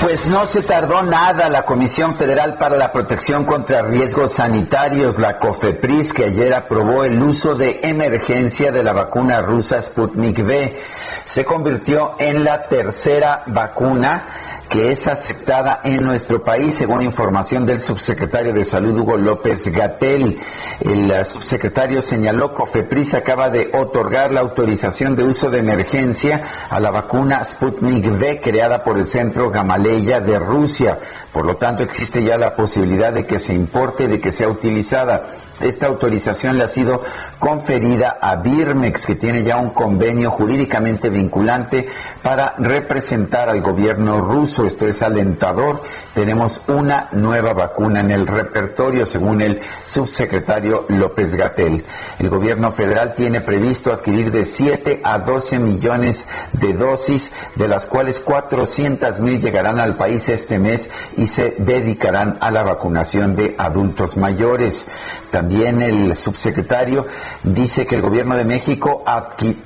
Pues no se tardó nada la Comisión Federal para la Protección contra Riesgos Sanitarios, la COFEPRIS, que ayer aprobó el uso de emergencia de la vacuna rusa Sputnik V. Se convirtió en la tercera vacuna que es aceptada en nuestro país, según información del subsecretario de Salud Hugo López Gatel. El subsecretario señaló que COFEPRIS acaba de otorgar la autorización de uso de emergencia a la vacuna Sputnik V creada por el Centro Gamaleya de Rusia. Por lo tanto, existe ya la posibilidad de que se importe, de que sea utilizada. Esta autorización le ha sido conferida a Birmex, que tiene ya un convenio jurídicamente vinculante para representar al gobierno ruso. Esto es alentador. Tenemos una nueva vacuna en el repertorio, según el subsecretario López Gatel. El gobierno federal tiene previsto adquirir de 7 a 12 millones de dosis, de las cuales 400 mil llegarán al país este mes y se dedicarán a la vacunación de adultos mayores. También el subsecretario dice que el gobierno de México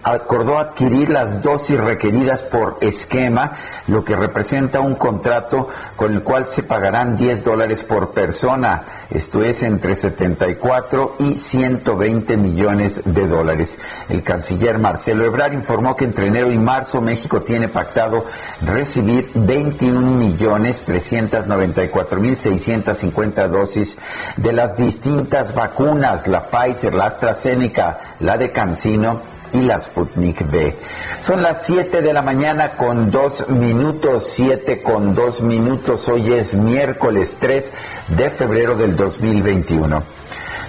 acordó adquirir las dosis requeridas por esquema, lo que representa un contrato con el cual se pagarán 10 dólares por persona, esto es entre 74 y 120 millones de dólares. El canciller Marcelo Ebrard informó que entre enero y marzo México tiene pactado recibir 21 millones 300 294.650 dosis de las distintas vacunas, la Pfizer, la AstraZeneca, la de Cancino y la Sputnik V. Son las 7 de la mañana con 2 minutos, 7 con 2 minutos. Hoy es miércoles 3 de febrero del 2021.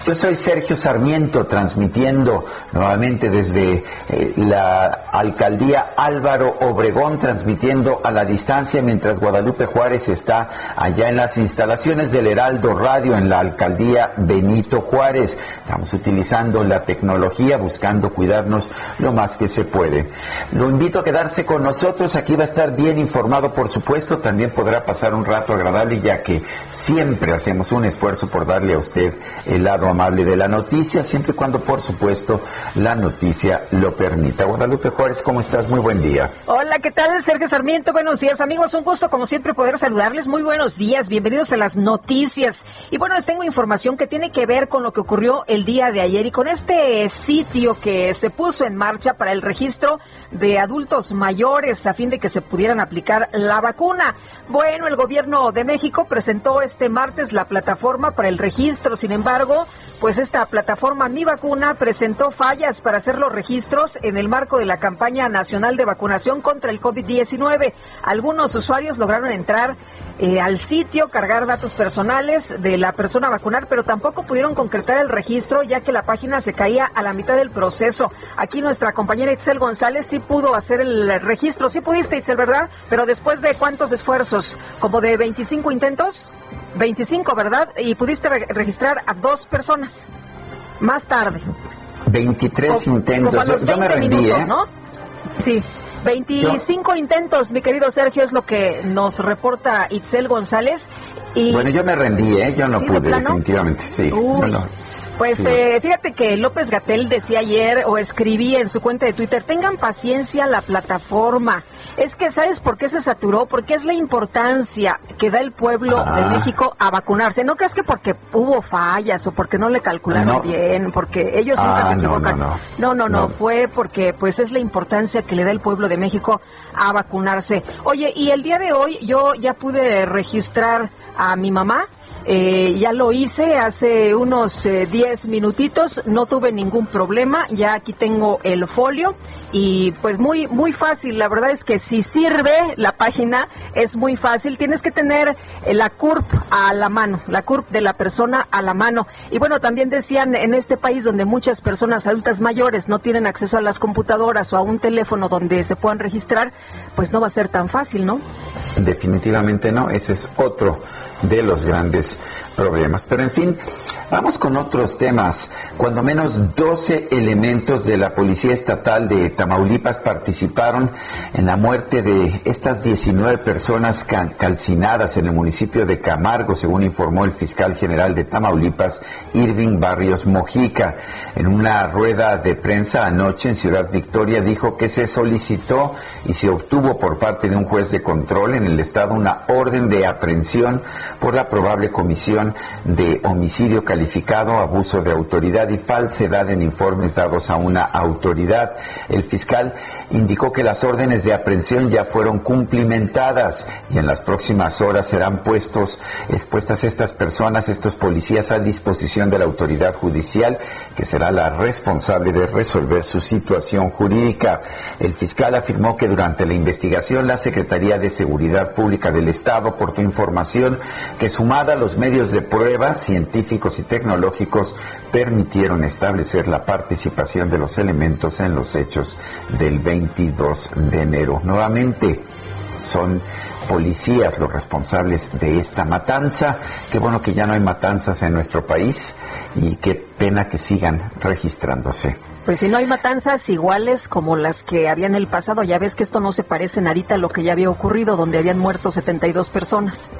Yo soy Sergio Sarmiento, transmitiendo nuevamente desde eh, la alcaldía Álvaro Obregón, transmitiendo a la distancia mientras Guadalupe Juárez está allá en las instalaciones del Heraldo Radio en la alcaldía Benito Juárez. Estamos utilizando la tecnología, buscando cuidarnos lo más que se puede. Lo invito a quedarse con nosotros, aquí va a estar bien informado, por supuesto, también podrá pasar un rato agradable ya que siempre hacemos un esfuerzo por darle a usted el lado amable de la noticia, siempre y cuando, por supuesto, la noticia lo permita. Guadalupe Juárez, ¿cómo estás? Muy buen día. Hola, ¿qué tal? Sergio Sarmiento, buenos días, amigos. Un gusto, como siempre, poder saludarles. Muy buenos días, bienvenidos a las noticias. Y bueno, les tengo información que tiene que ver con lo que ocurrió el día de ayer y con este sitio que se puso en marcha para el registro de adultos mayores a fin de que se pudieran aplicar la vacuna. Bueno, el gobierno de México presentó este martes la plataforma para el registro. Sin embargo, pues esta plataforma Mi Vacuna presentó fallas para hacer los registros en el marco de la campaña nacional de vacunación contra el COVID-19. Algunos usuarios lograron entrar eh, al sitio, cargar datos personales de la persona a vacunar, pero tampoco pudieron concretar el registro ya que la página se caía a la mitad del proceso. Aquí nuestra compañera Itzel González sí pudo hacer el registro. Sí pudiste, Itzel, ¿verdad? Pero después de cuántos esfuerzos, como de 25 intentos. 25, ¿verdad? Y pudiste registrar a dos personas más tarde. 23 intentos. Yo me rendí, ¿eh? ¿no? Sí. 25 intentos, mi querido Sergio, es lo que nos reporta Itzel González. Y... Bueno, yo me rendí, ¿eh? Yo no pude, definitivamente, sí. Pues eh, fíjate que López Gatel decía ayer o escribía en su cuenta de Twitter, tengan paciencia la plataforma. Es que, ¿sabes por qué se saturó? Porque es la importancia que da el pueblo de ah. México a vacunarse. No crees que porque hubo fallas o porque no le calcularon bien, porque ellos nunca se ah, equivocan. No no, no fue porque pues es la importancia que le da el pueblo de México a vacunarse. Oye, y el día de hoy yo ya pude registrar a mi mamá eh, ya lo hice hace unos 10 eh, minutitos, no tuve ningún problema, ya aquí tengo el folio y pues muy muy fácil, la verdad es que si sirve la página es muy fácil, tienes que tener eh, la CURP a la mano, la CURP de la persona a la mano. Y bueno, también decían en este país donde muchas personas adultas mayores no tienen acceso a las computadoras o a un teléfono donde se puedan registrar, pues no va a ser tan fácil, ¿no? Definitivamente no, ese es otro de los grandes problemas. Pero en fin, vamos con otros temas. Cuando menos 12 elementos de la Policía Estatal de Tamaulipas participaron en la muerte de estas 19 personas calcinadas en el municipio de Camargo, según informó el fiscal general de Tamaulipas, Irving Barrios Mojica. En una rueda de prensa anoche en Ciudad Victoria dijo que se solicitó y se obtuvo por parte de un juez de control en el estado una orden de aprehensión por la probable comisión de homicidio calificado, abuso de autoridad y falsedad en informes dados a una autoridad. El fiscal indicó que las órdenes de aprehensión ya fueron cumplimentadas y en las próximas horas serán puestos, expuestas estas personas, estos policías a disposición de la autoridad judicial, que será la responsable de resolver su situación jurídica. El fiscal afirmó que durante la investigación la Secretaría de Seguridad Pública del Estado aportó información que sumada a los medios de pruebas científicos y tecnológicos permitieron establecer la participación de los elementos en los hechos del 22 de enero. Nuevamente, son policías los responsables de esta matanza. Qué bueno que ya no hay matanzas en nuestro país y qué pena que sigan registrándose. Pues si no hay matanzas iguales como las que había en el pasado, ya ves que esto no se parece nadita a lo que ya había ocurrido, donde habían muerto 72 personas.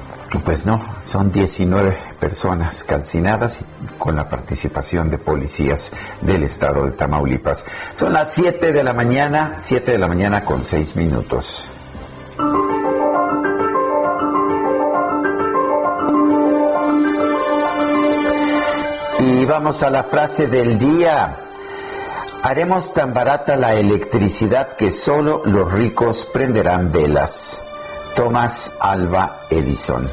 Pues no, son 19 personas calcinadas con la participación de policías del estado de Tamaulipas. Son las 7 de la mañana, 7 de la mañana con 6 minutos. Y vamos a la frase del día. Haremos tan barata la electricidad que solo los ricos prenderán velas. Thomas Alba Edison.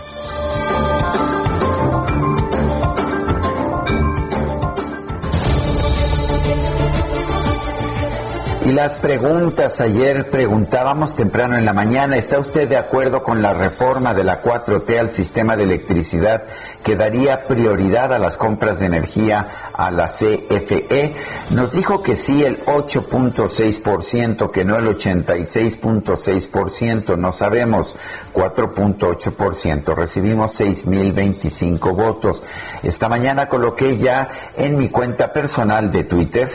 Y las preguntas, ayer preguntábamos temprano en la mañana, ¿está usted de acuerdo con la reforma de la 4T al sistema de electricidad que daría prioridad a las compras de energía a la CFE? Nos dijo que sí el 8.6%, que no el 86.6%, no sabemos, 4.8%. Recibimos 6.025 votos. Esta mañana coloqué ya en mi cuenta personal de Twitter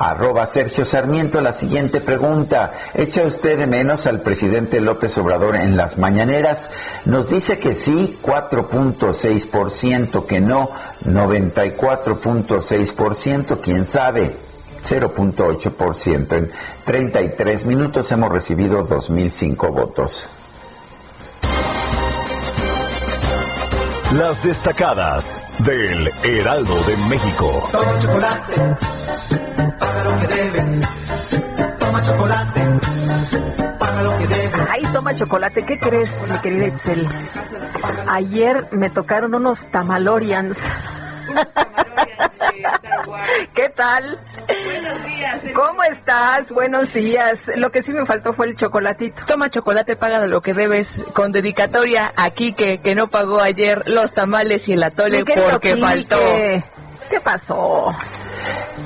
arroba Sergio Sarmiento. La siguiente pregunta, ¿echa usted de menos al presidente López Obrador en las mañaneras? Nos dice que sí, 4.6%, que no, 94.6%, quién sabe. 0.8%. En 33 minutos hemos recibido 2.005 votos. Las destacadas del Heraldo de México. chocolate paga lo que debes. Toma chocolate, paga lo que debes. Ay, toma chocolate, ¿qué crees, mi querida Excel? Ayer me tocaron unos tamalorians. ¿Qué tal? Buenos días. ¿Cómo estás? Buenos días. Lo que sí me faltó fue el chocolatito. Toma chocolate, paga lo que debes con dedicatoria a Quique, que no pagó ayer los tamales y el atole porque faltó. ¿Qué pasó?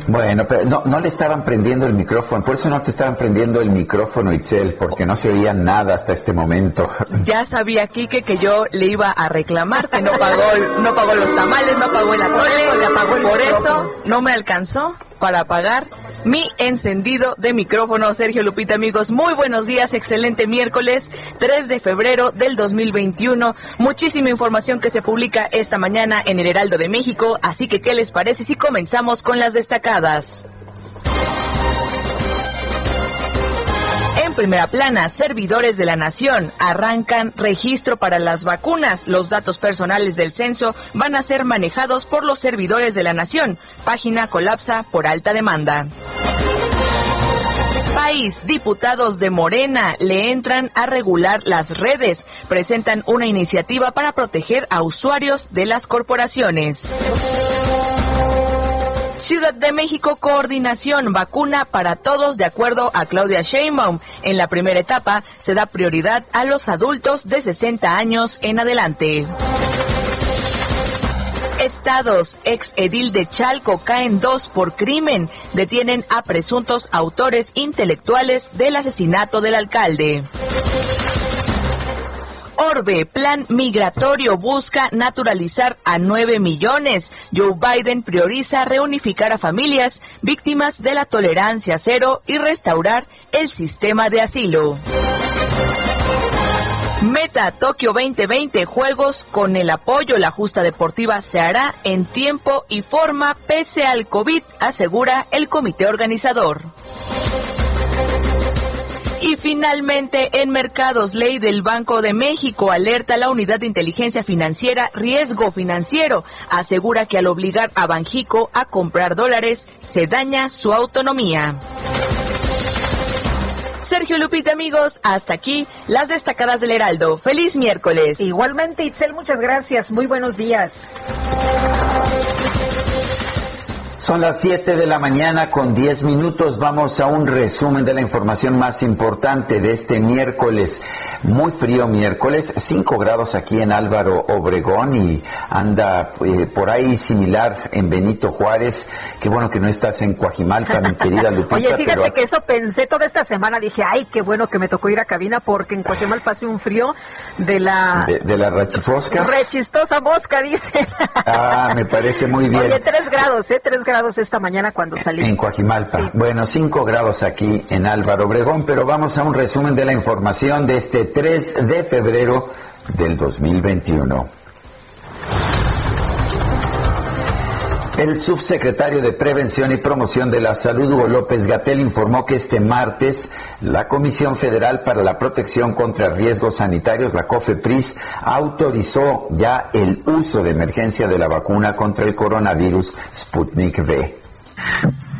Bueno, pero no, no le estaban prendiendo el micrófono, por eso no te estaban prendiendo el micrófono, Itzel, porque no se oía nada hasta este momento. Ya sabía Quique que yo le iba a reclamar que no pagó, no pagó los tamales, no pagó el atole, por eso no me alcanzó para pagar mi encendido de micrófono. Sergio Lupita, amigos, muy buenos días, excelente miércoles 3 de febrero del 2021. Muchísima información que se publica esta mañana en el Heraldo de México, así que ¿qué les parece si comenzamos con las destacadas? Primera plana, servidores de la nación arrancan registro para las vacunas. Los datos personales del censo van a ser manejados por los servidores de la nación. Página colapsa por alta demanda. País, diputados de Morena le entran a regular las redes. Presentan una iniciativa para proteger a usuarios de las corporaciones. Ciudad de México, coordinación, vacuna para todos de acuerdo a Claudia Sheinbaum. En la primera etapa se da prioridad a los adultos de 60 años en adelante. Estados, ex edil de Chalco caen dos por crimen. Detienen a presuntos autores intelectuales del asesinato del alcalde. Orbe, plan migratorio, busca naturalizar a 9 millones. Joe Biden prioriza reunificar a familias víctimas de la tolerancia cero y restaurar el sistema de asilo. Meta Tokio 2020 Juegos con el apoyo. La justa deportiva se hará en tiempo y forma pese al COVID, asegura el comité organizador. Y finalmente, en mercados, ley del Banco de México alerta la unidad de inteligencia financiera riesgo financiero. Asegura que al obligar a Banjico a comprar dólares, se daña su autonomía. Sergio Lupita, amigos, hasta aquí las destacadas del Heraldo. Feliz miércoles. Igualmente, Itzel, muchas gracias. Muy buenos días. Son las 7 de la mañana con 10 minutos. Vamos a un resumen de la información más importante de este miércoles. Muy frío miércoles, 5 grados aquí en Álvaro Obregón y anda eh, por ahí similar en Benito Juárez. Qué bueno que no estás en Coajimalpa, mi querida Lupita. Oye, fíjate que eso pensé toda esta semana. Dije, ay, qué bueno que me tocó ir a cabina porque en Coajimalpa hace un frío de la... De, la rachifosca. Rechistosa mosca, dice. Ah, me parece muy bien. Oye, 3 grados, ¿eh? 3 grados grados esta mañana cuando salí. En Coajimalpa. Bueno, 5 grados aquí en Álvaro Obregón, pero vamos a un resumen de la información de este 3 de febrero del 2021. El subsecretario de Prevención y Promoción de la Salud, Hugo López Gatel, informó que este martes la Comisión Federal para la Protección contra Riesgos Sanitarios, la COFEPRIS, autorizó ya el uso de emergencia de la vacuna contra el coronavirus Sputnik V.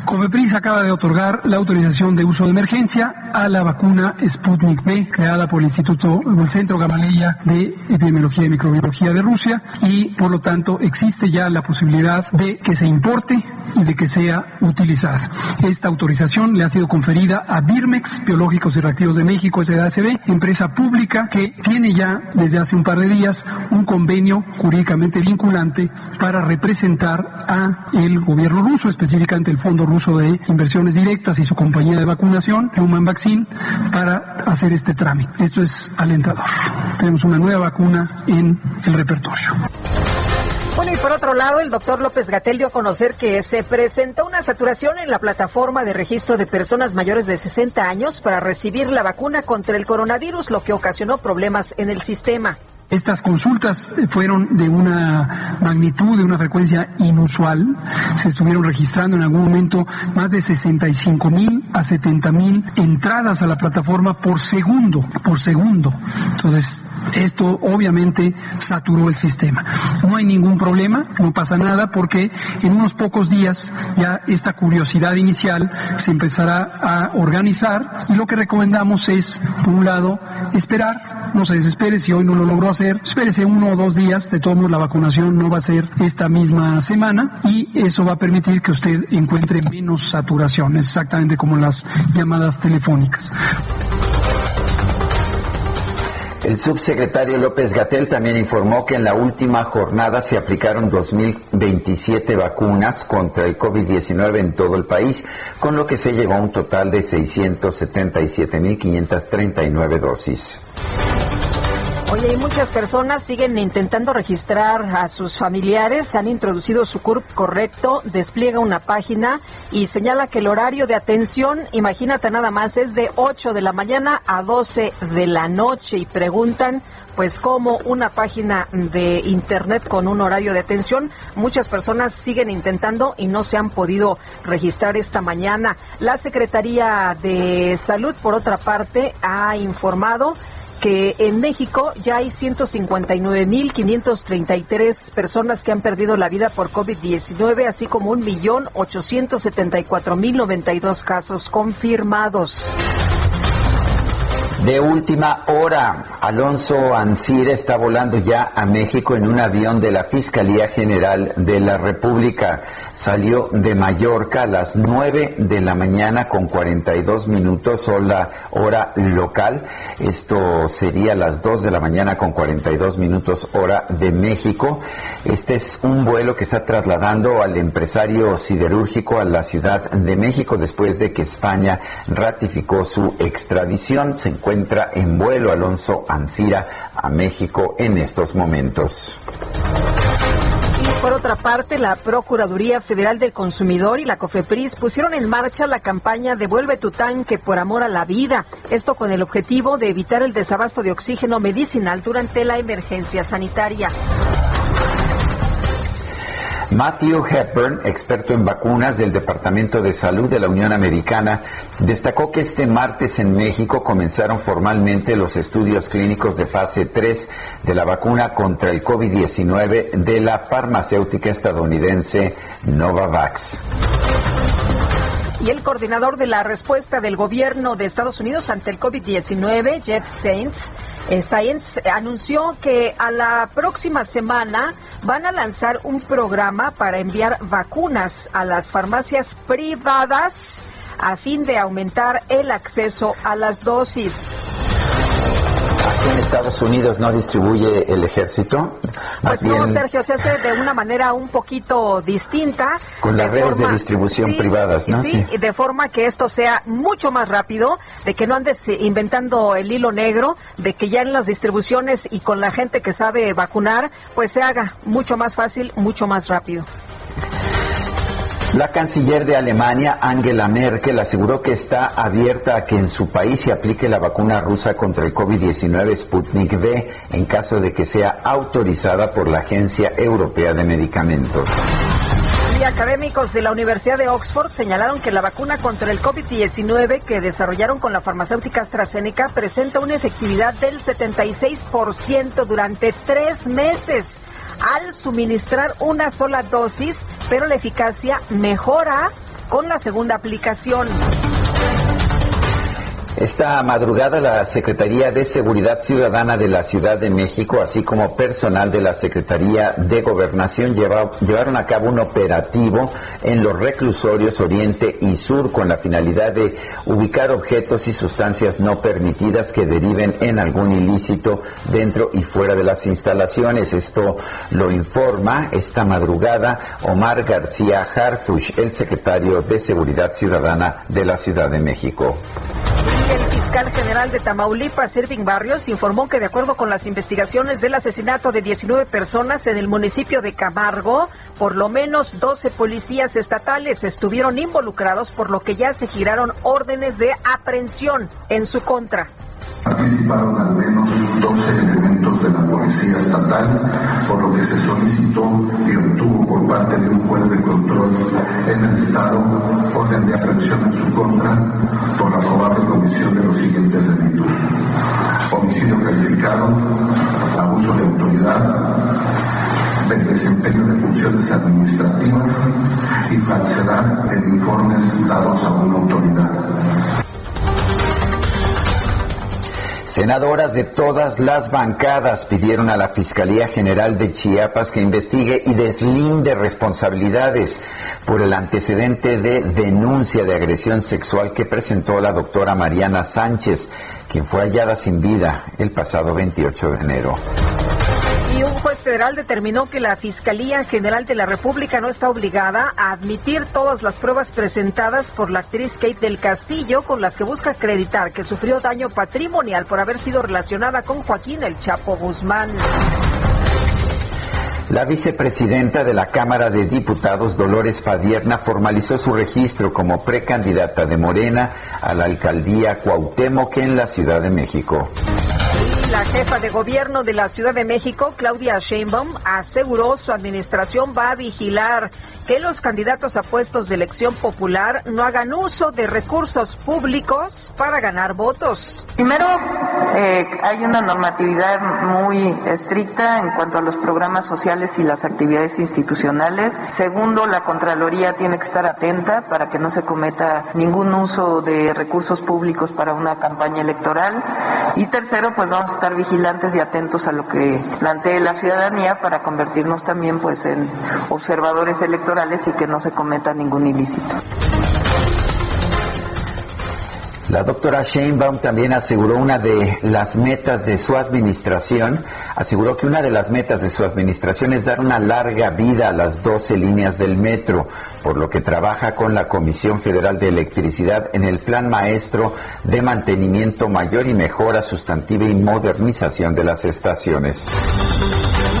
COFEPRIS acaba de otorgar la autorización de uso de emergencia a la vacuna Sputnik V, creada por el Instituto, el Centro Gamaleya de Epidemiología y Microbiología de Rusia, y por lo tanto existe ya la posibilidad de que se importe y de que sea utilizada. Esta autorización le ha sido conferida a Birmex, Biológicos y Reactivos de México, SADCB, empresa pública que tiene ya desde hace un par de días un convenio jurídicamente vinculante para representar a el gobierno ruso, específicamente el Fondo Ruso uso de inversiones directas y su compañía de vacunación, Human Vaccine, para hacer este trámite. Esto es alentador. Tenemos una nueva vacuna en el repertorio. Bueno, y por otro lado, el doctor López Gatel dio a conocer que se presentó una saturación en la plataforma de registro de personas mayores de 60 años para recibir la vacuna contra el coronavirus, lo que ocasionó problemas en el sistema. Estas consultas fueron de una magnitud, de una frecuencia inusual. Se estuvieron registrando en algún momento más de 65 mil a 70 mil entradas a la plataforma por segundo, por segundo. Entonces, esto obviamente saturó el sistema. No hay ningún problema, no pasa nada porque en unos pocos días ya esta curiosidad inicial se empezará a organizar y lo que recomendamos es, por un lado, esperar, no se desespere si hoy no lo logró hacer, espérese uno o dos días, de todos modos la vacunación no va a ser esta misma semana y eso va a permitir que usted encuentre menos saturación, exactamente como las llamadas telefónicas. El subsecretario López Gatel también informó que en la última jornada se aplicaron 2.027 vacunas contra el COVID-19 en todo el país, con lo que se llegó a un total de 677.539 dosis. Oye, y muchas personas siguen intentando registrar a sus familiares, han introducido su CURP correcto, despliega una página y señala que el horario de atención, imagínate nada más, es de 8 de la mañana a 12 de la noche y preguntan pues como una página de internet con un horario de atención, muchas personas siguen intentando y no se han podido registrar esta mañana. La Secretaría de Salud, por otra parte, ha informado que en México ya hay 159.533 personas que han perdido la vida por COVID-19, así como 1.874.092 casos confirmados. De última hora, Alonso Ancira está volando ya a México en un avión de la Fiscalía General de la República. Salió de Mallorca a las 9 de la mañana con 42 minutos hora, hora local. Esto sería las 2 de la mañana con 42 minutos hora de México. Este es un vuelo que está trasladando al empresario siderúrgico a la Ciudad de México después de que España ratificó su extradición. Encuentra en vuelo Alonso Ancira a México en estos momentos. Por otra parte, la Procuraduría Federal del Consumidor y la COFEPRIS pusieron en marcha la campaña Devuelve tu tanque por amor a la vida. Esto con el objetivo de evitar el desabasto de oxígeno medicinal durante la emergencia sanitaria. Matthew Hepburn, experto en vacunas del Departamento de Salud de la Unión Americana, destacó que este martes en México comenzaron formalmente los estudios clínicos de fase 3 de la vacuna contra el COVID-19 de la farmacéutica estadounidense Novavax. Y el coordinador de la respuesta del gobierno de Estados Unidos ante el COVID-19, Jeff Saints, eh, Science anunció que a la próxima semana van a lanzar un programa para enviar vacunas a las farmacias privadas a fin de aumentar el acceso a las dosis en Estados Unidos no distribuye el ejército? pues no, Sergio, se hace de una manera un poquito distinta. Con las redes de distribución privadas, ¿no? Sí, de forma que esto sea mucho más rápido, de que no andes inventando el hilo negro, de que ya en las distribuciones y con la gente que sabe vacunar, pues se haga mucho más fácil, mucho más rápido. La canciller de Alemania, Angela Merkel, aseguró que está abierta a que en su país se aplique la vacuna rusa contra el COVID-19 Sputnik V en caso de que sea autorizada por la Agencia Europea de Medicamentos. Académicos de la Universidad de Oxford señalaron que la vacuna contra el COVID-19 que desarrollaron con la farmacéutica AstraZeneca presenta una efectividad del 76% durante tres meses al suministrar una sola dosis, pero la eficacia mejora con la segunda aplicación. Esta madrugada la Secretaría de Seguridad Ciudadana de la Ciudad de México, así como personal de la Secretaría de Gobernación, llevaron a cabo un operativo en los reclusorios Oriente y Sur con la finalidad de ubicar objetos y sustancias no permitidas que deriven en algún ilícito dentro y fuera de las instalaciones. Esto lo informa esta madrugada Omar García Harfush, el secretario de Seguridad Ciudadana de la Ciudad de México. El fiscal general de Tamaulipas, Irving Barrios, informó que de acuerdo con las investigaciones del asesinato de 19 personas en el municipio de Camargo, por lo menos 12 policías estatales estuvieron involucrados, por lo que ya se giraron órdenes de aprehensión en su contra. Participaron al menos 12 elementos de la Policía Estatal, por lo que se solicitó y obtuvo por parte de un juez de control en el Estado orden de aprehensión en su contra por la probable comisión de los siguientes delitos. Homicidio calificado, abuso de autoridad, del desempeño de funciones administrativas y falsedad en informes dados a una autoridad. Senadoras de todas las bancadas pidieron a la Fiscalía General de Chiapas que investigue y deslinde responsabilidades por el antecedente de denuncia de agresión sexual que presentó la doctora Mariana Sánchez, quien fue hallada sin vida el pasado 28 de enero. Juez federal determinó que la Fiscalía General de la República no está obligada a admitir todas las pruebas presentadas por la actriz Kate del Castillo con las que busca acreditar que sufrió daño patrimonial por haber sido relacionada con Joaquín El Chapo Guzmán. La vicepresidenta de la Cámara de Diputados, Dolores Padierna, formalizó su registro como precandidata de Morena a la alcaldía Cuauhtémoc en la Ciudad de México. La jefa de gobierno de la Ciudad de México, Claudia Sheinbaum, aseguró su administración va a vigilar que los candidatos a puestos de elección popular no hagan uso de recursos públicos para ganar votos. Primero, eh, hay una normatividad muy estricta en cuanto a los programas sociales y las actividades institucionales. Segundo, la Contraloría tiene que estar atenta para que no se cometa ningún uso de recursos públicos para una campaña electoral. Y tercero, pues vamos a estar vigilantes y atentos a lo que plantee la ciudadanía para convertirnos también pues en observadores electorales y que no se cometa ningún ilícito. La doctora Sheinbaum también aseguró una de las metas de su administración, aseguró que una de las metas de su administración es dar una larga vida a las 12 líneas del metro, por lo que trabaja con la Comisión Federal de Electricidad en el plan maestro de mantenimiento mayor y mejora sustantiva y modernización de las estaciones.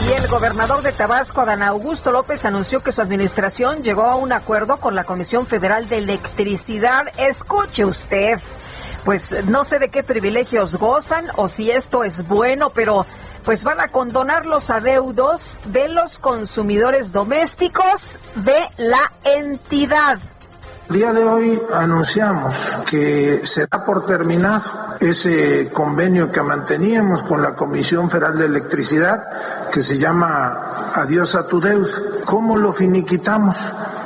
Y el gobernador de Tabasco, Adán Augusto López, anunció que su administración llegó a un acuerdo con la Comisión Federal de Electricidad. Escuche usted. Pues no sé de qué privilegios gozan o si esto es bueno, pero pues van a condonar los adeudos de los consumidores domésticos de la entidad. Día de hoy anunciamos que se da por terminado ese convenio que manteníamos con la Comisión Federal de Electricidad que se llama Adiós a tu deuda. ¿Cómo lo finiquitamos?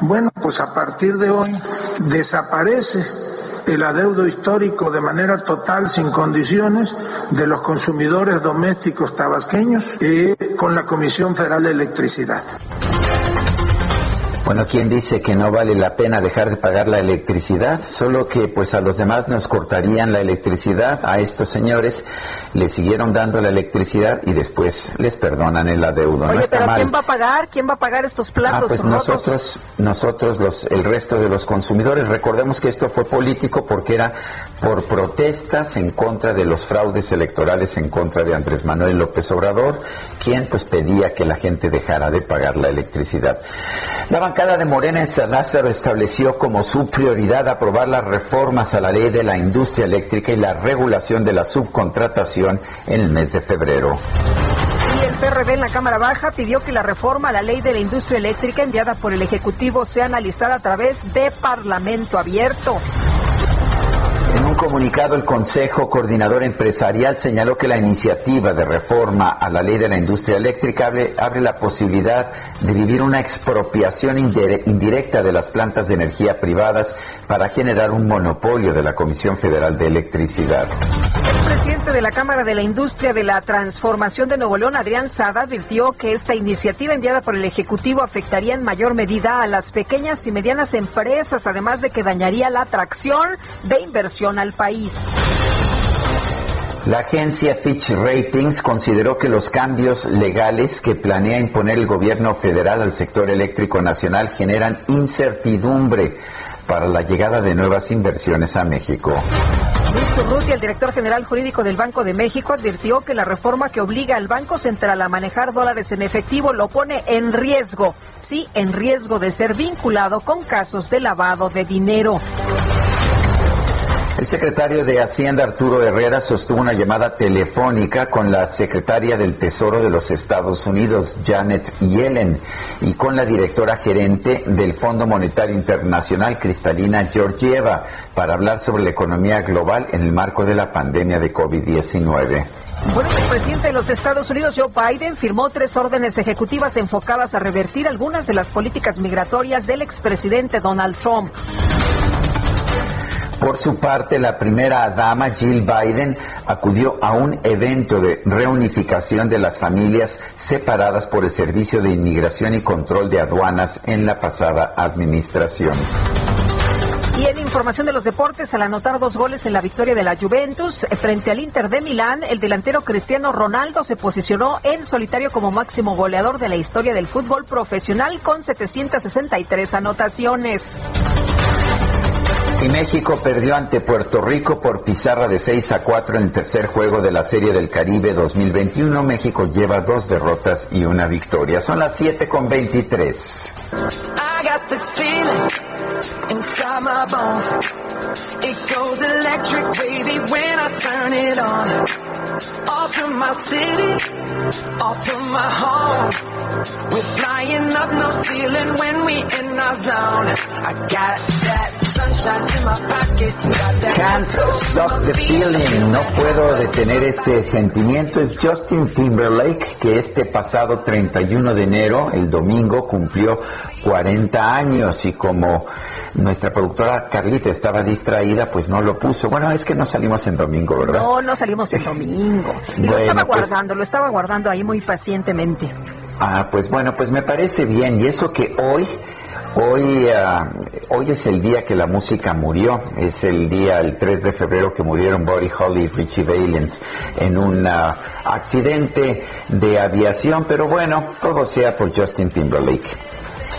Bueno, pues a partir de hoy desaparece el adeudo histórico de manera total, sin condiciones, de los consumidores domésticos tabasqueños y con la Comisión Federal de Electricidad. Bueno, ¿quién dice que no vale la pena dejar de pagar la electricidad? Solo que pues a los demás nos cortarían la electricidad, a estos señores les siguieron dando la electricidad y después les perdonan el adeudo. Oye, no está pero mal. ¿quién va a pagar? ¿Quién va a pagar estos platos Ah, pues rotos? nosotros, nosotros los, el resto de los consumidores, recordemos que esto fue político porque era por protestas en contra de los fraudes electorales en contra de Andrés Manuel López Obrador, quien pues pedía que la gente dejara de pagar la electricidad. La bancada de Morena en San Lázaro estableció como su prioridad aprobar las reformas a la ley de la industria eléctrica y la regulación de la subcontratación en el mes de febrero. Y el PRD en la Cámara Baja pidió que la reforma a la ley de la industria eléctrica enviada por el Ejecutivo sea analizada a través de Parlamento abierto. Comunicado, el Consejo Coordinador Empresarial señaló que la iniciativa de reforma a la ley de la industria eléctrica abre, abre la posibilidad de vivir una expropiación indire- indirecta de las plantas de energía privadas para generar un monopolio de la Comisión Federal de Electricidad. El presidente de la Cámara de la Industria de la Transformación de Nuevo León, Adrián Sada, advirtió que esta iniciativa enviada por el Ejecutivo afectaría en mayor medida a las pequeñas y medianas empresas, además de que dañaría la atracción de inversión al país. La agencia Fitch Ratings consideró que los cambios legales que planea imponer el gobierno federal al sector eléctrico nacional generan incertidumbre para la llegada de nuevas inversiones a México. Luis Urrutia, el director general jurídico del Banco de México, advirtió que la reforma que obliga al Banco Central a manejar dólares en efectivo lo pone en riesgo, sí, en riesgo de ser vinculado con casos de lavado de dinero. El secretario de Hacienda Arturo Herrera sostuvo una llamada telefónica con la secretaria del Tesoro de los Estados Unidos, Janet Yellen, y con la directora gerente del Fondo Monetario Internacional, Cristalina Georgieva, para hablar sobre la economía global en el marco de la pandemia de COVID-19. Bueno, el presidente de los Estados Unidos, Joe Biden, firmó tres órdenes ejecutivas enfocadas a revertir algunas de las políticas migratorias del expresidente Donald Trump. Por su parte, la primera dama, Jill Biden, acudió a un evento de reunificación de las familias separadas por el Servicio de Inmigración y Control de Aduanas en la pasada administración. Y en información de los deportes, al anotar dos goles en la victoria de la Juventus eh, frente al Inter de Milán, el delantero Cristiano Ronaldo se posicionó en solitario como máximo goleador de la historia del fútbol profesional con 763 anotaciones. Y México perdió ante Puerto Rico por pizarra de 6 a 4 en el tercer juego de la Serie del Caribe 2021. México lleva dos derrotas y una victoria. Son las 7 con 23. It goes electric wavy when I. Off from my city, off from my home. We're flying up no ceiling when we in our zone. I got that sunshine in my pocket. Can't stop the feeling. No puedo detener este sentimiento. Es Justin Timberlake que este pasado 31 de enero, el domingo, cumplió 40 años y como nuestra productora Carlita estaba distraída, pues no lo puso. Bueno, es que no salimos en domingo, ¿verdad? No, no salimos en domingo. Y lo estaba pues guardando, lo estaba guardando ahí muy pacientemente. Ah, pues bueno, pues me parece bien. Y eso que hoy Hoy, ah, hoy es el día que la música murió, es el día, el 3 de febrero que murieron Buddy Holly y Richie Valens en un ah, accidente de aviación, pero bueno, todo sea por Justin Timberlake.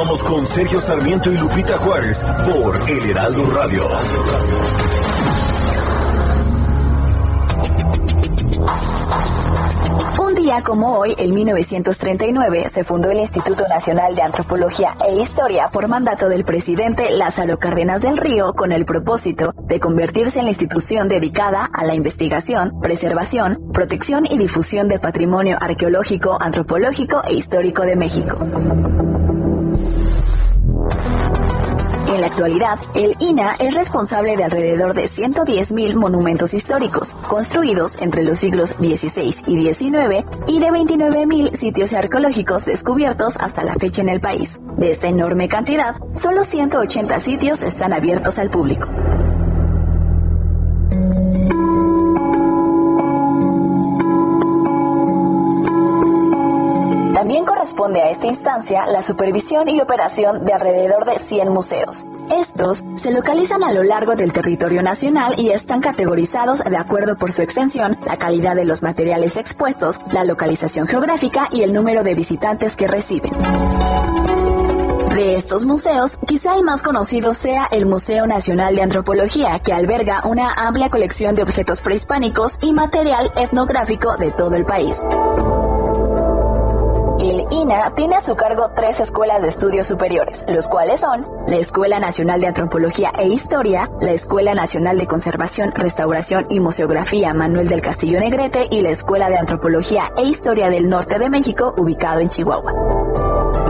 Continuamos con Sergio Sarmiento y Lupita Juárez por El Heraldo Radio. Un día como hoy, en 1939, se fundó el Instituto Nacional de Antropología e Historia por mandato del presidente Lázaro Cárdenas del Río con el propósito de convertirse en la institución dedicada a la investigación, preservación, protección y difusión del patrimonio arqueológico, antropológico e histórico de México. En la actualidad, el INA es responsable de alrededor de 110.000 monumentos históricos, construidos entre los siglos XVI y XIX, y de 29.000 sitios arqueológicos descubiertos hasta la fecha en el país. De esta enorme cantidad, solo 180 sitios están abiertos al público. Corresponde a esta instancia la supervisión y operación de alrededor de 100 museos. Estos se localizan a lo largo del territorio nacional y están categorizados de acuerdo por su extensión, la calidad de los materiales expuestos, la localización geográfica y el número de visitantes que reciben. De estos museos, quizá el más conocido sea el Museo Nacional de Antropología, que alberga una amplia colección de objetos prehispánicos y material etnográfico de todo el país. El INA tiene a su cargo tres escuelas de estudios superiores, los cuales son la Escuela Nacional de Antropología e Historia, la Escuela Nacional de Conservación, Restauración y Museografía Manuel del Castillo Negrete y la Escuela de Antropología e Historia del Norte de México, ubicado en Chihuahua.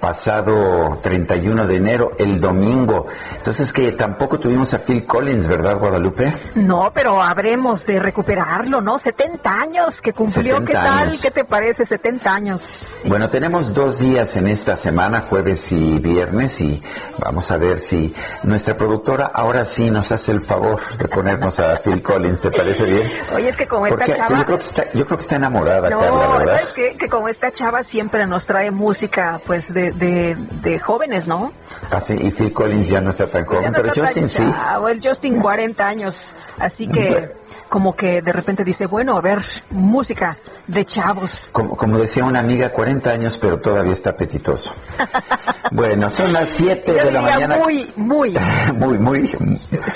pasado 31 de enero, el domingo. Entonces que tampoco tuvimos a Phil Collins, ¿verdad, Guadalupe? No, pero habremos de recuperarlo, ¿no? 70 años que cumplió, ¿qué tal? ¿Qué te parece 70 años? Bueno, tenemos dos días en esta semana, jueves y viernes, y vamos a ver si nuestra productora ahora sí nos hace el favor de ponernos a Phil Collins, ¿te parece bien? Oye, es que como esta chava... Yo creo que está, yo creo que está enamorada, no, Carla, ¿sabes qué? Que como esta chava siempre nos trae música, pues de de, jóvenes, ¿no? Ah, sí, y Phil Collins ya no está tan joven, pero Justin sí. el Justin 40 años, así que como que de repente dice, bueno, a ver, música de chavos. Como, como decía una amiga, 40 años, pero todavía está apetitoso. bueno, son las 7 de la mañana. Muy, muy. muy, muy.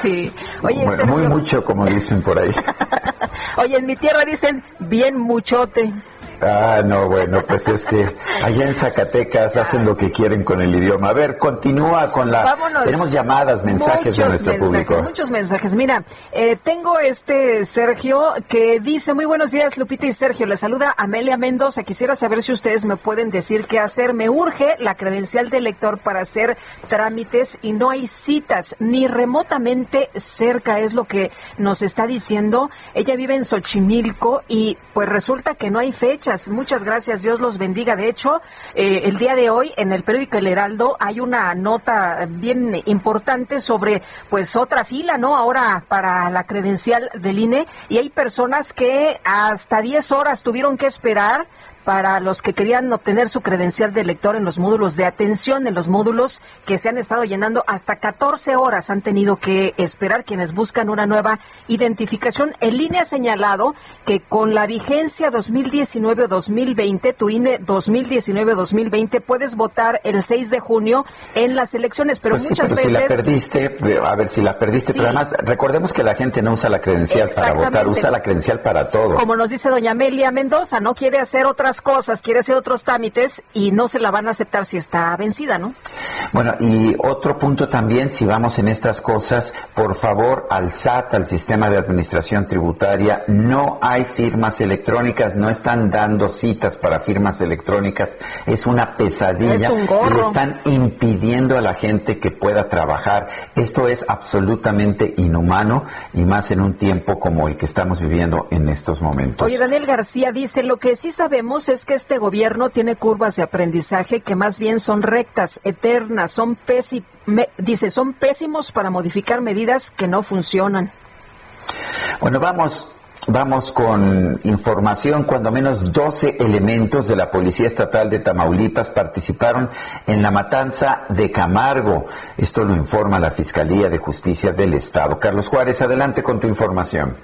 Sí. Oye, bueno, muy mucho, como dicen por ahí. Oye, en mi tierra dicen bien muchote. Ah, no, bueno, pues es que allá en Zacatecas hacen lo que quieren con el idioma. A ver, continúa con la... Tenemos llamadas, mensajes de nuestro público. Muchos mensajes. Mira, eh, tengo este Sergio que dice, muy buenos días Lupita y Sergio, le saluda Amelia Mendoza. Quisiera saber si ustedes me pueden decir qué hacer. Me urge la credencial de lector para hacer trámites y no hay citas ni remotamente cerca, es lo que nos está diciendo. Ella vive en Xochimilco y pues resulta que no hay fecha Muchas, gracias, Dios los bendiga. De hecho, eh, el día de hoy en el periódico El Heraldo hay una nota bien importante sobre pues otra fila, ¿no? Ahora para la credencial del INE y hay personas que hasta 10 horas tuvieron que esperar para los que querían obtener su credencial de lector en los módulos de atención, en los módulos que se han estado llenando hasta 14 horas han tenido que esperar quienes buscan una nueva identificación. El INE ha señalado que con la vigencia 2019-2020, tu INE 2019-2020, puedes votar el 6 de junio en las elecciones, pero pues muchas veces... Si la perdiste, a ver, si la perdiste, pero además recordemos que la gente no usa la credencial para votar, usa la credencial para todo. Como nos dice doña Amelia Mendoza, no quiere hacer otras cosas, quiere hacer otros trámites y no se la van a aceptar si está vencida, ¿no? Bueno, y otro punto también, si vamos en estas cosas, por favor, al SAT, al sistema de administración tributaria, no hay firmas electrónicas, no están dando citas para firmas electrónicas, es una pesadilla y están impidiendo a la gente que pueda trabajar. Esto es absolutamente inhumano y más en un tiempo como el que estamos viviendo en estos momentos. Oye, Daniel García dice, lo que sí sabemos es que este gobierno tiene curvas de aprendizaje que más bien son rectas, eternas, son dice, son pésimos para modificar medidas que no funcionan. Bueno, vamos Vamos con información. Cuando menos 12 elementos de la Policía Estatal de Tamaulipas participaron en la matanza de Camargo. Esto lo informa la Fiscalía de Justicia del Estado. Carlos Juárez, adelante con tu información.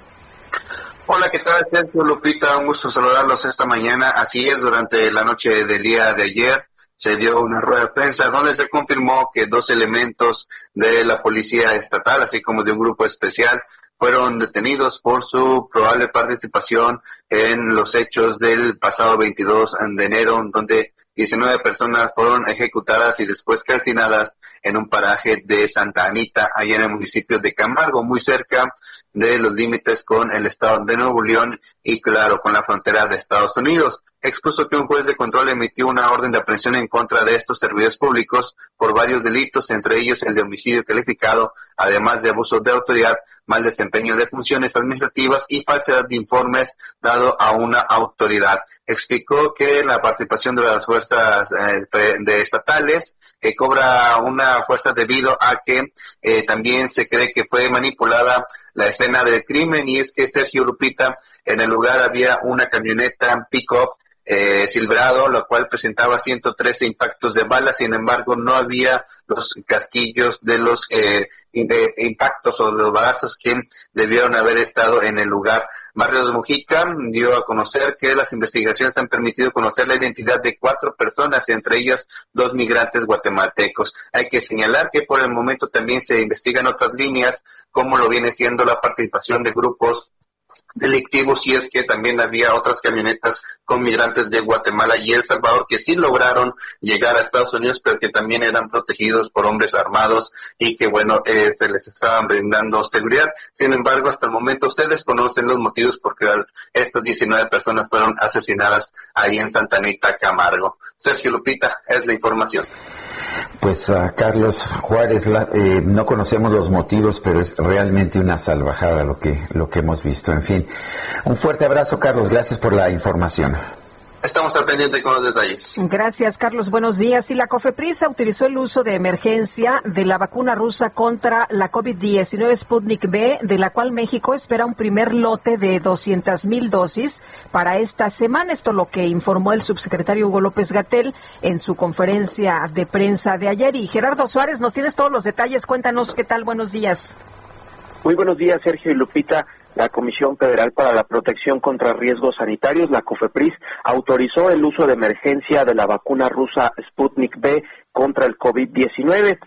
Hola, ¿qué tal, Sergio Lupita? Un gusto saludarlos esta mañana. Así es, durante la noche del día de ayer se dio una rueda de prensa donde se confirmó que dos elementos de la Policía Estatal, así como de un grupo especial, fueron detenidos por su probable participación en los hechos del pasado 22 de enero, donde 19 personas fueron ejecutadas y después calcinadas en un paraje de Santa Anita, allá en el municipio de Camargo, muy cerca de los límites con el estado de Nuevo León y claro, con la frontera de Estados Unidos. Expuso que un juez de control emitió una orden de aprehensión en contra de estos servidores públicos por varios delitos, entre ellos el de homicidio calificado, además de abuso de autoridad, mal desempeño de funciones administrativas y falsedad de informes dado a una autoridad. Explicó que la participación de las fuerzas eh, estatales que cobra una fuerza debido a que eh, también se cree que fue manipulada la escena del crimen y es que Sergio Lupita en el lugar había una camioneta pick-up eh, silbrado, lo cual presentaba 113 impactos de balas, sin embargo no había los casquillos de los eh, impactos o de los balazos que debieron haber estado en el lugar. Barrios Mujica dio a conocer que las investigaciones han permitido conocer la identidad de cuatro personas, entre ellas dos migrantes guatemaltecos. Hay que señalar que por el momento también se investigan otras líneas, como lo viene siendo la participación de grupos delictivos y es que también había otras camionetas con migrantes de Guatemala y El Salvador que sí lograron llegar a Estados Unidos pero que también eran protegidos por hombres armados y que bueno eh, se les estaban brindando seguridad. Sin embargo hasta el momento se desconocen los motivos por qué estas 19 personas fueron asesinadas ahí en Santa Anita Camargo. Sergio Lupita es la información pues Carlos Juárez eh, no conocemos los motivos, pero es realmente una salvajada lo que lo que hemos visto. En fin, un fuerte abrazo, Carlos. Gracias por la información. Estamos al pendiente con los detalles. Gracias, Carlos. Buenos días. Y la COFEPRIS autorizó el uso de emergencia de la vacuna rusa contra la COVID-19 Sputnik B, de la cual México espera un primer lote de 200 mil dosis para esta semana. Esto lo que informó el subsecretario Hugo López Gatel en su conferencia de prensa de ayer. Y Gerardo Suárez, nos tienes todos los detalles. Cuéntanos qué tal. Buenos días. Muy buenos días, Sergio y Lupita. La Comisión Federal para la Protección contra Riesgos Sanitarios, la COFEPRIS, autorizó el uso de emergencia de la vacuna rusa Sputnik B contra el COVID-19.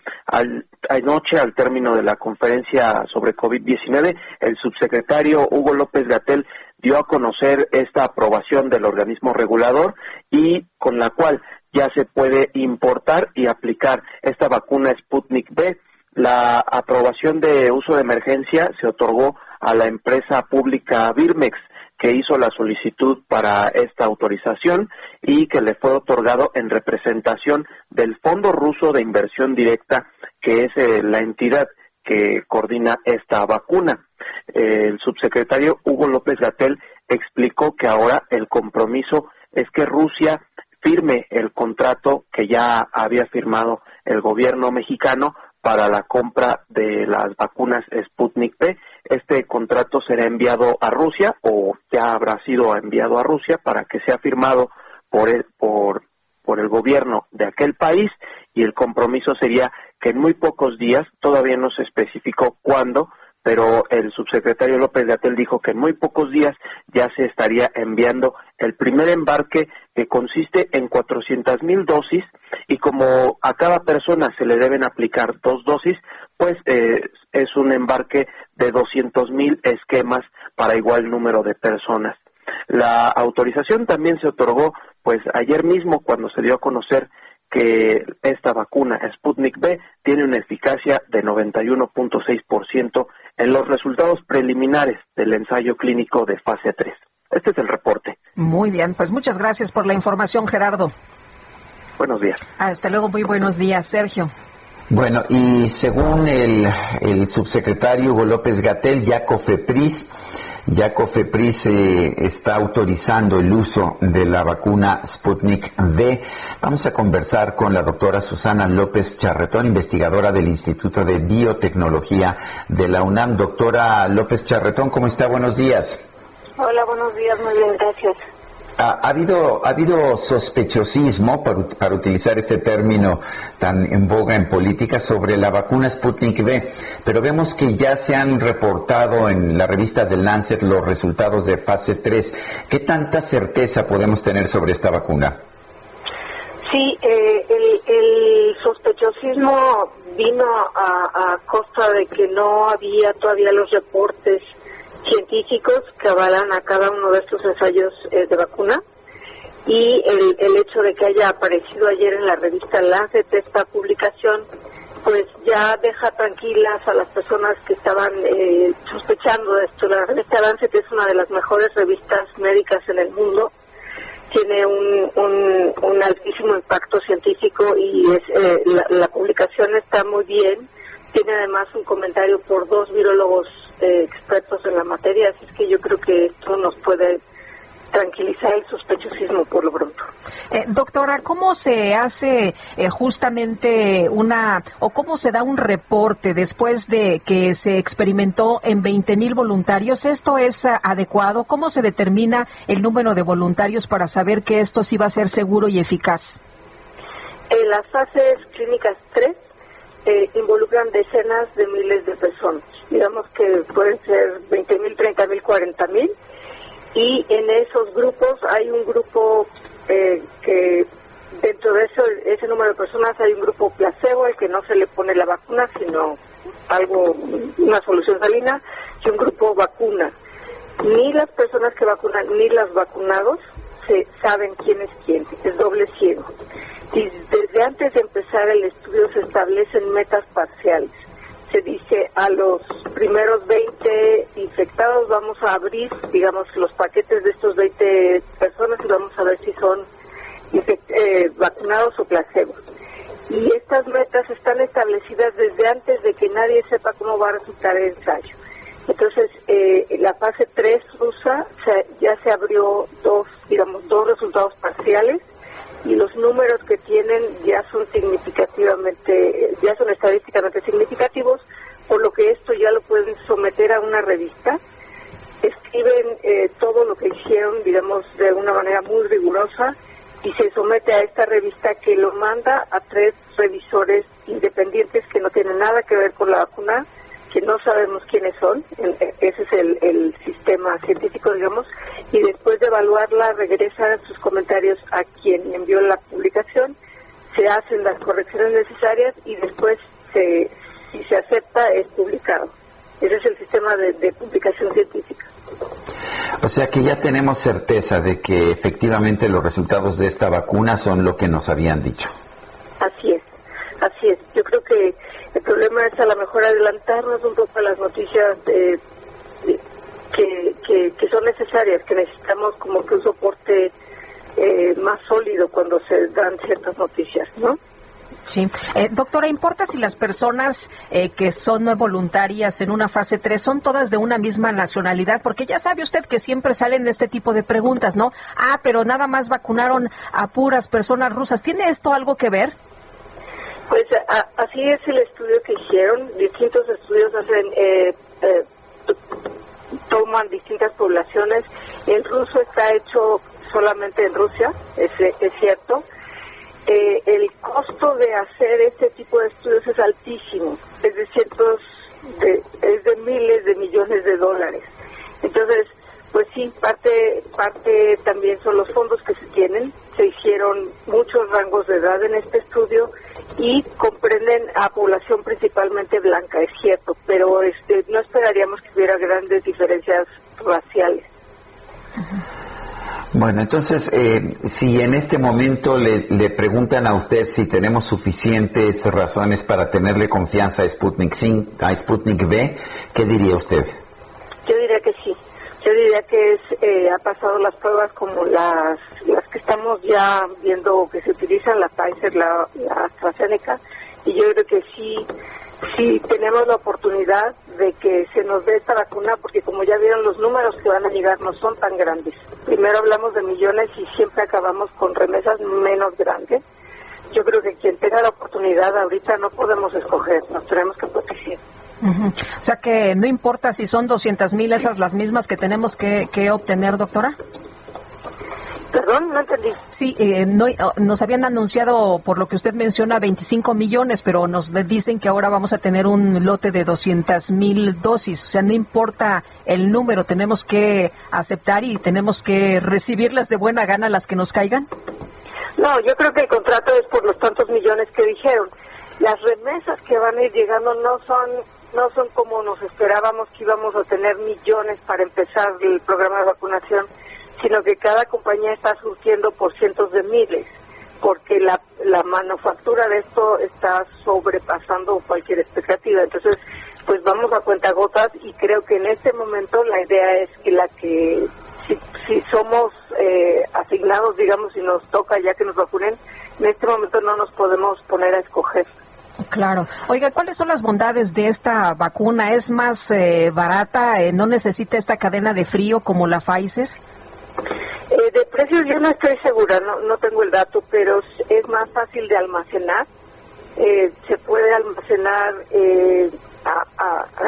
anoche, al término de la conferencia sobre COVID-19, el subsecretario Hugo López Gatel dio a conocer esta aprobación del organismo regulador y con la cual ya se puede importar y aplicar esta vacuna Sputnik B. La aprobación de uso de emergencia se otorgó a la empresa pública Birmex que hizo la solicitud para esta autorización y que le fue otorgado en representación del Fondo Ruso de Inversión Directa, que es eh, la entidad que coordina esta vacuna. el subsecretario Hugo López Gatel explicó que ahora el compromiso es que Rusia firme el contrato que ya había firmado el gobierno mexicano para la compra de las vacunas Sputnik V este contrato será enviado a Rusia o ya habrá sido enviado a Rusia para que sea firmado por el, por, por el gobierno de aquel país. Y el compromiso sería que en muy pocos días, todavía no se especificó cuándo, pero el subsecretario López de Atel dijo que en muy pocos días ya se estaría enviando el primer embarque que consiste en 400 mil dosis y como a cada persona se le deben aplicar dos dosis, pues eh, es un embarque de 200 mil esquemas para igual número de personas. La autorización también se otorgó pues ayer mismo cuando se dio a conocer que esta vacuna Sputnik B tiene una eficacia de 91.6% en los resultados preliminares del ensayo clínico de fase 3. Este es el reporte. Muy bien, pues muchas gracias por la información, Gerardo. Buenos días. Hasta luego, muy buenos días, Sergio. Bueno, y según el, subsecretario Hugo López Gatel, ya COFEPRIS, ya COFEPRIS eh, está autorizando el uso de la vacuna Sputnik V. Vamos a conversar con la doctora Susana López Charretón, investigadora del Instituto de Biotecnología de la UNAM. Doctora López Charretón, ¿cómo está? Buenos días. Hola, buenos días, muy bien, gracias. Ha, habido, ha habido sospechosismo, para, para, utilizar este término tan en boga en política, sobre la vacuna Sputnik V, pero vemos que ya se han reportado en la revista The Lancet los resultados de fase 3. ¿Qué tanta certeza podemos tener sobre esta vacuna? Sí, eh, el, sospechosismo vino a, a costa de que no había todavía los reportes científicos que avalan a cada uno de estos ensayos eh, de vacuna y el, el hecho de que haya aparecido ayer en la revista Lancet esta publicación pues ya deja tranquilas a las personas que estaban eh, sospechando de esto. La revista Lancet es una de las mejores revistas médicas en el mundo, tiene un, un, altísimo impacto científico y es, eh, la, la publicación está muy bien. Tiene además un comentario por dos virólogos expertos en la materia, así es que yo creo que esto nos puede tranquilizar el sospechosismo por lo pronto. Eh, doctora, ¿cómo se hace eh, justamente una, o cómo se da un reporte después de que se experimentó en 20 mil voluntarios? ¿Esto es uh, adecuado? ¿Cómo se determina el número de voluntarios para saber que esto sí va a ser seguro y eficaz? En las fases clínicas 3 eh, involucran decenas de miles de personas digamos que pueden ser 20 mil, 30 mil, 40 mil, y en esos grupos hay un grupo eh, que dentro de eso, ese número de personas hay un grupo placebo al que no se le pone la vacuna, sino algo, una solución salina, y un grupo vacuna. Ni las personas que vacunan ni los vacunados se saben quién es quién, es doble ciego. Y desde antes de empezar el estudio se establecen metas parciales se dice a los primeros 20 infectados vamos a abrir, digamos, los paquetes de estos 20 personas y vamos a ver si son eh, vacunados o placebo. Y estas metas están establecidas desde antes de que nadie sepa cómo va a resultar el ensayo. Entonces, eh, la fase 3 rusa ya se abrió dos digamos, dos resultados parciales y los números que tienen ya son significativamente, ya son estadísticamente significativos, por lo que esto ya lo pueden someter a una revista. Escriben eh, todo lo que hicieron, digamos, de una manera muy rigurosa y se somete a esta revista que lo manda a tres revisores independientes que no tienen nada que ver con la vacuna, que no sabemos quiénes son, e, ese es el, sistema científico, digamos, y después de evaluarla regresan sus comentarios a quien envió la publicación, se hacen las correcciones necesarias y después, se, si se acepta, es publicado. Ese es el sistema de publicación científica. O sea que ya tenemos certeza de que efectivamente los resultados de esta vacuna son lo que nos habían dicho. Así es, así es. Yo creo que el problema es a lo mejor adelantarnos un poco a las noticias que, que, son necesarias, que necesitamos como que un soporte eh, más sólido cuando se dan ciertas noticias, ¿no? Sí. Eh, doctora, ¿importa si las personas eh, que son voluntarias en una fase 3 son todas de una misma nacionalidad? Porque ya sabe usted que siempre salen este tipo de preguntas, ¿no? Ah, pero nada más vacunaron a puras personas rusas. ¿Tiene esto algo que ver? Pues así es el estudio que hicieron. Distintos estudios hacen, eh, eh, toman distintas poblaciones. El ruso está hecho solamente en Rusia, es, es cierto eh, el costo de hacer este tipo de estudios es altísimo, es de cientos, de, es de miles de millones de dólares. Entonces, pues sí, parte, parte también son los fondos que se tienen. Se hicieron muchos rangos de edad en este estudio y comprenden a población principalmente blanca, es cierto, pero este, no esperaríamos que hubiera grandes diferencias raciales. Bueno, entonces, eh, si en este momento le, preguntan a usted si tenemos suficientes razones para tenerle confianza a Sputnik, a Sputnik V, ¿qué diría usted? Yo diría que sí. Yo diría que es, eh, ha pasado las pruebas como las, las que estamos ya viendo que se utilizan, la Pfizer, la, AstraZeneca, y yo creo que sí si tenemos la oportunidad de que se nos dé esta vacuna, porque como ya vieron los números que van a llegar no son tan grandes. Primero hablamos de millones y siempre acabamos con remesas menos grandes. Yo creo que quien tenga la oportunidad ahorita no podemos escoger, nos tenemos que proteger. O sea que no importa si son 200 mil esas las mismas que tenemos que, que obtener, doctora. Perdón, no entendí. Sí, eh, no, oh, nos habían anunciado, por lo que usted menciona, 25 millones, pero nos dicen que ahora vamos a tener un lote de 200 mil dosis. O sea, no importa el número, tenemos que aceptar y tenemos que recibirlas de buena gana las que nos caigan. No, yo creo que el contrato es por los tantos millones que dijeron. Las remesas que van a ir llegando no son no son como nos esperábamos que íbamos a tener millones para empezar el programa de vacunación sino que cada compañía está surgiendo por cientos de miles, porque la, la manufactura de esto está sobrepasando cualquier expectativa. Entonces, pues vamos a cuentagotas y creo que en este momento la idea es que la que si, somos eh, asignados, digamos, y nos toca ya que nos vacunen, en este momento no nos podemos poner a escoger. Claro. Oiga, ¿cuáles son las bondades de esta vacuna? ¿Es más eh, barata? Eh, ¿No necesita esta cadena de frío como la Pfizer? Eh, de precios yo no estoy segura, no, tengo el dato, pero es más fácil de almacenar. Eh, se puede almacenar eh,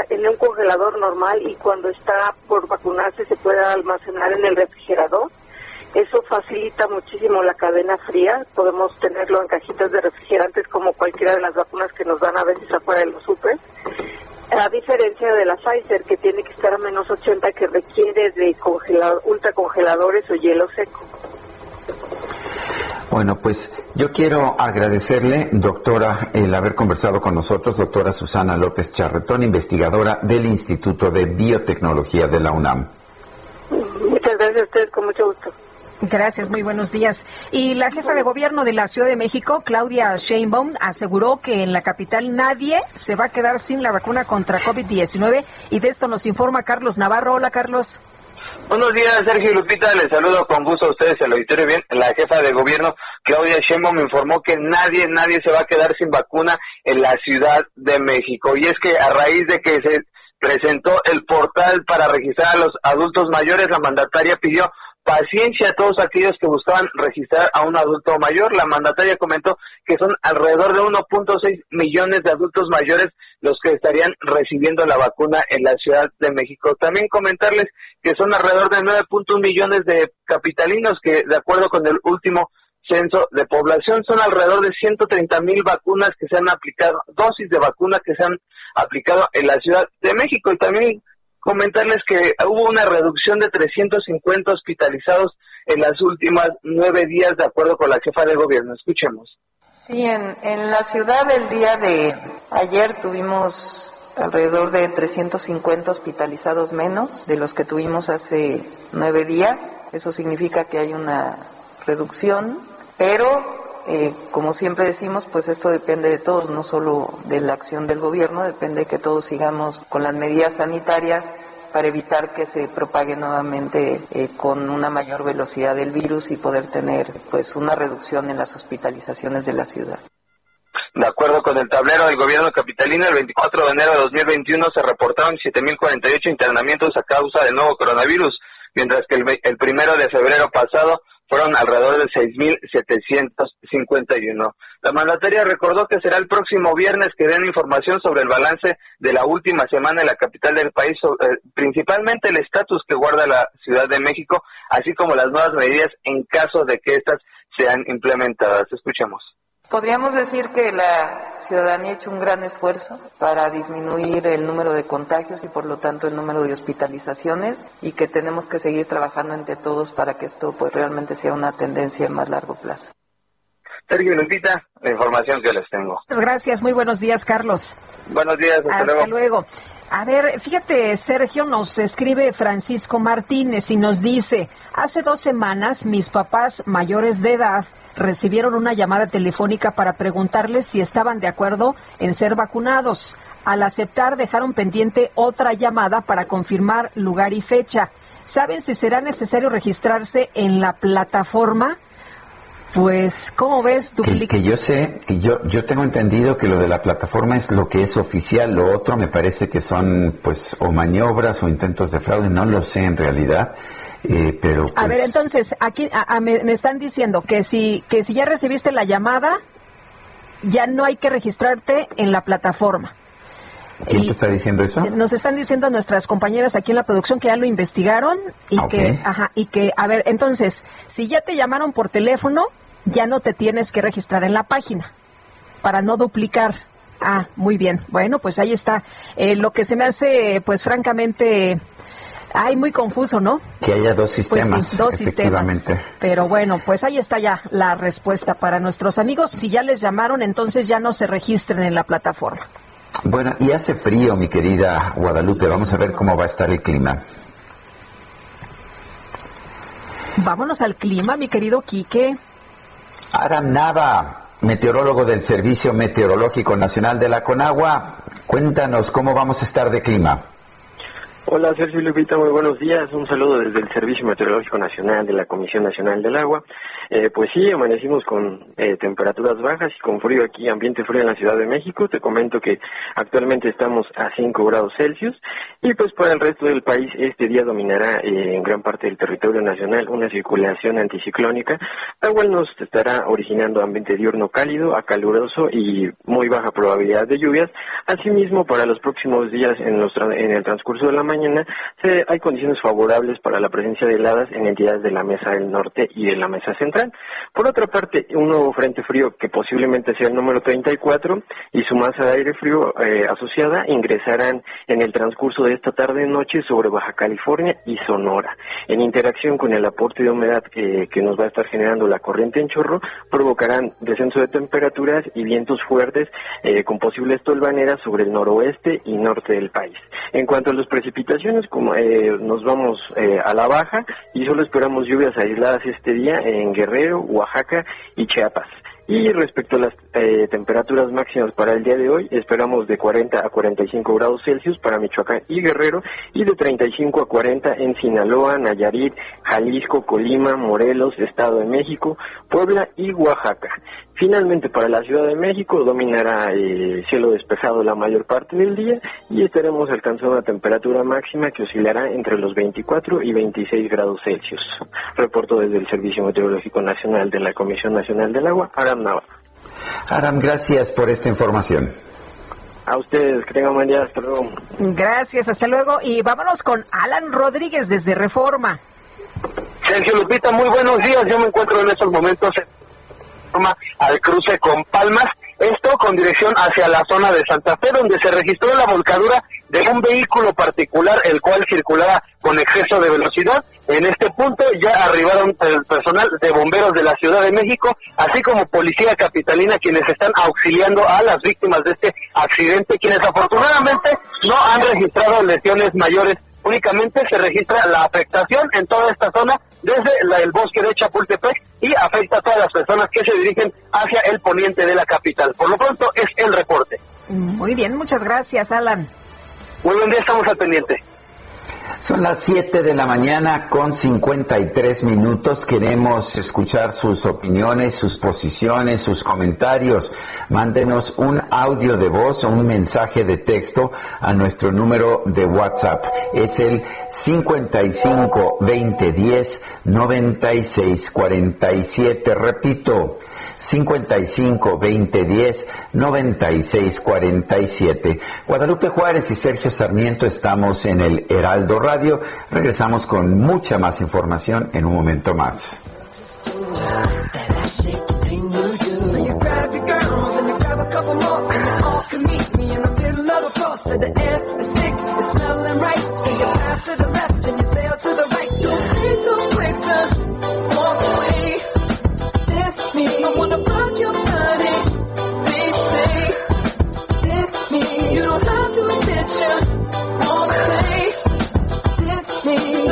en un congelador normal y cuando está por vacunarse se puede almacenar en el refrigerador. Eso facilita muchísimo la cadena fría. Podemos tenerlo en cajitas de refrigerantes como cualquiera de las vacunas que nos dan a veces afuera de los super a diferencia de la Pfizer, que tiene que estar a menos 80, que requiere de congelador, ultracongeladores o hielo seco. Bueno, pues yo quiero agradecerle, doctora, el haber conversado con nosotros, doctora Susana López Charretón, investigadora del Instituto de Biotecnología de la UNAM. Muchas gracias a ustedes, con mucho gusto. Gracias, muy buenos días. Y la jefa de gobierno de la Ciudad de México, Claudia Sheinbaum, aseguró que en la capital nadie se va a quedar sin la vacuna contra COVID-19 y de esto nos informa Carlos Navarro. Hola, Carlos. Buenos días, Sergio Lupita. Les saludo con gusto a ustedes, el auditorio bien. La jefa de gobierno, Claudia Sheinbaum, informó que nadie, nadie se va a quedar sin vacuna en la Ciudad de México. Y es que a raíz de que se presentó el portal para registrar a los adultos mayores, la mandataria pidió paciencia a todos aquellos que buscaban registrar a un adulto mayor. La mandataria comentó que son alrededor de 1.6 millones de adultos mayores los que estarían recibiendo la vacuna en la Ciudad de México. También comentarles que son alrededor de 9.1 millones de capitalinos que, de acuerdo con el último censo de población, son alrededor de 130 mil vacunas que se han aplicado, dosis de vacunas que se han aplicado en la Ciudad de México. Y también comentarles que hubo una reducción de 350 hospitalizados en las últimas nueve días, de acuerdo con la jefa de gobierno. Escuchemos. Sí, en, en la ciudad el día de ayer tuvimos alrededor de 350 hospitalizados menos de los que tuvimos hace nueve días. Eso significa que hay una reducción, pero eh, como siempre decimos, pues esto depende de todos, no solo de la acción del gobierno, depende de que todos sigamos con las medidas sanitarias para evitar que se propague nuevamente eh, con una mayor velocidad del virus y poder tener pues una reducción en las hospitalizaciones de la ciudad. De acuerdo con el tablero del gobierno capitalino, el 24 de enero de 2021 se reportaron 7.048 internamientos a causa del nuevo coronavirus, mientras que el, el primero de febrero pasado fueron alrededor de 6.751. La mandataria recordó que será el próximo viernes que den información sobre el balance de la última semana en la capital del país, eh, principalmente el estatus que guarda la Ciudad de México, así como las nuevas medidas en caso de que éstas sean implementadas. Escuchemos. Podríamos decir que la ciudadanía ha hecho un gran esfuerzo para disminuir el número de contagios y por lo tanto el número de hospitalizaciones y que tenemos que seguir trabajando entre todos para que esto pues realmente sea una tendencia a más largo plazo. Sergio Lupita, la información que les tengo. Gracias, muy buenos días, Carlos. Buenos días, hasta, luego. A ver, fíjate, Sergio, nos escribe Francisco Martínez y nos dice, hace dos semanas mis papás mayores de edad recibieron una llamada telefónica para preguntarles si estaban de acuerdo en ser vacunados. Al aceptar, dejaron pendiente otra llamada para confirmar lugar y fecha. ¿Saben si será necesario registrarse en la plataforma? Pues, ¿cómo ves? Que, que, yo sé, que yo, yo tengo entendido que lo de la plataforma es lo que es oficial, lo otro me parece que son, pues, o maniobras o intentos de fraude, no lo sé en realidad. Eh, pero A ver, pues entonces, aquí me, me, están diciendo que si, que si ya recibiste la llamada, ya no hay que registrarte en la plataforma. ¿Quién te está diciendo eso? Nos están diciendo nuestras compañeras aquí en la producción que ya lo investigaron y que, ajá, y que, a ver, entonces, si ya te llamaron por teléfono, ya no te tienes que registrar en la página para no duplicar. Ah, muy bien. Bueno, pues ahí está. Eh, lo que se me hace, pues francamente, ay, muy confuso, ¿no? Que haya dos Pues sistemas. sí, dos sistemas. Pero bueno, pues ahí está ya la respuesta para nuestros amigos. Si ya les llamaron, entonces ya no se registren en la plataforma. Bueno, y hace frío, mi querida Guadalupe. Vamos a ver cómo va a estar el clima. Vámonos al clima, mi querido Quique. Aram Nava, meteorólogo del Servicio Meteorológico Nacional de la Conagua, cuéntanos cómo vamos a estar de clima. Hola Sergio Lupita, muy buenos días. Un saludo desde el Servicio Meteorológico Nacional de la Comisión Nacional del Agua. Eh, pues sí, amanecimos con eh, temperaturas bajas y con frío aquí, ambiente frío en la Ciudad de México. Te comento que actualmente estamos a 5 grados Celsius y pues para el resto del país este día dominará eh, en gran parte del territorio nacional una circulación anticiclónica, la cual nos estará originando ambiente diurno cálido a caluroso y muy baja probabilidad de lluvias. Asimismo, para los próximos días en, los, en el transcurso de la mañana hay condiciones favorables para la presencia de heladas en entidades de la Mesa del Norte y de la Mesa Central. Por otra parte, un nuevo frente frío que posiblemente sea el número 34 y su masa de aire frío eh, asociada ingresarán en el transcurso de esta tarde-noche sobre Baja California y Sonora. En interacción con el aporte de humedad que, que nos va a estar generando la corriente en chorro, provocarán descenso de temperaturas y vientos fuertes eh, con posibles tolvaneras sobre el noroeste y norte del país. En cuanto a las precipitaciones, como eh, nos vamos a la baja y solo esperamos lluvias aisladas este día en Guerrero, Oaxaca y Chiapas. Y respecto a las eh, temperaturas máximas para el día de hoy, esperamos de 40 a 45 grados Celsius para Michoacán y Guerrero y de 35 a 40 en Sinaloa, Nayarit, Jalisco, Colima, Morelos, Estado de México, Puebla y Oaxaca. Finalmente, para la Ciudad de México dominará eh, cielo despejado la mayor parte del día y estaremos alcanzando una temperatura máxima que oscilará entre los 24 y 26 grados Celsius. Reporto desde el Servicio Meteorológico Nacional de la Comisión Nacional del Agua, Aram. Aram, gracias por esta información. A ustedes, que tengan buen día, hasta luego. Gracias, hasta luego. Y vámonos con Alan Rodríguez desde Reforma. Sergio Lupita, muy buenos días. Yo me encuentro en estos momentos al cruce con Palmas, esto con dirección hacia la zona de Santa Fe, donde se registró la volcadura de un vehículo particular, el cual circulaba con exceso de velocidad. En este punto ya arribaron el personal de bomberos de la Ciudad de México, así como policía capitalina, quienes están auxiliando a las víctimas de este accidente, quienes afortunadamente no han registrado lesiones mayores únicamente se registra la afectación en toda esta zona desde el bosque de Chapultepec y afecta a todas las personas que se dirigen hacia el poniente de la capital. Por lo pronto es el reporte. Muy bien, muchas gracias, Alan. Muy buen día, estamos al pendiente. Son las 7 de la mañana con 53 minutos. Queremos escuchar sus opiniones, sus posiciones, sus comentarios. Mándenos un audio de voz o un mensaje de texto a nuestro número de WhatsApp. Es el 55 20 10 96 47. Repito, 55 20 10 96 47. Guadalupe Juárez y Sergio Sarmiento estamos en el Heraldo Radio. Regresamos con mucha más información en un momento más.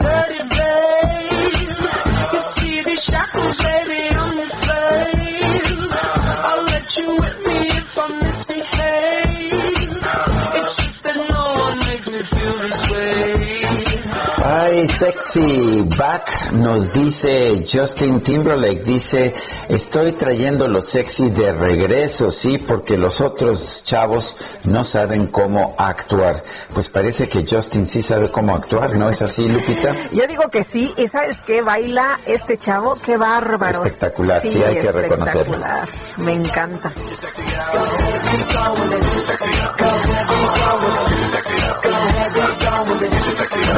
Dirty babe. You see these shackles, baby, sexy back, nos dice Justin Timberlake, dice, estoy trayendo lo sexy de regreso, sí, porque los otros chavos no saben cómo actuar. Pues parece que Justin sí sabe cómo actuar, ¿no es así, Lupita? Yo digo que sí, y ¿sabes qué? Baila este chavo, qué bárbaro. Espectacular, sí, hay que reconocerlo. espectacular. Me encanta.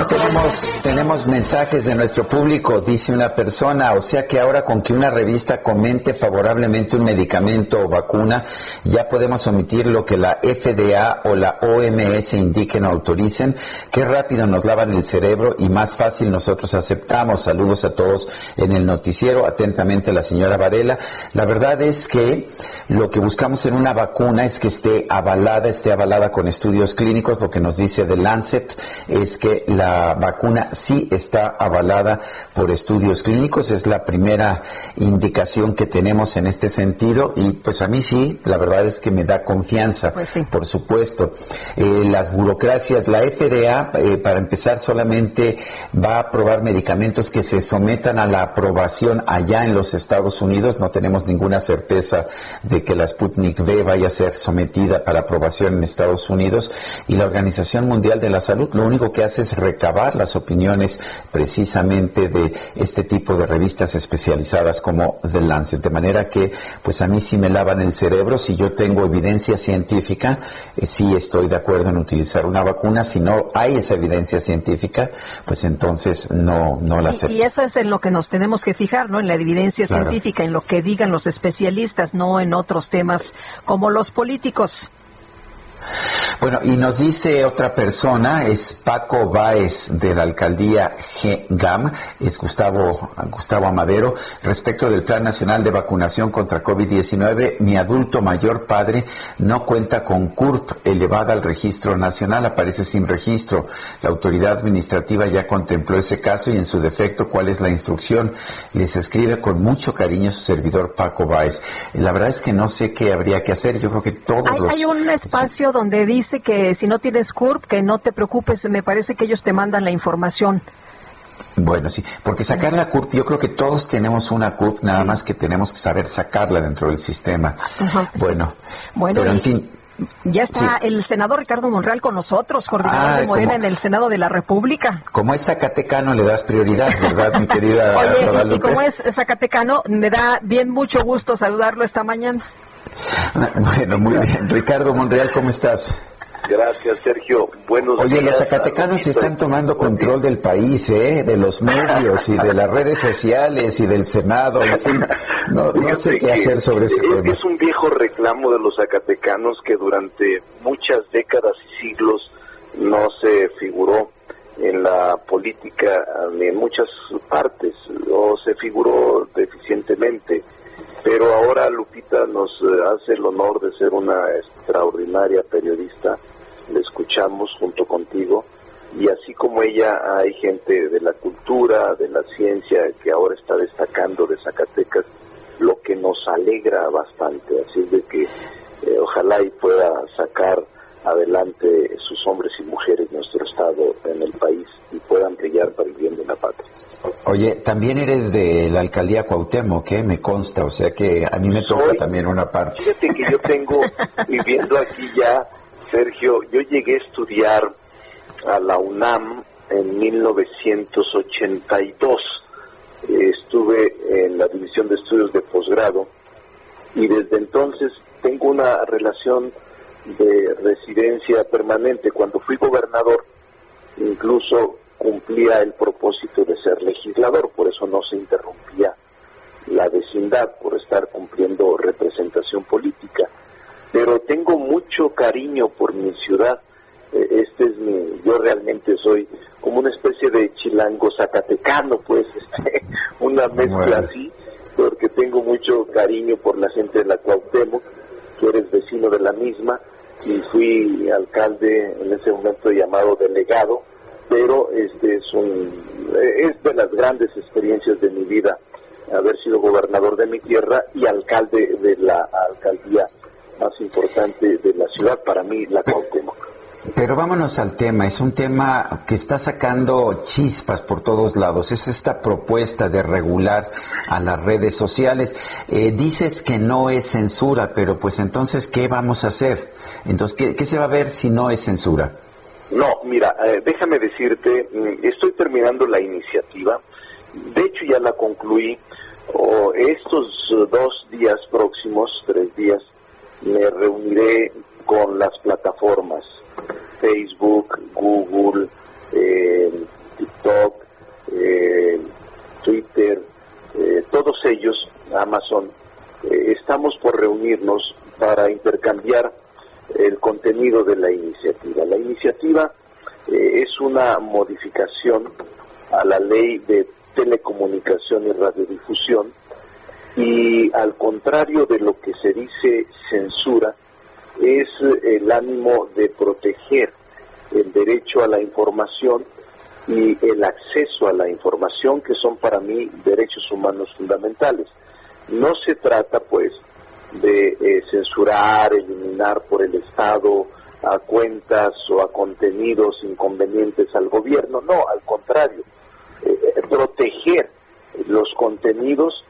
Tenemos, tenemos mensajes de nuestro público, dice una persona, o sea que ahora con que una revista comente favorablemente un medicamento o vacuna, ya podemos omitir lo que la FDA o la OMS indiquen o autoricen, qué rápido nos lavan el cerebro y más fácil nosotros aceptamos. Saludos a todos en el noticiero, atentamente la señora Varela. La verdad es que lo que buscamos en una vacuna es que esté avalada, esté avalada con estudios clínicos, lo que nos dice The Lancet es que la vacuna sí sí está avalada por estudios clínicos, es la primera indicación que tenemos en este sentido y pues a mí sí, la verdad es que me da confianza, Pues sí. por supuesto. Eh, las burocracias, la FDA, eh, para empezar, solamente va a aprobar medicamentos que se sometan a la aprobación allá en los Estados Unidos. No tenemos ninguna certeza de que la Sputnik V vaya a ser sometida para aprobación en Estados Unidos. Y la Organización Mundial de la Salud lo único que hace es recabar las opiniones precisamente de este tipo de revistas especializadas como The Lancet. De manera que, pues a mí sí me lavan el cerebro. Si yo tengo evidencia científica, eh, sí estoy de acuerdo en utilizar una vacuna. Si no hay esa evidencia científica, pues entonces no, no la Y, acepto. y eso es en lo que nos tenemos que fijar, ¿no? En la evidencia Claro. científica, en lo que digan los especialistas, no en otros temas como los políticos. Bueno, y nos dice otra persona, es Paco Báez de la alcaldía GAM, es Gustavo, Gustavo Amadero, respecto del Plan Nacional de Vacunación contra COVID-19, mi adulto mayor padre no cuenta con CURP elevada al registro nacional, aparece sin registro. La autoridad administrativa ya contempló ese caso y en su defecto, ¿cuál es la instrucción? Les escribe con mucho cariño su servidor Paco Báez. La verdad es que no sé qué habría que hacer, yo creo que todos Hay, los... hay un espacio donde dice que si no tienes CURP, que no te preocupes, me parece que ellos te mandan la información. Bueno, sí, porque sacar la CURP, yo creo que todos tenemos una CURP, nada más que tenemos que saber sacarla dentro del sistema. Ajá, sí. Bueno, Bueno, pero en fin, Ya está Sí. el senador Ricardo Monreal con nosotros, coordinador Ah, de Morena en el Senado de la República. como es zacatecano le das prioridad, ¿verdad, mi querida Oye, y- como es Zacatecano, me da bien mucho gusto saludarlo esta mañana. Bueno, muy bien. Ricardo Monreal, ¿cómo estás? Gracias, Sergio. Buenos Oye, días. los zacatecanos están tomando control del país, ¿eh? De los medios y de las redes sociales y del Senado, en fin. No, no sé qué hacer sobre ese es, tema. es un viejo reclamo de los zacatecanos que durante muchas décadas y siglos no se figuró en la política en muchas partes o se figuró deficientemente. Pero ahora Lupita nos eh, hace el honor de ser una extraordinaria periodista. Le escuchamos junto contigo y así como ella hay gente de la cultura, de la ciencia que ahora está destacando de Zacatecas, lo que nos alegra bastante. Así es de que eh, ojalá y pueda sacar adelante sus hombres y mujeres nuestro estado en el país y puedan brillar para el bien de la patria. Oye, también eres de la alcaldía Cuauhtémoc, ¿eh? Me consta, o sea que a mí me toca Soy- también una parte. Fíjate que yo tengo, viviendo aquí ya, Sergio, yo llegué a estudiar a la UNAM en 1982. Eh, estuve en la División de Estudios de Posgrado y desde entonces tengo una relación de residencia permanente. Cuando fui gobernador, incluso cumplía el propósito de ser legislador, por eso no se interrumpía la vecindad por estar cumpliendo representación política. Pero tengo mucho cariño por mi ciudad. Eh, Este es mi, yo realmente soy como una especie de chilango zacatecano, pues, este, una mezcla Bueno. así, porque tengo mucho cariño por la gente de la Cuauhtémoc, que eres vecino de la misma, y fui alcalde en ese momento llamado delegado, pero este es un, eh, es de las grandes experiencias de mi vida haber sido gobernador de mi tierra y alcalde de la alcaldía más importante de la ciudad, para mí la Cuauhtémoc. Pero vámonos al tema, es un tema que está sacando chispas por todos lados, es esta propuesta de regular a las redes sociales. Eh, dices que no es censura, pero pues entonces, ¿qué vamos a hacer? Entonces, ¿qué, qué se va a ver si no es censura? No, mira, eh, déjame decirte, mm, estoy terminando la iniciativa, de hecho ya la concluí, estos eh, dos días próximos, tres días, me reuniré con las plataformas, Facebook, Google, eh, TikTok, Twitter, todos ellos, Amazon, estamos por reunirnos para intercambiar el contenido de la iniciativa. La iniciativa eh, es una modificación a la ley de telecomunicación y radiodifusión y al contrario de lo que se dice censura, es el ánimo de proteger el derecho a la información y el acceso a la información que son para mí derechos humanos fundamentales. No se trata pues de eh, censurar, eliminar por el Estado a cuentas o a contenidos inconvenientes al gobierno, no, al contrario, eh, eh, proteger los contenidos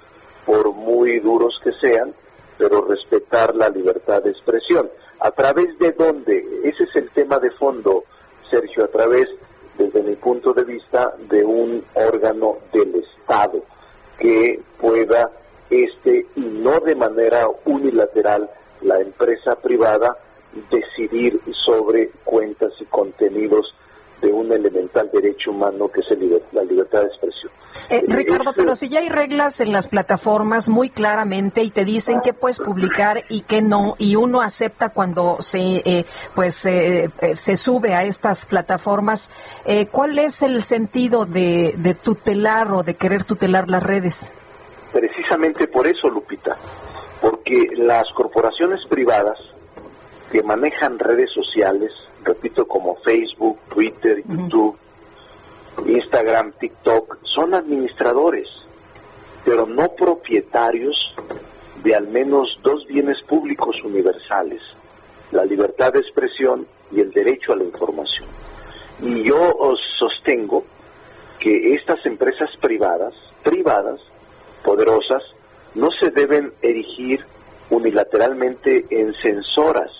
por muy duros que sean, pero respetar la libertad de expresión. ¿A través de dónde? Ese es el tema de fondo, Sergio, a través, desde mi punto de vista, de un órgano del Estado que pueda, este, y no de manera unilateral, la empresa privada, decidir sobre cuentas y contenidos de un elemental derecho humano que es la libertad de expresión. Eh, Ricardo, pero si ya hay reglas en las plataformas muy claramente y te dicen qué puedes publicar y qué no, y uno acepta cuando se eh, pues eh, se sube a estas plataformas, ¿cuál es el sentido de, de tutelar o de querer tutelar las redes? Precisamente por eso, Lupita, porque las corporaciones privadas que manejan redes sociales, repito, como Facebook, Twitter, YouTube, Instagram, TikTok, son administradores, pero no propietarios de al menos dos bienes públicos universales, la libertad de expresión y el derecho a la información. Y yo os sostengo que estas empresas privadas, privadas, poderosas, no se deben erigir unilateralmente en censoras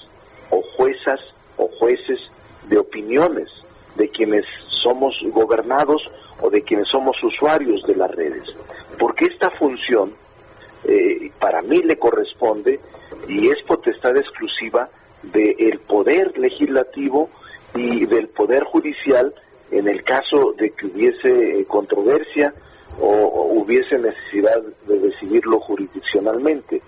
o juezas o jueces de opiniones de quienes somos gobernados o de quienes somos usuarios de las redes. Porque esta función eh, para mí le corresponde y es potestad exclusiva del poder legislativo y del poder judicial en el caso de que hubiese eh, controversia o, hubiese necesidad de decidirlo jurisdiccionalmente.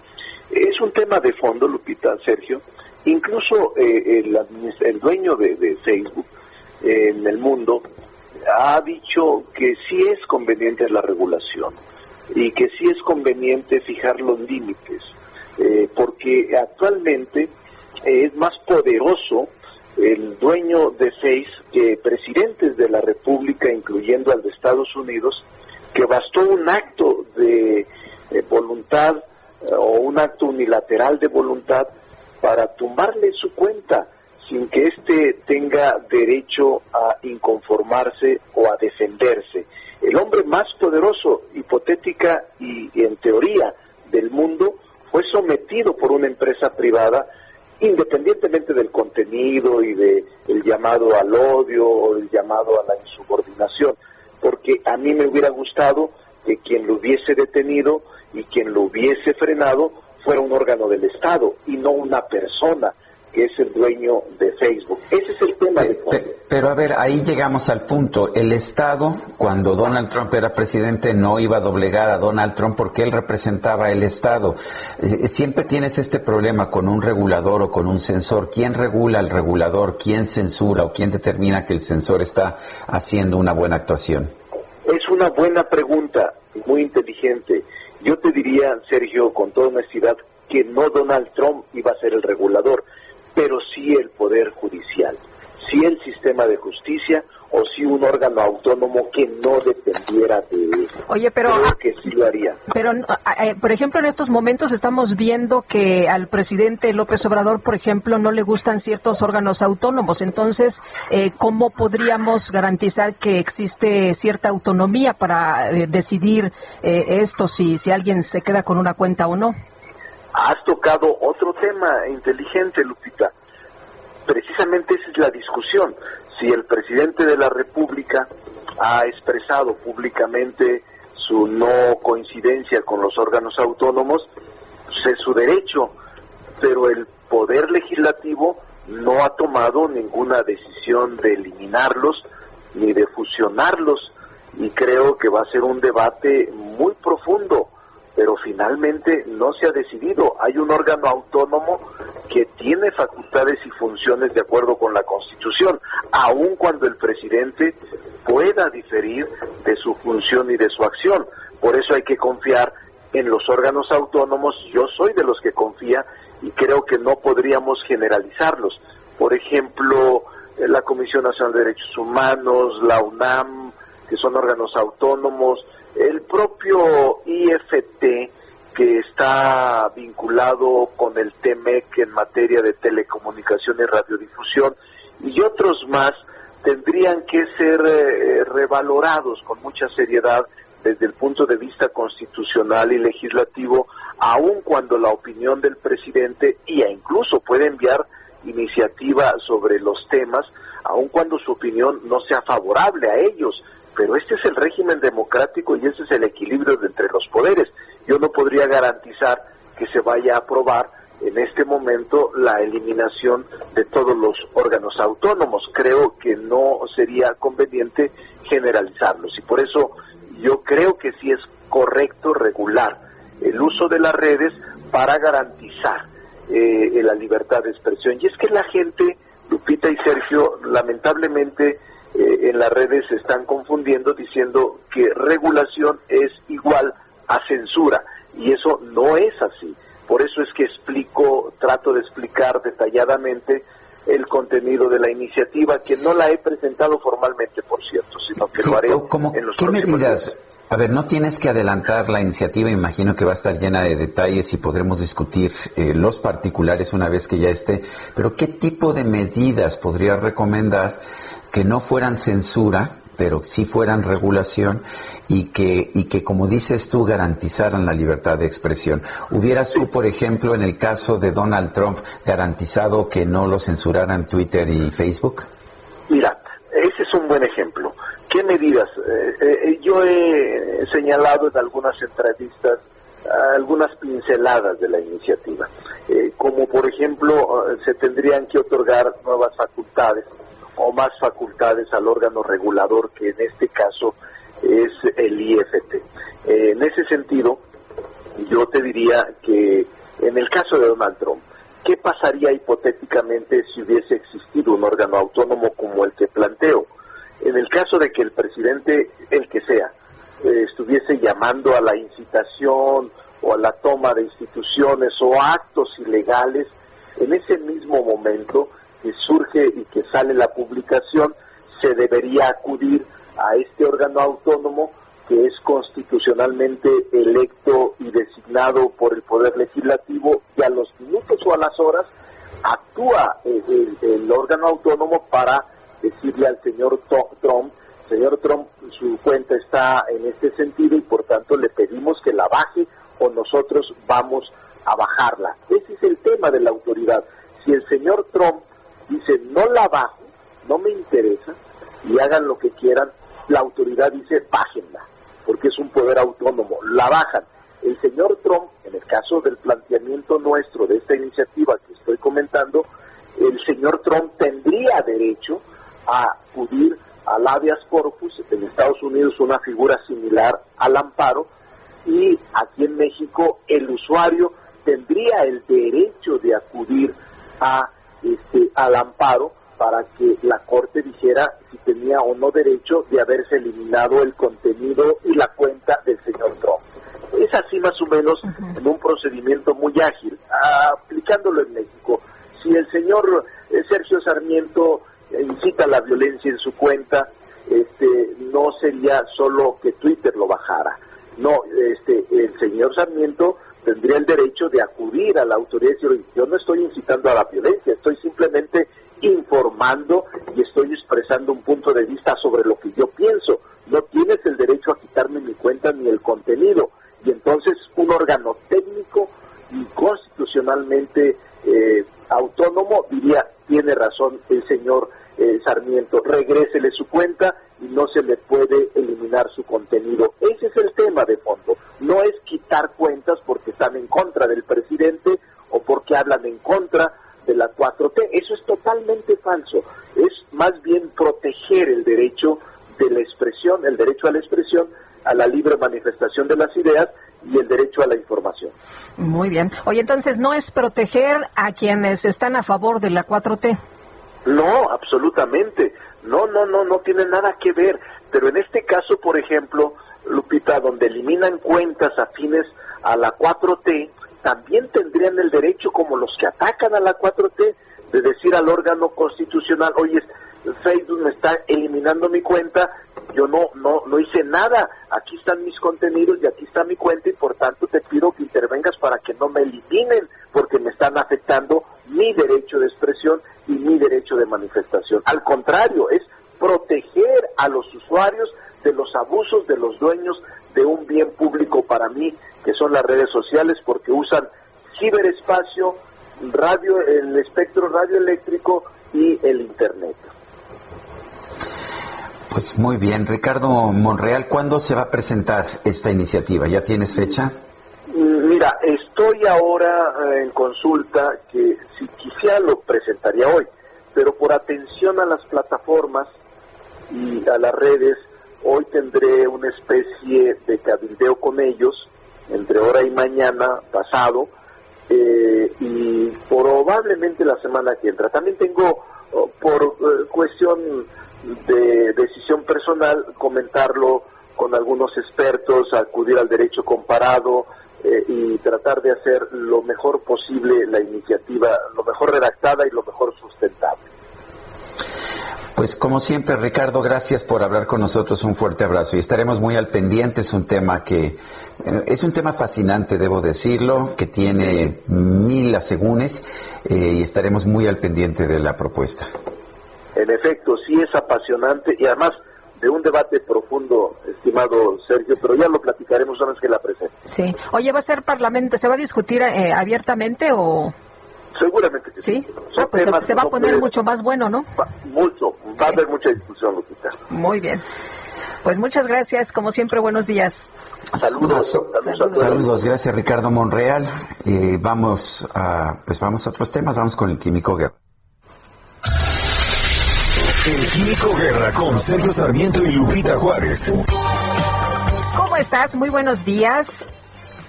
Es un tema de fondo, Lupita, Sergio. Incluso eh, el, el, dueño de Facebook en el mundo ha dicho que sí es conveniente la regulación y que sí es conveniente fijar los límites, eh, porque actualmente es más poderoso el dueño de seis que presidentes de la República, incluyendo al de Estados Unidos, que bastó un acto de voluntad eh, o un acto unilateral de voluntad para tumbarle su cuenta sin que éste tenga derecho a inconformarse o a defenderse. El hombre más poderoso, hipotética y, en teoría del mundo, fue sometido por una empresa privada independientemente del contenido y del el llamado al odio o el llamado a la insubordinación, porque a mí me hubiera gustado que quien lo hubiese detenido y quien lo hubiese frenado fuera un órgano del Estado y no una persona que es el dueño de Facebook. Ese es el tema de Pero, a ver, ahí llegamos al punto. El Estado, cuando Donald Trump era presidente, no iba a doblegar a Donald Trump porque él representaba el Estado. Eh, siempre tienes este problema con un regulador o con un censor. ¿Quién regula al regulador? ¿Quién censura o quién determina que el censor está haciendo una buena actuación? Es una buena pregunta, muy inteligente. Yo te diría, Sergio, con toda honestidad, que no Donald Trump iba a ser el regulador pero sí el Poder Judicial, sí el sistema de justicia o sí un órgano autónomo que no dependiera de él. Oye, pero que sí lo haría. Pero eh, por ejemplo, en estos momentos estamos viendo que al presidente López Obrador, por ejemplo, no le gustan ciertos órganos autónomos. Entonces, eh, ¿cómo podríamos garantizar que existe cierta autonomía para eh, decidir esto si si alguien se queda con una cuenta o no? Has tocado otro tema inteligente, Lupita. Precisamente esa es la discusión. Si el presidente de la República ha expresado públicamente su no coincidencia con los órganos autónomos, pues es su derecho, pero el poder legislativo no ha tomado ninguna decisión de eliminarlos ni de fusionarlos y creo que va a ser un debate muy profundo pero finalmente no se ha decidido. Hay un órgano autónomo que tiene facultades y funciones de acuerdo con la Constitución, aun cuando el presidente pueda diferir de su función y de su acción. Por eso hay que confiar en los órganos autónomos. Yo soy de los que confía y creo que no podríamos generalizarlos. Por ejemplo, eh, la Comisión Nacional de Derechos Humanos, la UNAM, que son órganos autónomos, el propio IFT, que está vinculado con el TEMEC en materia de telecomunicación y radiodifusión, y otros más, tendrían que ser eh, revalorados con mucha seriedad desde el punto de vista constitucional y legislativo, aun cuando la opinión del presidente, y incluso puede enviar iniciativa sobre los temas, aun cuando su opinión no sea favorable a ellos. Pero este es el régimen democrático y ese es el equilibrio entre los poderes. Yo no podría garantizar que se vaya a aprobar en este momento la eliminación de todos los órganos autónomos. Creo que no sería conveniente generalizarlos y por eso yo creo que sí es correcto regular el uso de las redes para garantizar eh, la libertad de expresión. Y es que la gente, Lupita y Sergio, lamentablemente eh, en las redes se están confundiendo diciendo que regulación es igual a censura y eso no es así. Por eso es que explico, trato de explicar detalladamente el contenido de la iniciativa, que no la he presentado formalmente, por cierto, sino que lo haré en los ¿Qué medidas? A ver, no tienes que adelantar la iniciativa, imagino que va a estar llena de detalles y podremos discutir eh, los particulares una vez que ya esté, pero ¿qué tipo de medidas podría recomendar que no fueran censura, pero sí fueran regulación y que, y que, como dices tú, garantizaran la libertad de expresión. ¿Hubieras tú, por ejemplo, en el caso de Donald Trump, garantizado que no lo censuraran Twitter y Facebook? Mira, ese es un buen ejemplo. ¿Qué medidas? Eh, eh, yo he señalado en algunas entrevistas algunas pinceladas de la iniciativa, eh, como por ejemplo se tendrían que otorgar nuevas facultades o más facultades al órgano regulador que en este caso es el IFT. Eh, en ese sentido, yo te diría que en el caso de Donald Trump, ¿qué pasaría hipotéticamente si hubiese existido un órgano autónomo como el que planteo? En el caso de que el presidente, el que sea, eh, estuviese llamando a la incitación o a la toma de instituciones o actos ilegales, en ese mismo momento que surge y que sale la publicación, se debería acudir a este órgano autónomo que es constitucionalmente electo y designado por el Poder Legislativo y a los minutos o a las horas actúa el, órgano autónomo para decirle al señor Trump, señor Trump, su cuenta está en este sentido y por tanto le pedimos que la baje o nosotros vamos a bajarla. Ese es el tema de la autoridad. Si el señor Trump dice no la bajo, no me interesa y hagan lo que quieran, la autoridad dice bájenla, porque es un poder autónomo, la bajan. El señor Trump, en el caso del planteamiento nuestro de esta iniciativa que estoy comentando, el señor Trump tendría derecho a acudir al habeas corpus, en Estados Unidos una figura similar al amparo, y aquí en México el usuario tendría el derecho de acudir a este, al amparo para que la Corte dijera si tenía o no derecho de haberse eliminado el contenido y la cuenta del señor Trump. Es así más o menos en un procedimiento muy ágil. aplicándolo en México, si el señor eh, Sergio Sarmiento incita la violencia en su cuenta, este, no sería solo que Twitter lo bajara. No, este, el señor Sarmiento tendría el derecho de acudir a la autoridad y decir, yo no estoy incitando a la violencia, estoy simplemente informando y estoy expresando un punto de vista sobre lo que yo pienso. No tienes el derecho a quitarme mi cuenta ni el contenido. Y entonces un órgano técnico y constitucionalmente eh, autónomo diría, tiene razón el señor eh, Sarmiento, regrésele su cuenta y no se le puede eliminar su contenido. Ese es el tema de fondo. No es quitar cuentas porque están en contra del presidente o porque hablan en contra de la 4T. Eso es totalmente falso. Es más bien proteger el derecho de la expresión, el derecho a la expresión, a la libre manifestación de las ideas y el derecho a la información. Muy bien. Oye, entonces, ¿no es proteger a quienes están a favor de la 4T? No, absolutamente. No, no, no, no tiene nada que ver. Pero en este caso, por ejemplo, Lupita, donde eliminan cuentas afines a la 4T, también tendrían el derecho, como los que atacan a la 4T, de decir al órgano constitucional, oye, Facebook me está eliminando mi cuenta, yo no, no, no hice nada, aquí están mis contenidos y aquí está mi cuenta y por tanto te pido que intervengas para que no me eliminen porque me están afectando mi derecho de expresión y mi derecho de manifestación. Al contrario, es proteger a los usuarios de los abusos de los dueños de un bien público para mí, que son las redes sociales, porque usan ciberespacio, radio, el espectro radioeléctrico y el Internet. Pues muy bien, Ricardo Monreal, ¿cuándo se va a presentar esta iniciativa? ¿Ya tienes fecha? Mm, mira, estoy ahora eh, en consulta que si quisiera lo presentaría hoy, pero por atención a las plataformas y a las redes, hoy tendré una especie de cabildeo con ellos entre ahora y mañana pasado eh, y probablemente la semana que entra. También tengo oh, por eh, cuestión de decisión personal comentarlo con algunos expertos, acudir al derecho comparado eh, y tratar de hacer lo mejor posible la iniciativa, lo mejor redactada y lo mejor sustentable. Pues como siempre, Ricardo, gracias por hablar con nosotros. Un fuerte abrazo y estaremos muy al pendiente. Es un tema que eh, es un tema fascinante, debo decirlo, que tiene mil asegúnes eh, y estaremos muy al pendiente de la propuesta. En efecto, sí es apasionante y además de un debate profundo, estimado Sergio, pero ya lo platicaremos una vez que la presente. Sí. Oye, ¿va a ser parlamento? ¿Se va a discutir eh, abiertamente o...? Seguramente que sí. Ah, pues se, se, va a poner mucho más bueno, ¿no? Mucho, va a haber mucha discusión, Lupita. Muy bien. Pues muchas gracias, como siempre, buenos días. Saludos. Saludos, saludos. gracias Ricardo Monreal. Eh, vamos a, pues vamos a otros temas, vamos con el Químico Guerra. El Químico Guerra con Sergio Sarmiento y Lupita Juárez. ¿Cómo estás? Muy buenos días.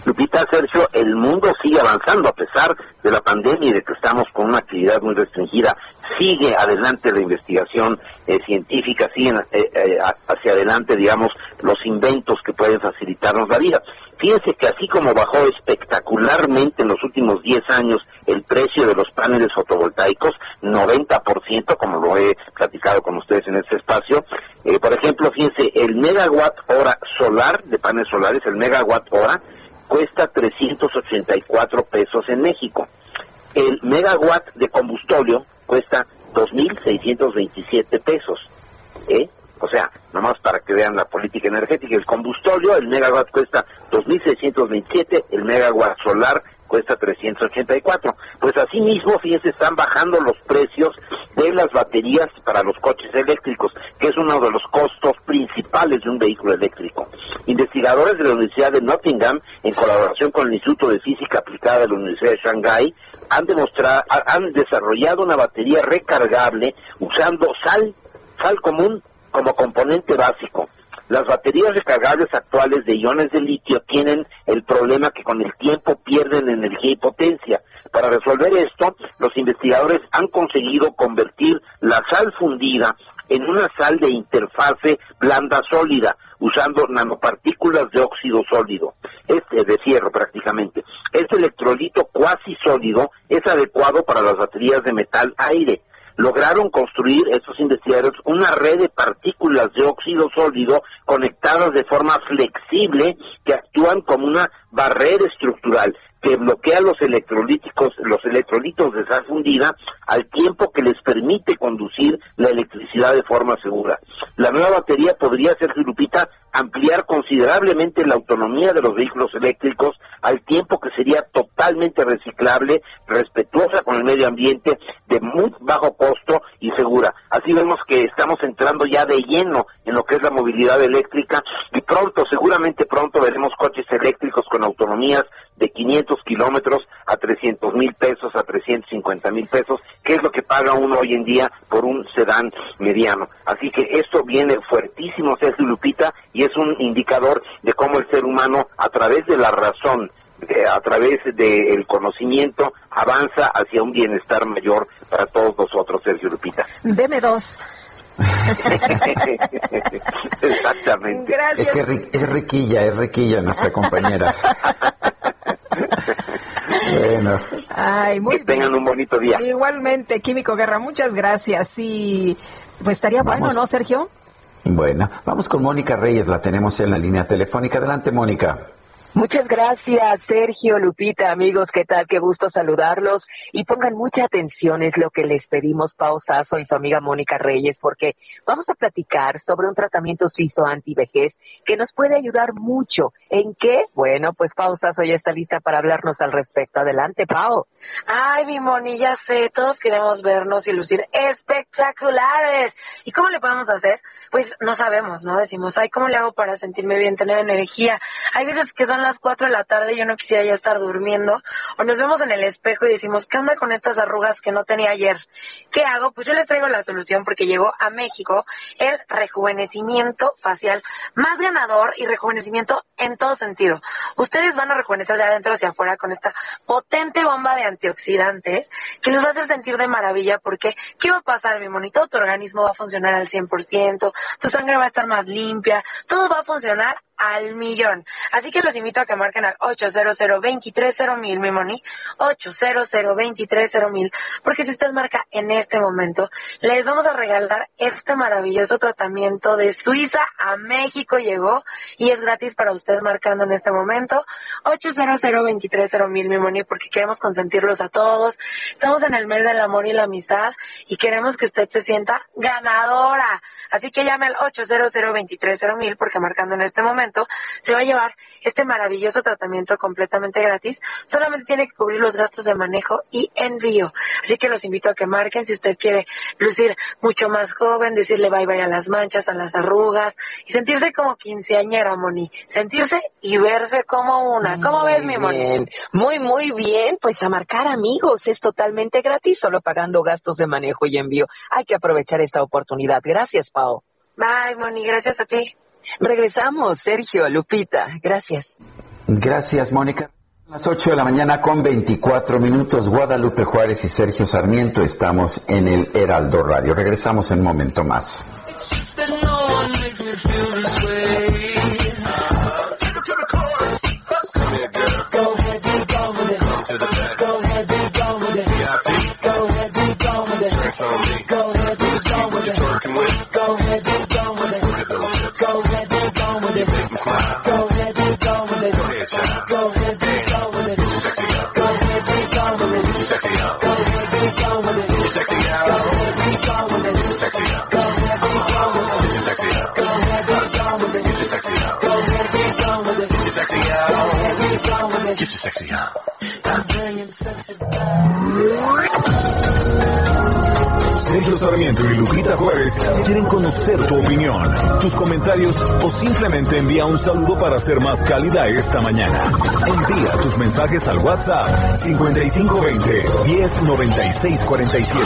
Lupita, Sergio, el mundo sigue avanzando a pesar de la pandemia y de que estamos con una actividad muy restringida. Sigue adelante la investigación eh, científica, siguen eh, eh, hacia adelante, digamos, los inventos que pueden facilitarnos la vida. Fíjense que así como bajó espectacularmente en los últimos 10 años el precio de los paneles fotovoltaicos, 90%, como lo he platicado con ustedes en este espacio, por ejemplo, fíjense, el megawatt hora solar de paneles solares, el megawatt hora, cuesta 384 pesos en México. El megawatt de combustóleo cuesta 2.627 pesos. ¿eh? O sea, nomás para que vean la política energética, el combustóleo, el megawatt cuesta 2.627, el megawatt solar cuesta 384. Pues así mismo, fíjense, están bajando los precios de las baterías para los coches eléctricos, que es uno de los costos principales de un vehículo eléctrico. Investigadores de la Universidad de Nottingham, en colaboración con el Instituto de Física Aplicada de la Universidad de Shanghái, han demostrado, han desarrollado una batería recargable usando sal, sal común como componente básico. Las baterías recargables actuales de iones de litio tienen el problema que con el tiempo pierden energía y potencia. Para resolver esto, los investigadores han conseguido convertir la sal fundida en una sal de interfase blanda sólida, usando nanopartículas de óxido sólido, este de fierro prácticamente. Este electrolito cuasi sólido es adecuado para las baterías de metal aire lograron construir estos investigadores una red de partículas de óxido sólido conectadas de forma flexible que actúan como una barrera estructural que bloquea los electrolíticos, los electrolitos de sal fundida al tiempo que les permite conducir la electricidad de forma segura. La nueva batería podría ser, Lupita, ampliar considerablemente la autonomía de los vehículos eléctricos al tiempo que sería totalmente reciclable, respetuosa con el medio ambiente, de muy bajo costo y segura. Así vemos que estamos entrando ya de lleno en lo que es la movilidad eléctrica y pronto, seguramente pronto veremos coches eléctricos con autonomías de 500 kilómetros a 300 mil pesos, a 350 mil pesos, que es lo que paga uno hoy en día por un sedán mediano. Así que esto viene fuertísimo, Sergio Lupita, y es un indicador de cómo el ser humano, a través de la razón, a través del conocimiento, avanza hacia un bienestar mayor para todos nosotros, Sergio Lupita. Deme dos. Exactamente. Gracias. Es que es riquilla, es riquilla nuestra compañera. Bueno. Ay, muy que tengan un bonito día. Igualmente, Químico Guerra, muchas gracias. Y pues estaría bueno, ¿no, Sergio? Bueno, vamos con Mónica Reyes, la tenemos en la línea telefónica. Adelante, Mónica. Muchas gracias, Sergio, Lupita, amigos, ¿qué tal? Qué gusto saludarlos. Y pongan mucha atención, es lo que les pedimos Pau Sasso y su amiga Mónica Reyes, porque vamos a platicar sobre un tratamiento suizo antivejez que nos puede ayudar mucho. ¿En qué? Bueno, pues Pau Sasso ya está lista para hablarnos al respecto. Adelante, Pau. Ay, mi Moni, ya sé, todos queremos vernos y lucir espectaculares. ¿Y cómo le podemos hacer? Pues no sabemos, ¿no? Decimos, ay, ¿cómo le hago para sentirme bien, tener energía? Hay veces que son las 4 de la tarde yo no quisiera ya estar durmiendo. O nos vemos en el espejo y decimos, ¿qué onda con estas arrugas que no tenía ayer? ¿Qué hago? Pues yo les traigo la solución porque llegó a México el rejuvenecimiento facial más ganador y rejuvenecimiento en todo sentido. Ustedes van a rejuvenecer de adentro hacia afuera con esta potente bomba de antioxidantes que les va a hacer sentir de maravilla porque ¿qué va a pasar, mi monito? Tu organismo va a funcionar al 100%, tu sangre va a estar más limpia, todo va a funcionar al millón. Así que los invito a que marquen al 800 mil, mi money, 800 mil, porque si usted marca en este momento, les vamos a regalar este maravilloso tratamiento de Suiza a México llegó y es gratis para usted marcando en este momento, 800 mil, mi money, porque queremos consentirlos a todos. Estamos en el mes del amor y la amistad y queremos que usted se sienta ganadora. Así que llame al 800 mil, porque marcando en este momento, se va a llevar este maravilloso tratamiento completamente gratis. Solamente tiene que cubrir los gastos de manejo y envío. Así que los invito a que marquen si usted quiere lucir mucho más joven, decirle bye bye a las manchas, a las arrugas y sentirse como quinceañera, Moni. Sentirse y verse como una. ¿Cómo ves, mi Moni? Bien. Muy, muy bien. Pues a marcar amigos. Es totalmente gratis, solo pagando gastos de manejo y envío. Hay que aprovechar esta oportunidad. Gracias, Pau. Bye, Moni. Gracias a ti. Regresamos, Sergio, Lupita. Gracias. Gracias, Mónica. A las 8 de la mañana con 24 minutos, Guadalupe Juárez y Sergio Sarmiento estamos en el Heraldo Radio. Regresamos en un momento más. Smile. Go ahead, be gone with it. Go ahead, child. Go ahead, be gone with it. Get your sexy out. Go ahead, be gone with it. Get your sexy out. Go ahead, be gone with it. Get your sexy out. Go ahead, be gone with it. Get your sexy out. Go ahead, be gone with it. Get your sexy out. Go ahead, be gone with it. Get your sexy out. Sexy it. Get your sexy sexy Sergio Sarmiento y Lupita Juárez quieren conocer tu opinión, tus comentarios o simplemente envía un saludo para ser más cálida esta mañana. Envía tus mensajes al WhatsApp 5520 109647.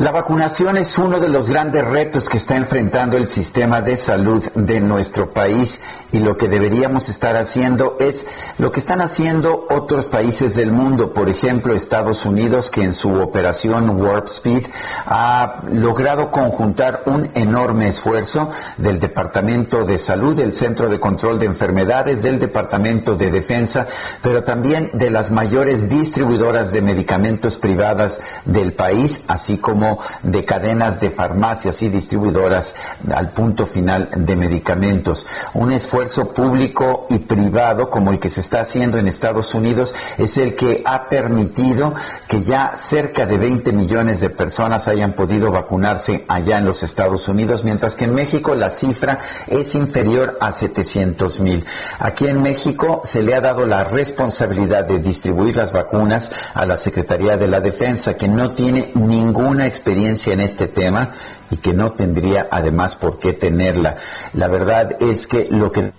La vacunación es uno de los grandes retos que está enfrentando el sistema de salud de nuestro país y lo que deberíamos estar haciendo es lo que están haciendo otros países del mundo, por ejemplo Estados Unidos que en su operación Warp Speed ha logrado conjuntar un enorme esfuerzo del Departamento de Salud, del Centro de Control de Enfermedades, del Departamento de Defensa, pero también de las mayores distribuidoras de medicamentos privadas del país, así como de cadenas de farmacias y distribuidoras al punto final de medicamentos. Un esfuerzo público y privado como el que se está haciendo en Estados Unidos es el que ha permitido que ya cerca de 20 millones de personas hayan podido vacunarse allá en los Estados Unidos, mientras que en México la cifra es inferior a 700 mil. Aquí en México se le ha dado la responsabilidad de distribuir las vacunas a la Secretaría de la Defensa, que no tiene ninguna experiencia en este tema y que no tendría además por qué tenerla. La verdad es que lo que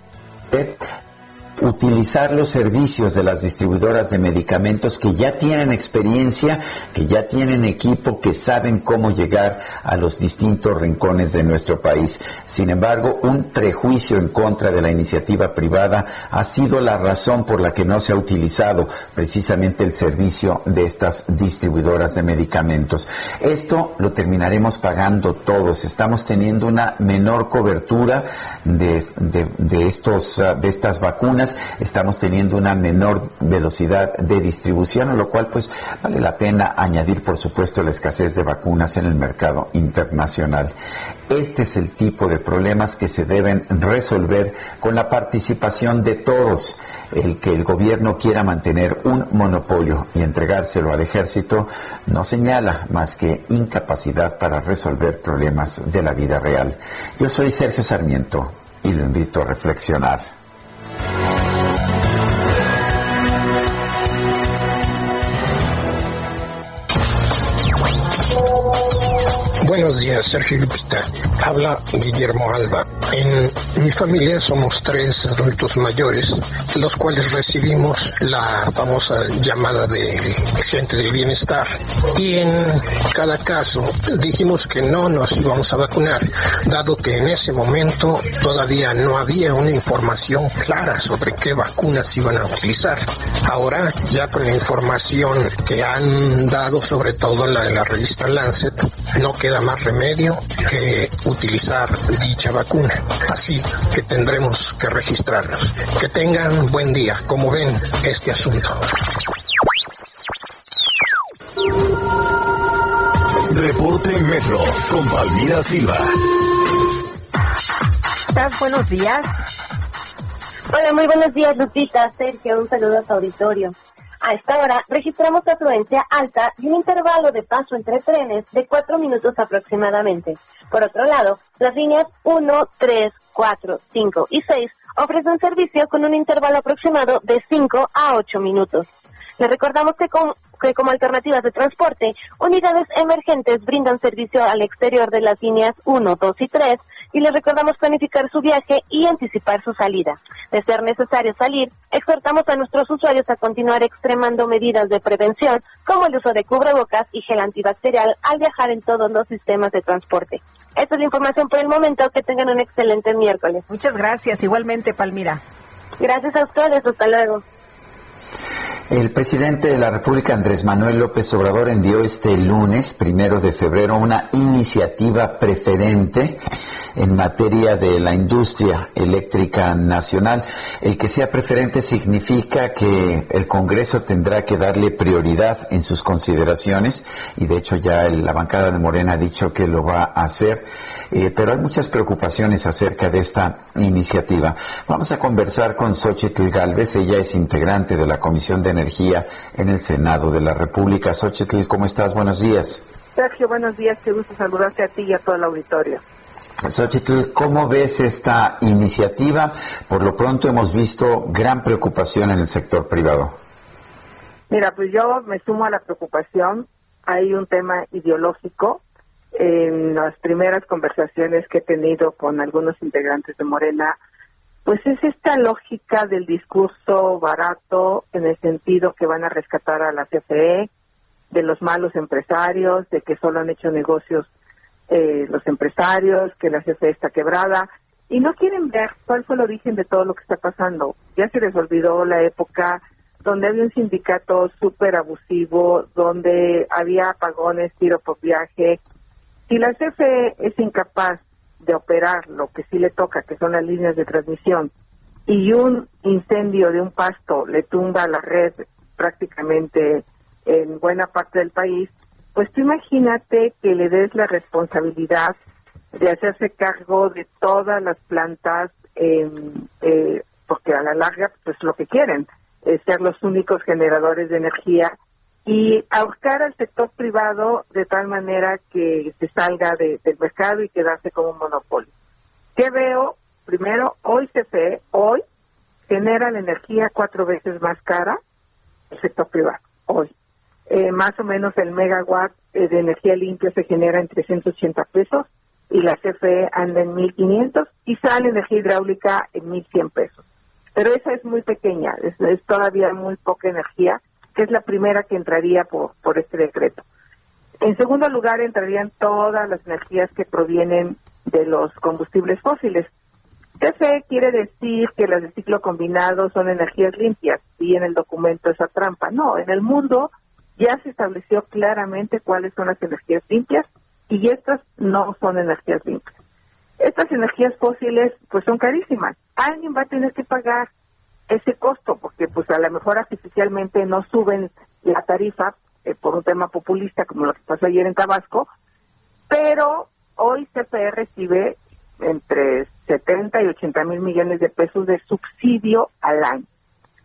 utilizar los servicios de las distribuidoras de medicamentos que ya tienen experiencia, que ya tienen equipo, que saben cómo llegar a los distintos rincones de nuestro país. Sin embargo, un prejuicio en contra de la iniciativa privada ha sido la razón por la que no se ha utilizado precisamente el servicio de estas distribuidoras de medicamentos. Esto lo terminaremos pagando todos. Estamos teniendo una menor cobertura de, de, estos, ah, de estas vacunas, estamos teniendo una menor velocidad de distribución, lo cual pues vale la pena añadir por supuesto la escasez de vacunas en el mercado internacional. Este es el tipo de problemas que se deben resolver con la participación de todos. El que el gobierno quiera mantener un monopolio y entregárselo al ejército no señala más que incapacidad para resolver problemas de la vida real. Yo soy Sergio Sarmiento y lo invito a reflexionar. Bye. Buenos días, Sergio Lupita. Habla Guillermo Alba. En mi familia somos tres adultos mayores, los cuales recibimos la famosa llamada de gente del bienestar. Y en cada caso dijimos que no nos íbamos a vacunar, dado que en ese momento todavía no había una información clara sobre qué vacunas iban a utilizar. Ahora, ya con la información que han dado, sobre todo la de la revista Lancet, no queda más remedio que utilizar dicha vacuna. Así que tendremos que registrarnos. Que tengan buen día. Como ven este asunto. Reporte Metro con Palmira Silva. ¿Estás? Buenos días. Hola, muy buenos días, Lupita, Sergio. Un saludo a tu auditorio. A esta hora registramos afluencia alta y un intervalo de paso entre trenes de cuatro minutos aproximadamente. Por otro lado, las líneas 1, 3, 4, 5 y 6 ofrecen servicio con un intervalo aproximado de 5 a 8 minutos. Les recordamos que, que como alternativas de transporte, unidades emergentes brindan servicio al exterior de las líneas 1, 2 y 3 y les recordamos planificar su viaje y anticipar su salida. De ser necesario salir, exhortamos a nuestros usuarios a continuar extremando medidas de prevención como el uso de cubrebocas y gel antibacterial al viajar en todos los sistemas de transporte. Esta es la información por el momento. Que tengan un excelente miércoles. Muchas gracias. Igualmente, Palmira. Gracias a ustedes. Hasta luego. El presidente de la República, Andrés Manuel López Obrador, envió este lunes, primero de febrero, una iniciativa preferente en materia de la industria eléctrica nacional. El que sea preferente significa que el Congreso tendrá que darle prioridad en sus consideraciones y de hecho ya la bancada de Morena ha dicho que lo va a hacer. Eh, pero hay muchas preocupaciones acerca de esta iniciativa. Vamos a conversar con Xochitl Galvez, ella es integrante de la Comisión de Energía en el Senado de la República. Xochitl, ¿cómo estás? Buenos días. Sergio, buenos días, qué gusto saludarte a ti y a todo el auditorio. Xochitl, ¿cómo ves esta iniciativa? Por lo pronto hemos visto gran preocupación en el sector privado. Mira, pues yo me sumo a la preocupación. Hay un tema ideológico en las primeras conversaciones que he tenido con algunos integrantes de Morena, pues es esta lógica del discurso barato en el sentido que van a rescatar a la CFE, de los malos empresarios, de que solo han hecho negocios eh, los empresarios, que la CFE está quebrada, y no quieren ver cuál fue el origen de todo lo que está pasando. Ya se les olvidó la época donde había un sindicato súper abusivo, donde había apagones, tiro por viaje, si la CFE es incapaz de operar lo que sí le toca, que son las líneas de transmisión, y un incendio de un pasto le tumba la red prácticamente en buena parte del país, pues tú imagínate que le des la responsabilidad de hacerse cargo de todas las plantas, eh, porque a la larga, pues lo que quieren es ser los únicos generadores de energía y ahorcar al sector privado de tal manera que se salga del mercado y quedarse como un monopolio. ¿Qué veo? Primero, hoy CFE, hoy genera la energía cuatro veces más cara el sector privado, hoy. Eh, más o menos el megawatt eh, de energía limpia se genera en 380 pesos y la CFE anda en 1.500 y sale energía hidráulica en 1.100 pesos. pero esa es muy pequeña, es todavía muy poca energía, que es la primera que entraría por, por este decreto. En segundo lugar, entrarían todas las energías que provienen de los combustibles fósiles. CFE quiere decir que las de ciclo combinado son energías limpias y en el documento esa trampa. No, en el mundo ya se estableció claramente cuáles son las energías limpias y estas no son energías limpias. Estas energías fósiles pues son carísimas. Alguien va a tener que pagar ese costo porque pues a lo mejor artificialmente no suben la tarifa eh, por un tema populista como lo que pasó ayer en Tabasco, pero hoy CPE recibe entre 70 y 80 mil millones de pesos de subsidio al año.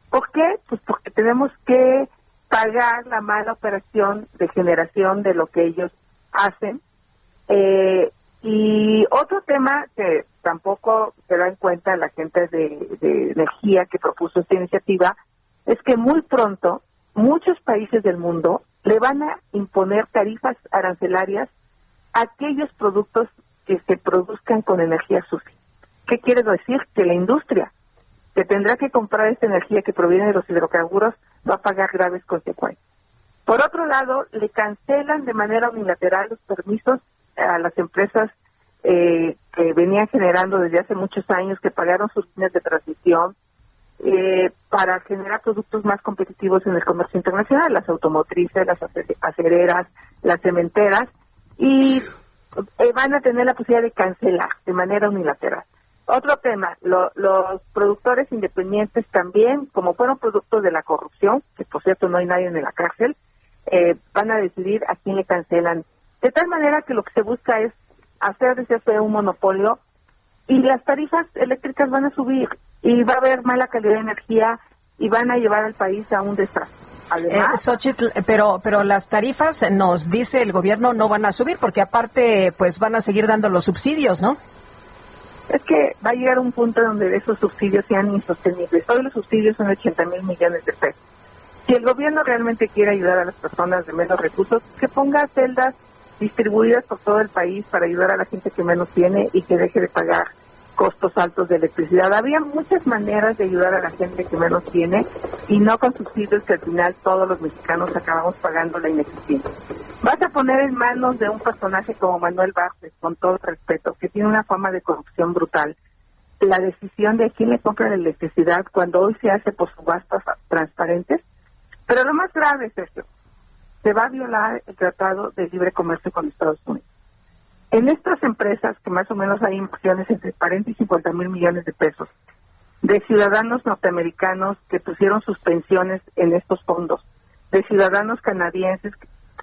¿Por qué? Pues porque tenemos que pagar la mala operación de generación de lo que ellos hacen. Eh, y otro tema que tampoco se da en cuenta la gente de, de energía que propuso esta iniciativa es que muy pronto muchos países del mundo le van a imponer tarifas arancelarias a aquellos productos que se produzcan con energía sucia. ¿Qué quiere decir? Que la industria que tendrá que comprar esta energía que proviene de los hidrocarburos va a pagar graves consecuencias. Por otro lado, le cancelan de manera unilateral los permisos a las empresas eh, que venían generando desde hace muchos años, que pagaron sus líneas de transmisión eh, para generar productos más competitivos en el comercio internacional, las automotrices, las acereras, las cementeras, y eh, van a tener la posibilidad de cancelar de manera unilateral. Otro tema, los productores independientes también, como fueron productos de la corrupción, que por cierto no hay nadie en la cárcel, eh, van a decidir a quién le cancelan. De tal manera que lo que se busca es hacer de CFE un monopolio y las tarifas eléctricas van a subir y va a haber mala calidad de energía y van a llevar al país a un desastre. Además, eh, pero pero las tarifas nos dice el gobierno no van a subir porque aparte pues van a seguir dando los subsidios, ¿no? Es que va a llegar un punto donde esos subsidios sean insostenibles. Hoy los subsidios son 80 mil millones de pesos. Si el gobierno realmente quiere ayudar a las personas de menos recursos, que ponga celdas distribuidas por todo el país para ayudar a la gente que menos tiene y que deje de pagar costos altos de electricidad. Había muchas maneras de ayudar a la gente que menos tiene y no con subsidios que al final todos los mexicanos acabamos pagando la ineficiencia. Vas a poner en manos de un personaje como Manuel Vázquez, con todo respeto, que tiene una fama de corrupción brutal, la decisión de quién le compra la electricidad cuando hoy se hace por subastas transparentes. Pero lo más grave es esto, se va a violar el Tratado de Libre Comercio con Estados Unidos. En estas empresas, que más o menos hay inversiones entre 40 y 50 mil millones de pesos, de ciudadanos norteamericanos que pusieron sus pensiones en estos fondos, de ciudadanos canadienses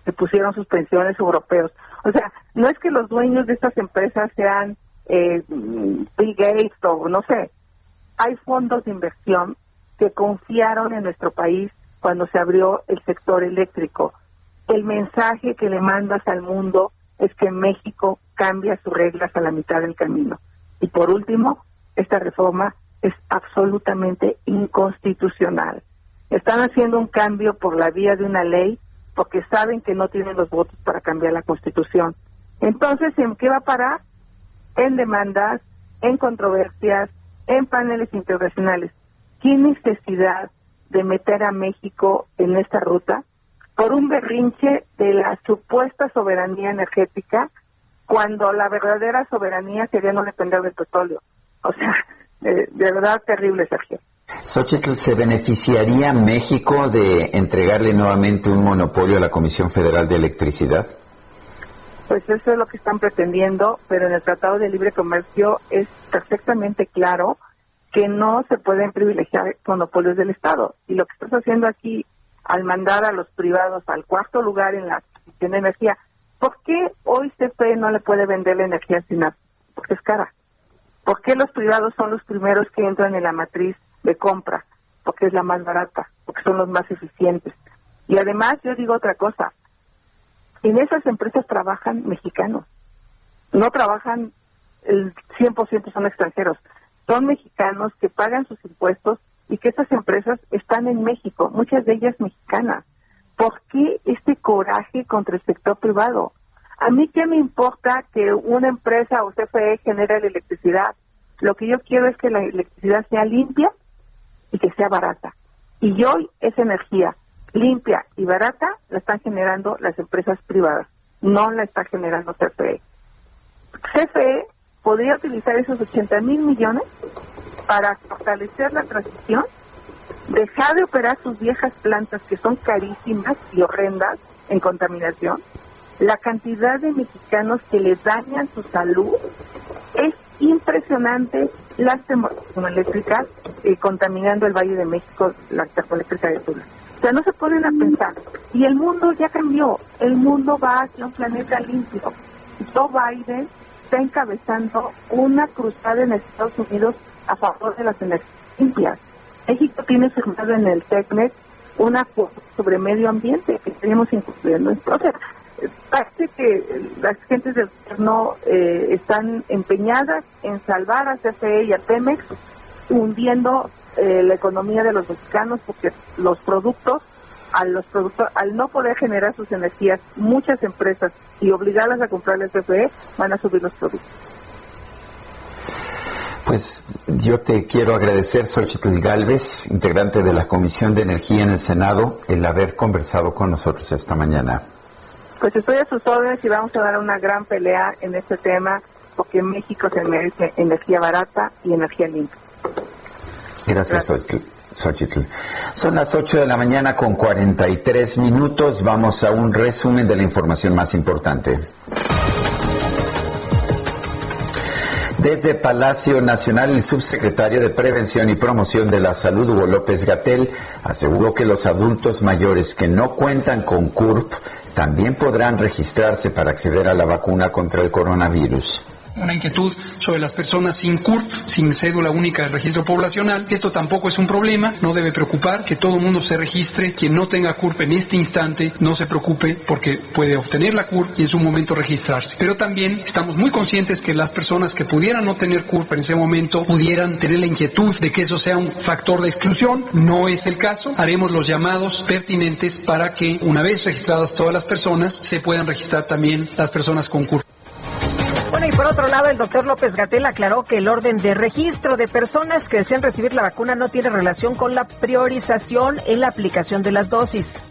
que, pusieron sus pensiones europeos. O sea, no es que los dueños de estas empresas sean eh, Bill Gates o no sé, hay fondos de inversión que confiaron en nuestro país cuando se abrió el sector eléctrico. El mensaje que le mandas al mundo es que México cambia sus reglas a la mitad del camino. Y por último, esta reforma es absolutamente inconstitucional. Están haciendo un cambio por la vía de una ley porque saben que no tienen los votos para cambiar la constitución. Entonces, ¿en qué va a parar? En demandas, en controversias, en paneles internacionales. ¿Qué necesidad de meter a México en esta ruta? Por un berrinche de la supuesta soberanía energética cuando la verdadera soberanía sería no depender del petróleo. O sea, de, verdad terrible, Sergio. Xochitl, ¿se beneficiaría México de entregarle nuevamente un monopolio a la Comisión Federal de Electricidad? Pues eso es lo que están pretendiendo, pero en el Tratado de Libre Comercio es perfectamente claro que no se pueden privilegiar monopolios del Estado. Y lo que estás haciendo aquí al mandar a los privados al cuarto lugar en la adquisición energía, ¿por qué hoy CFE no le puede vender la energía sin Porque es cara. ¿Por qué los privados son los primeros que entran en la matriz de compra? Porque es la más barata, porque son los más eficientes. Y además yo digo otra cosa, en esas empresas trabajan mexicanos, no trabajan el 100% son extranjeros, son mexicanos que pagan sus impuestos y que estas empresas están en México, muchas de ellas mexicanas. ¿Por qué este coraje contra el sector privado? A mí qué me importa que una empresa o CFE genere la electricidad. Lo que yo quiero es que la electricidad sea limpia y que sea barata. Y hoy esa energía limpia y barata la están generando las empresas privadas, no la está generando CFE. CFE podría utilizar esos 80 mil millones para fortalecer la transición, dejar de operar sus viejas plantas que son carísimas y horrendas en contaminación, la cantidad de mexicanos que le dañan su salud es impresionante las termoeléctricas eh, contaminando el Valle de México, la termoeléctrica de Tula. O sea, no se ponen a pensar. Y el mundo ya cambió. El mundo va hacia un planeta limpio. Joe Biden está encabezando una cruzada en Estados Unidos a favor de las energías limpias. México tiene firmado en el TECNET una sobre medio ambiente que tenemos incluyendo. Entonces, parece que las gentes del gobierno eh, están empeñadas en salvar a CFE y a Pemex, hundiendo eh, la economía de los mexicanos porque los productos, a los productos, al no poder generar sus energías, muchas empresas y obligarlas a comprar el CFE van a subir los productos. Pues yo te quiero agradecer, Xochitl Galvez, integrante de la Comisión de Energía en el Senado, el haber conversado con nosotros esta mañana. Pues estoy a sus órdenes y vamos a dar una gran pelea en este tema porque México se merece energía barata y energía limpia. Gracias, Xochitl. Son las 8 de la mañana con 43 minutos. Vamos a un resumen de la información más importante. Desde Palacio Nacional, el subsecretario de Prevención y Promoción de la Salud, Hugo López Gatel, aseguró que los adultos mayores que no cuentan con CURP también podrán registrarse para acceder a la vacuna contra el coronavirus una inquietud sobre las personas sin CURP, sin cédula única de registro poblacional. Esto tampoco es un problema, no debe preocupar que todo mundo se registre. Quien no tenga CURP en este instante, no se preocupe porque puede obtener la CURP y en su momento registrarse. Pero también estamos muy conscientes que las personas que pudieran no tener CURP en ese momento pudieran tener la inquietud de que eso sea un factor de exclusión. No es el caso. Haremos los llamados pertinentes para que una vez registradas todas las personas, se puedan registrar también las personas con CURP. Y por otro lado, el doctor López Gatel aclaró que el orden de registro de personas que desean recibir la vacuna no tiene relación con la priorización en la aplicación de las dosis.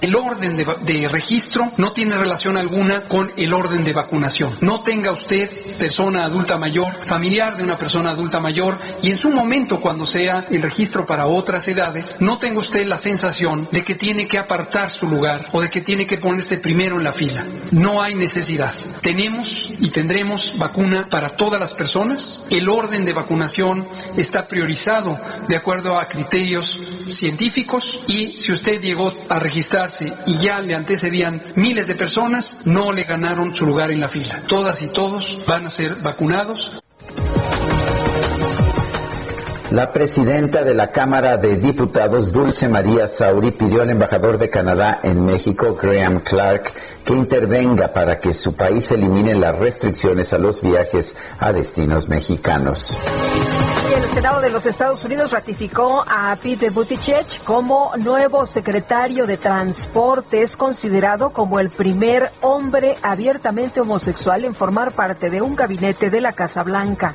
El orden de, registro no tiene relación alguna con el orden de vacunación. No tenga usted persona adulta mayor, familiar de una persona adulta mayor y en su momento cuando sea el registro para otras edades, no tenga usted la sensación de que tiene que apartar su lugar o de que tiene que ponerse primero en la fila. No hay necesidad. Tenemos y tendremos vacuna para todas las personas. El orden de vacunación está priorizado de acuerdo a criterios científicos y si usted llegó a registrar y ya le antecedían miles de personas, no le ganaron su lugar en la fila. Todas y todos van a ser vacunados. La presidenta de la Cámara de Diputados, Dulce María Sauri, pidió al embajador de Canadá en México, Graham Clark, que intervenga para que su país elimine las restricciones a los viajes a destinos mexicanos. El Senado de los Estados Unidos ratificó a Pete Buttigieg como nuevo secretario de Transporte. Es considerado como el primer hombre abiertamente homosexual en formar parte de un gabinete de la Casa Blanca.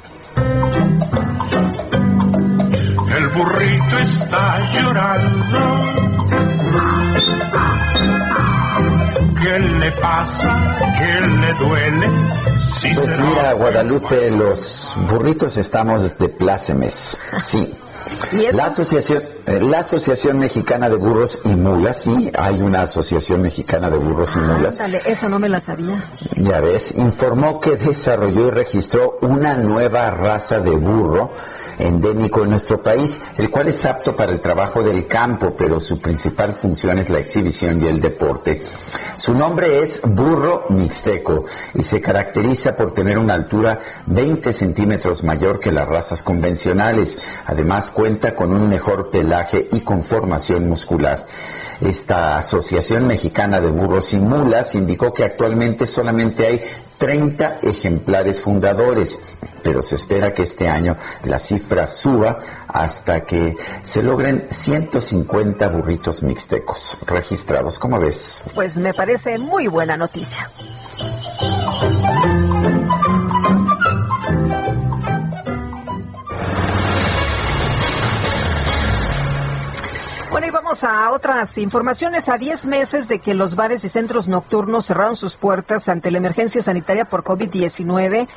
Burrito está llorando. ¿Qué le pasa? ¿Qué le duele? pues mira, Guadalupe, los burritos estamos de plácemes. Sí. La asociación, eh, la asociación mexicana de burros y mulas, sí, hay una asociación mexicana de burros y mulas. Dale, esa no me la sabía. Ya ves, informó que desarrolló y registró una nueva raza de burro endémico en nuestro país, el cual es apto para el trabajo del campo, pero su principal función es la exhibición y el deporte. Su nombre es burro mixteco y se caracteriza por tener una altura 20 centímetros mayor que las razas convencionales. Además cuenta con un mejor pelaje y conformación muscular. Esta Asociación Mexicana de Burros y Mulas indicó que actualmente solamente hay 30 ejemplares fundadores, pero se espera que este año la cifra suba hasta que se logren 150 burritos mixtecos registrados. ¿Cómo ves? Pues me parece muy buena noticia. Vamos a otras informaciones. A 10 meses de que los bares y centros nocturnos cerraron sus puertas ante la emergencia sanitaria por COVID-19,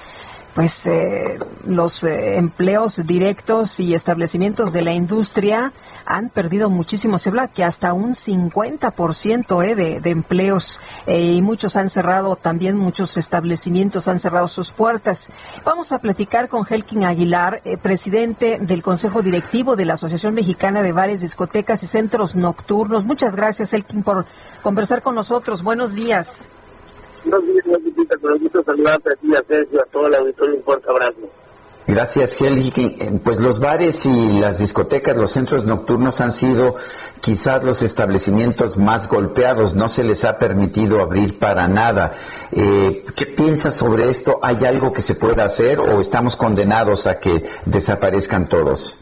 pues eh, los eh, empleos directos y establecimientos de la industria han perdido muchísimo. Se habla que hasta un 50% eh, de, de empleos eh, y muchos han cerrado, también muchos establecimientos han cerrado sus puertas. Vamos a platicar con Helkin Aguilar, eh, presidente del Consejo Directivo de la Asociación Mexicana de Bares, Discotecas y Centros Nocturnos. Muchas gracias, Helkin, por conversar con nosotros. Buenos días. A a abrazo. Gracias, Helgi. Pues los bares y las discotecas, los centros nocturnos han sido quizás los establecimientos más golpeados. No se les ha permitido abrir para nada. Eh, ¿Qué piensas sobre esto? ¿Hay algo que se pueda hacer o estamos condenados a que desaparezcan todos?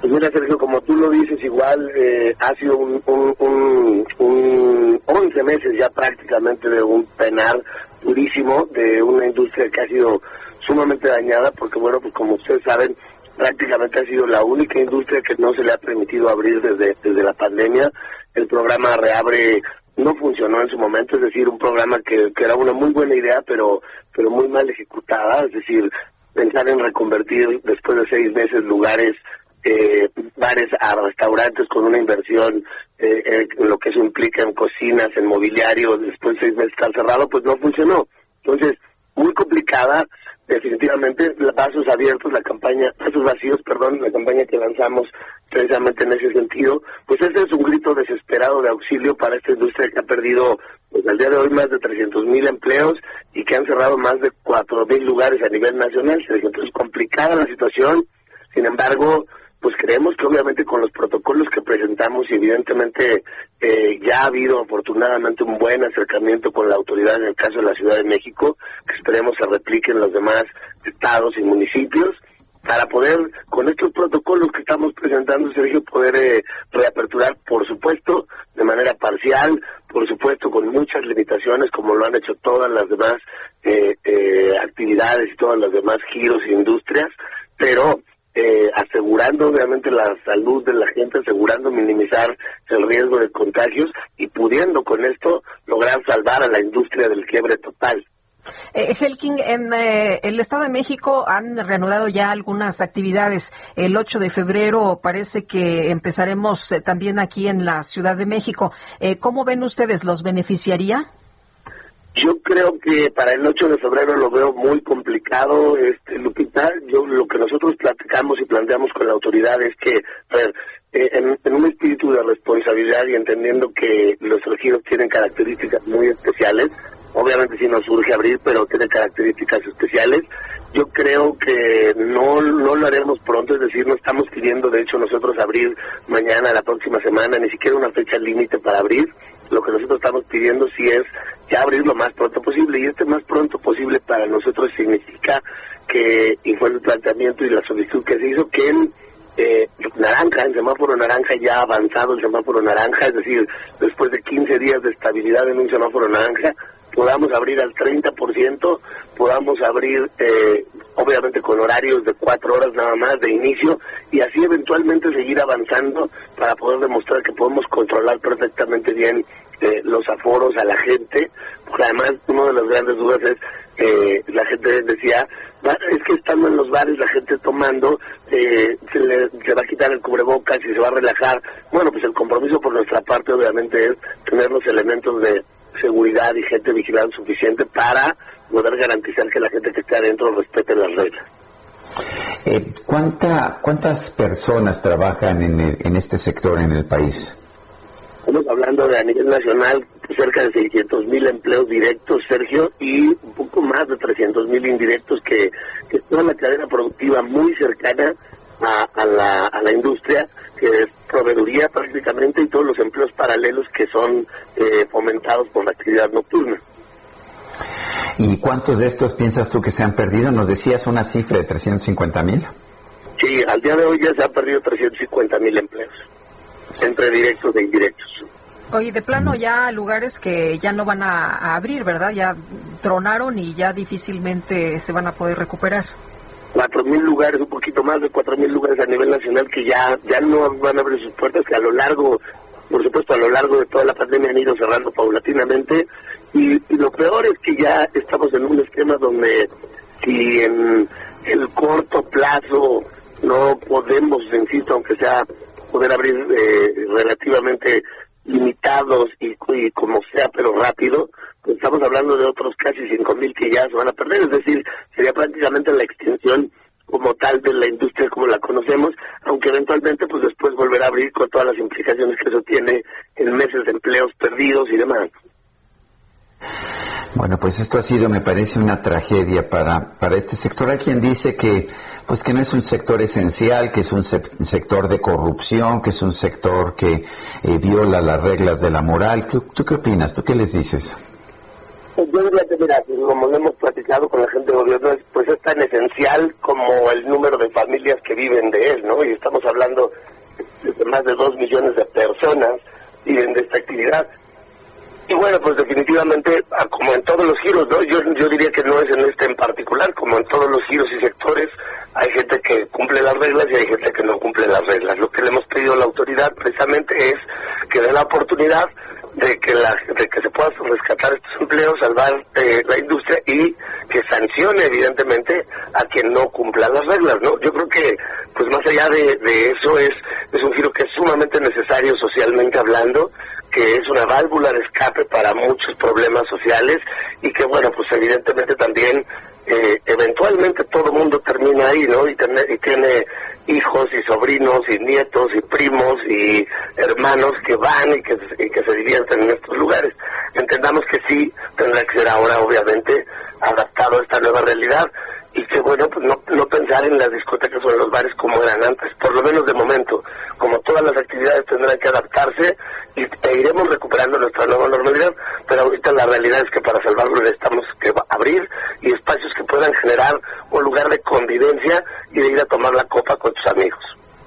Pues mira, Sergio, como tú lo dices, igual eh, ha sido un, un, un, un 11 meses ya prácticamente de un penar durísimo de una industria que ha sido sumamente dañada porque, bueno, pues como ustedes saben, prácticamente ha sido la única industria que no se le ha permitido abrir desde, desde la pandemia. El programa Reabre no funcionó en su momento, es decir, un programa que, que era una muy buena idea, pero, pero muy mal ejecutada, es decir, pensar en reconvertir después de seis meses lugares eh, bares a restaurantes con una inversión eh, en lo que eso implica en cocinas, en mobiliario, después de seis meses estar cerrado, pues no funcionó. Entonces, muy complicada, definitivamente, vasos abiertos, la campaña, vasos vacíos, perdón, la campaña que lanzamos precisamente en ese sentido, pues ese es un grito desesperado de auxilio para esta industria que ha perdido, pues al día de hoy, más de 300 mil empleos y que han cerrado más de 4 mil lugares a nivel nacional. Entonces, complicada la situación, sin embargo, pues creemos que obviamente con los protocolos que presentamos y evidentemente eh, ya ha habido afortunadamente un buen acercamiento con la autoridad en el caso de la Ciudad de México, que esperemos se replique en los demás estados y municipios, para poder, con estos protocolos que estamos presentando, Sergio, poder eh, reaperturar, por supuesto, de manera parcial, por supuesto, con muchas limitaciones, como lo han hecho todas las demás eh, eh, actividades y todas las demás giros e industrias, pero eh, asegurando obviamente la salud de la gente, asegurando minimizar el riesgo de contagios y pudiendo con esto lograr salvar a la industria del quiebre total. Eh, Helking, en eh, el Estado de México han reanudado ya algunas actividades. El 8 de febrero parece que empezaremos eh, también aquí en la Ciudad de México. Eh, ¿Cómo ven ustedes? ¿Los beneficiaría? Yo creo que para el 8 de febrero lo veo muy complicado, este, Lupita. Yo lo que nosotros platicamos y planteamos con la autoridad es que, a ver, eh, en, un espíritu de responsabilidad y entendiendo que los regidos tienen características muy especiales, obviamente sí nos urge abrir, pero tiene características especiales. Yo creo que no, no lo haremos pronto, es decir, no estamos pidiendo, de hecho, nosotros abrir mañana, la próxima semana, ni siquiera una fecha límite para abrir. Lo que nosotros estamos pidiendo sí es ya abrir lo más pronto posible, y este más pronto posible para nosotros significa que, y fue el planteamiento y la solicitud que se hizo, que en eh, naranja, en semáforo naranja ya avanzado el semáforo naranja, es decir, después de 15 días de estabilidad en un semáforo naranja, podamos abrir al 30%, podamos abrir eh, obviamente con horarios de cuatro horas nada más de inicio y así eventualmente seguir avanzando para poder demostrar que podemos controlar perfectamente bien eh, los aforos a la gente, porque además una de las grandes dudas es, eh, la gente decía, "Va, es que estando en los bares la gente tomando, eh, se, le, se va a quitar el cubrebocas y se va a relajar. Bueno, pues el compromiso por nuestra parte obviamente es tener los elementos de seguridad y gente vigilante suficiente para poder garantizar que la gente que esté adentro respete las reglas. Eh, ¿cuánta, ¿Cuántas personas trabajan en, el- en este sector en el país? Estamos hablando de a nivel nacional cerca de 600 mil empleos directos, Sergio, y un poco más de 300 mil indirectos que, que toda la cadena productiva muy cercana a, a la, a la industria, que es proveeduría prácticamente y todos los empleos paralelos que son eh, fomentados por la actividad nocturna. ¿Y cuántos de estos piensas tú que se han perdido? Nos decías una cifra de 350 mil. Sí, al día de hoy ya se han perdido 350 mil empleos, entre directos e indirectos. Oye, de plano ya lugares que ya no van a, a abrir, ¿verdad? Ya tronaron y ya difícilmente se van a poder recuperar. Cuatro mil lugares, un poquito más de cuatro mil lugares a nivel nacional que ya ya no van a abrir sus puertas, que a lo largo por supuesto a lo largo de toda la pandemia han ido cerrando paulatinamente. Y, lo peor es que ya estamos en un esquema donde si en el corto plazo no podemos, insisto, aunque sea poder abrir eh, relativamente limitados y, como sea, pero rápido, estamos hablando de otros casi cinco mil que ya se van a perder, es decir, sería prácticamente la extensión como tal de la industria como la conocemos, aunque eventualmente pues después volverá a abrir con todas las implicaciones que eso tiene en meses de empleos perdidos y demás. Bueno, pues esto ha sido, me parece, una tragedia para, para este sector. Hay quien dice que, pues que no es un sector esencial, que es un se- sector de corrupción, que es un sector que eh, viola las reglas de la moral. ¿Tú, tú qué opinas? ¿Tú qué les dices? Yo diría que, mira, como lo hemos platicado con la gente de gobierno, es- pues es tan esencial como el número de familias que viven de él, ¿no? Y estamos hablando de más de dos millones de personas viven de esta actividad. Y bueno, pues definitivamente, ah, como en todos los giros, ¿no? Yo, yo diría que no es en este en particular, como en todos los giros y sectores, hay gente que cumple las reglas y hay gente que no cumple las reglas. Lo que le hemos pedido a la autoridad precisamente es que dé la oportunidad de que la de que se pueda rescatar estos empleos, salvar eh, la industria y que sancione evidentemente a quien no cumpla las reglas, ¿no? Yo creo que pues más allá de, de eso es es un giro que es sumamente necesario socialmente hablando, que es una válvula de escape para muchos problemas sociales y que bueno, pues evidentemente también eh, eventualmente todo mundo termina ahí, ¿no? Y, tiene- y tiene hijos y sobrinos y nietos y primos y hermanos que van y que, y que se divierten en estos lugares. Entendamos que sí tendrá que ser ahora, obviamente, adaptado a esta nueva realidad y que, bueno, pues no, no pensar en las discotecas o en los bares como eran antes, por lo menos de momento. Como todas las actividades tendrán que adaptarse y, e iremos recuperando nuestra nueva normalidad, pero ahorita la realidad es que para salvarlo necesitamos que abrir y espacios que puedan generar un lugar de convivencia y de ir a tomar la copa con tus amigos.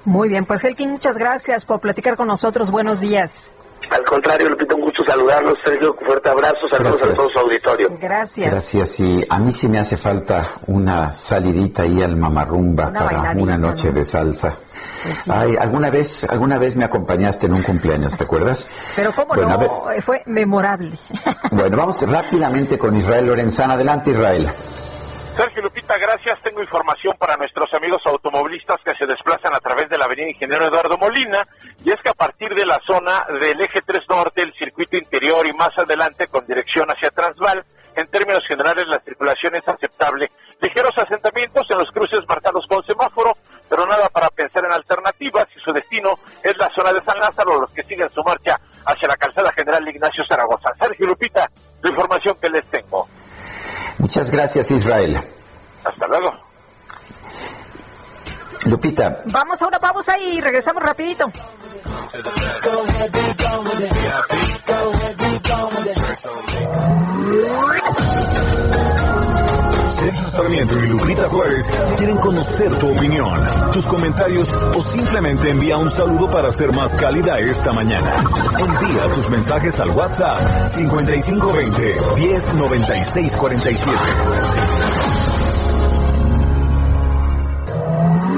Muy bien, pues Elkin, muchas gracias por platicar con nosotros. Buenos días. Al contrario, Lupita, un gusto saludarlos, Sergio, un fuerte abrazo, saludos a Gracias. todo su auditorio. Gracias. Gracias. Y a mí sí me hace falta una salidita ahí al mamarrumba Una para una noche ¿no? de salsa. Pues sí. Ay, alguna vez, alguna vez me acompañaste en un cumpleaños, ¿te acuerdas? Pero cómo Bueno, a no, Eh, fue memorable. Bueno, vamos rápidamente con Israel Lorenzana. Adelante, Israel. Sergio Lupita, gracias. Tengo información para nuestros amigos automovilistas que se desplazan a través de la avenida Ingeniero Eduardo Molina. Y es que a partir de la zona del eje 3 norte, el circuito interior y más adelante con dirección hacia Transval, en términos generales la circulación es aceptable. Ligeros asentamientos en los cruces marcados con semáforo, pero nada para pensar en alternativas y su destino es la zona de San Lázaro, los que siguen su marcha hacia la calzada general Ignacio Zaragoza. Sergio Lupita, la información que les tengo. Muchas gracias, Israel. Hasta luego. Lupita, Vamos a una pausa y regresamos rapidito. Sergio Sarmiento y Lupita Juárez quieren conocer tu opinión, tus comentarios o simplemente envía un saludo para ser más cálida esta mañana. Envía tus mensajes al WhatsApp 5520 109647.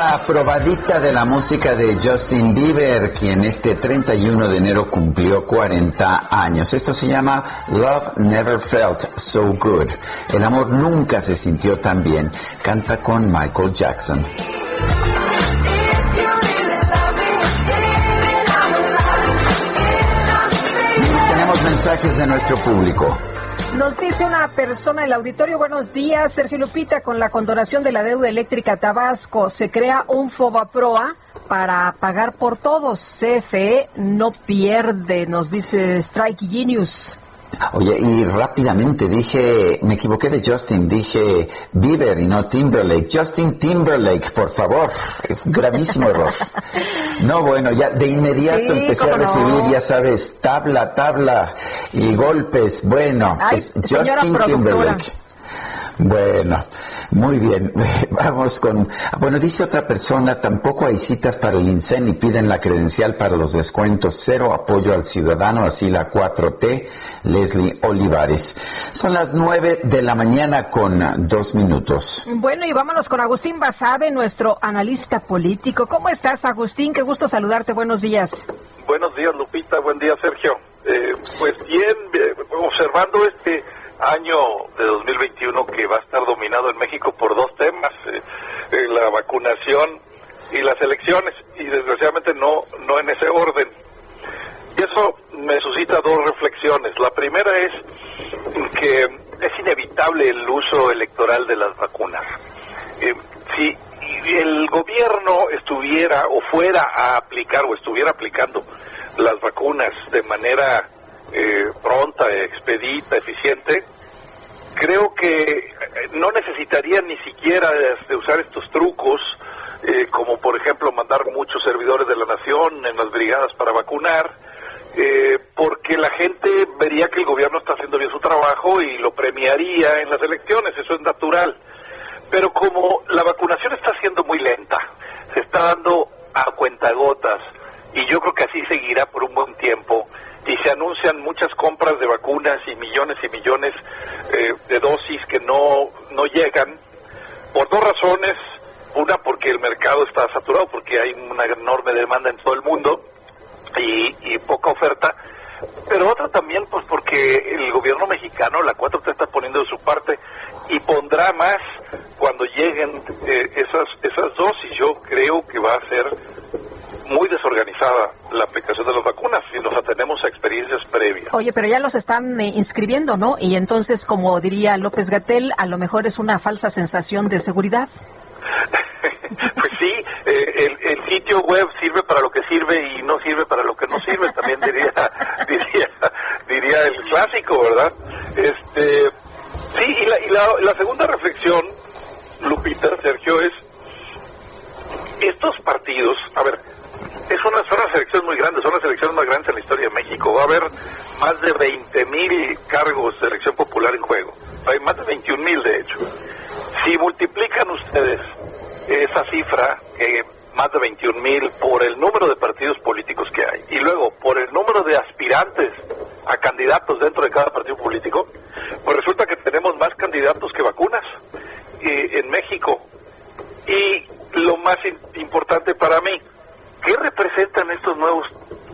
Otra probadita de la música de Justin Bieber, quien este 31 de enero cumplió 40 años. Esto se llama Love Never Felt So Good. El amor nunca se sintió tan bien. Canta con Michael Jackson. Tenemos mensajes de nuestro público. Nos dice una persona en el auditorio, buenos días, Sergio Lupita, con la condonación de la deuda eléctrica Tabasco, se crea un FOBAPROA para pagar por todos. CFE no pierde, nos dice Strike Genius. Oye, y rápidamente dije, me equivoqué de Justin, dije Bieber y no Timberlake. Justin Timberlake, por favor. Gravísimo error. No, bueno, ya de inmediato Sí, empecé a no. recibir, ya sabes, tabla, tabla y golpes. Bueno, Ay, es Justin. Timberlake. Bueno, muy bien. Vamos con... Bueno, dice otra persona, tampoco hay citas para el INSEN y piden la credencial para los descuentos. Cero apoyo al ciudadano, así la 4T, Leslie Olivares. Son las nueve de la mañana con dos minutos. Bueno, y vámonos con Agustín Basabe, nuestro analista político. ¿Cómo estás, Agustín? Qué gusto saludarte. Buenos días. Buenos días, Lupita. Buen día, Sergio. Eh, pues bien, eh, observando este año de 2021 que va a estar dominado en México por dos temas, eh, eh, la vacunación y las elecciones, y desgraciadamente no, no en ese orden. Y eso me suscita dos reflexiones. La primera es que es inevitable el uso electoral de las vacunas. Eh, si el gobierno estuviera o fuera a aplicar o estuviera aplicando las vacunas de manera eh, pronta, expedita, eficiente, creo que eh, no necesitaría ni siquiera de usar estos trucos, eh, como por ejemplo mandar muchos servidores de la nación en las brigadas para vacunar, eh, porque la gente vería que el gobierno está haciendo bien su trabajo y lo premiaría en las elecciones, eso es natural. Pero como la vacunación está siendo muy lenta, se está dando a cuentagotas, y yo creo que así seguirá por un buen tiempo, y se anuncian muchas compras de vacunas y millones y millones eh, de dosis que no, no llegan, por dos razones. Una, porque el mercado está saturado, porque hay una enorme demanda en todo el mundo y, y poca oferta. Pero otra también, pues porque el gobierno mexicano, la 4T está poniendo de su parte y pondrá más cuando lleguen eh, esas, esas dosis. Yo creo que va a ser muy desorganizada la aplicación de las vacunas si nos atenemos a experiencias previas. Oye, pero ya los están eh, inscribiendo, ¿no? Y entonces, como diría López Gatel, a lo mejor es una falsa sensación de seguridad. Pues sí, eh, el, el sitio web sirve para lo que sirve y no sirve para lo que no sirve, también diría diría diría el clásico, ¿verdad? Este, sí, y la, y la, la segunda reflexión, Lupita, Sergio, es estos partidos, a ver, es una, son unas elecciones muy grandes, son las elecciones más grandes en la historia de México. Va a haber más de 20 mil cargos de elección popular en juego. Hay más de 21 mil, de hecho. Si multiplican ustedes esa cifra, que más de 21 mil, por el número de partidos políticos que hay, y luego por el número de aspirantes a candidatos dentro de cada partido político, pues resulta que tenemos más candidatos que vacunas eh, en México. Y lo más importante para mí, ¿qué representan estos nuevos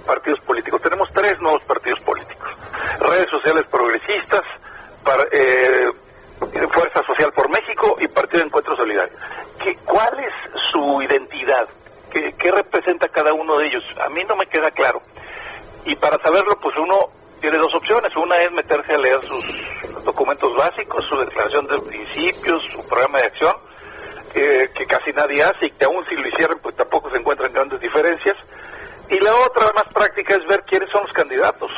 partidos políticos? Tenemos tres nuevos partidos políticos. Redes sociales progresistas, eh, Fuerza Social por México y Partido de Encuentro Solidario. ¿Qué, ¿Cuál es su identidad? ¿Qué, ¿Qué representa cada uno de ellos? A mí no me queda claro. Y para saberlo, pues uno tiene dos opciones. Una es meterse a leer sus documentos básicos, su declaración de principios, su programa de acción, eh, que casi nadie hace y que aún si lo hicieran, pues tampoco se encuentran grandes diferencias. Y la otra más práctica es ver quiénes son los candidatos.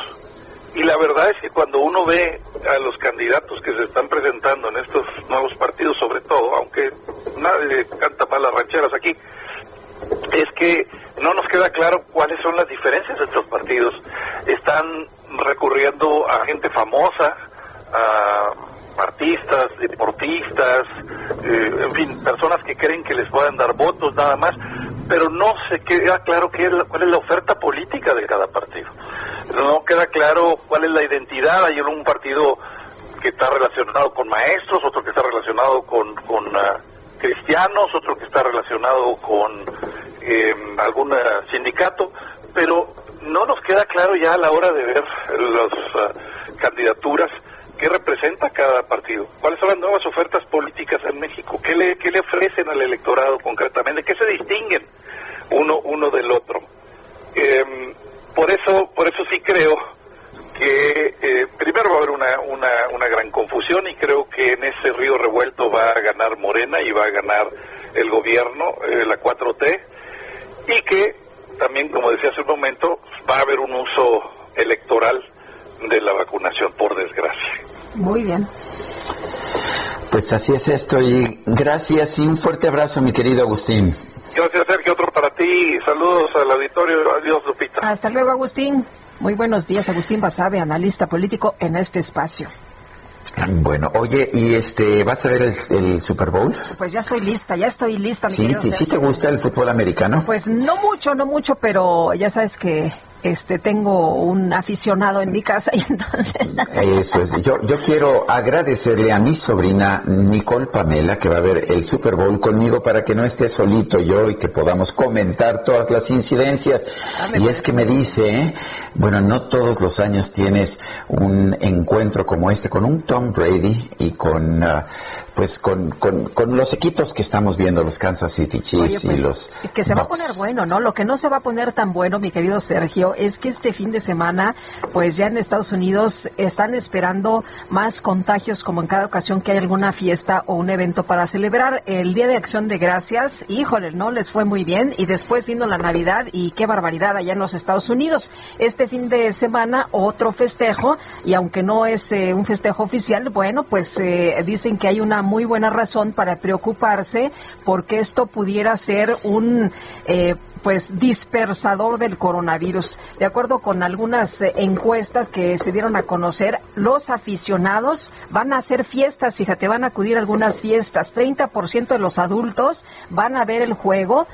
Y la verdad es que cuando uno ve a los candidatos que se están presentando en estos nuevos partidos, sobre todo, aunque nadie canta mal las rancheras aquí, es que no nos queda claro cuáles son las diferencias entre los partidos. Están recurriendo a gente famosa, a artistas, deportistas, eh, en fin, personas que creen que les puedan dar votos nada más, pero no se queda claro qué es la- cuál es la oferta política de cada partido. No queda claro cuál es la identidad. Hay un partido que está relacionado con maestros, otro que está relacionado con, ah, cristianos, otro que está relacionado con eh, algún ah, sindicato, pero no nos queda claro ya a la hora de ver las candidaturas qué representa cada partido, cuáles son las nuevas ofertas políticas en México, qué le, qué le ofrecen al electorado concretamente, qué se distinguen uno, uno del otro. Em, por eso, por eso sí creo que eh, primero va a haber una, una, una gran confusión y creo que en ese río revuelto va a ganar Morena y va a ganar el gobierno, eh, la 4T. y que también, como decía hace un momento, va a haber un uso electoral de la vacunación, por desgracia. Muy bien. Pues así es esto y gracias y un fuerte abrazo, mi querido Agustín. Gracias, Sergio. Otro para ti. Saludos al auditorio. Adiós, Lupita. Hasta luego, Agustín. Muy buenos días, Agustín Basabe, analista político en este espacio. Bueno, oye, ¿y este vas a ver el, el Super Bowl? Pues ya estoy lista, ya estoy lista. Mi ¿Sí, ¿Sí te gusta el fútbol americano? Pues no mucho, no mucho, pero ya sabes que este tengo un aficionado en mi casa y entonces Eso es. Yo, yo quiero agradecerle a mi sobrina Nicole Pamela que va a ver el Super Bowl conmigo para que no esté solito yo y que podamos comentar todas las incidencias. Y es que me dice, ¿eh? Bueno, no todos los años tienes un encuentro como este con un Tom Brady y con, ah, pues, con, con, con los equipos que estamos viendo, los Kansas City Chiefs Oye, y pues, los que se va a poner bueno, ¿no? Lo que no se va a poner tan bueno, mi querido Sergio, es que este fin de semana, pues ya en Estados Unidos están esperando más contagios, como en cada ocasión que hay alguna fiesta o un evento para celebrar el Día de Acción de Gracias. Híjole, no les fue muy bien. Y después vino la Navidad y qué barbaridad allá en los Estados Unidos. Este fin de semana, otro festejo, y aunque no es eh, un festejo oficial, bueno, pues eh, dicen que hay una muy buena razón para preocuparse porque esto pudiera ser un eh, pues dispersador del coronavirus. De acuerdo con algunas eh, encuestas que se dieron a conocer, los aficionados van a hacer fiestas, fíjate, van a acudir a algunas fiestas. 30% de los adultos van a ver el juego.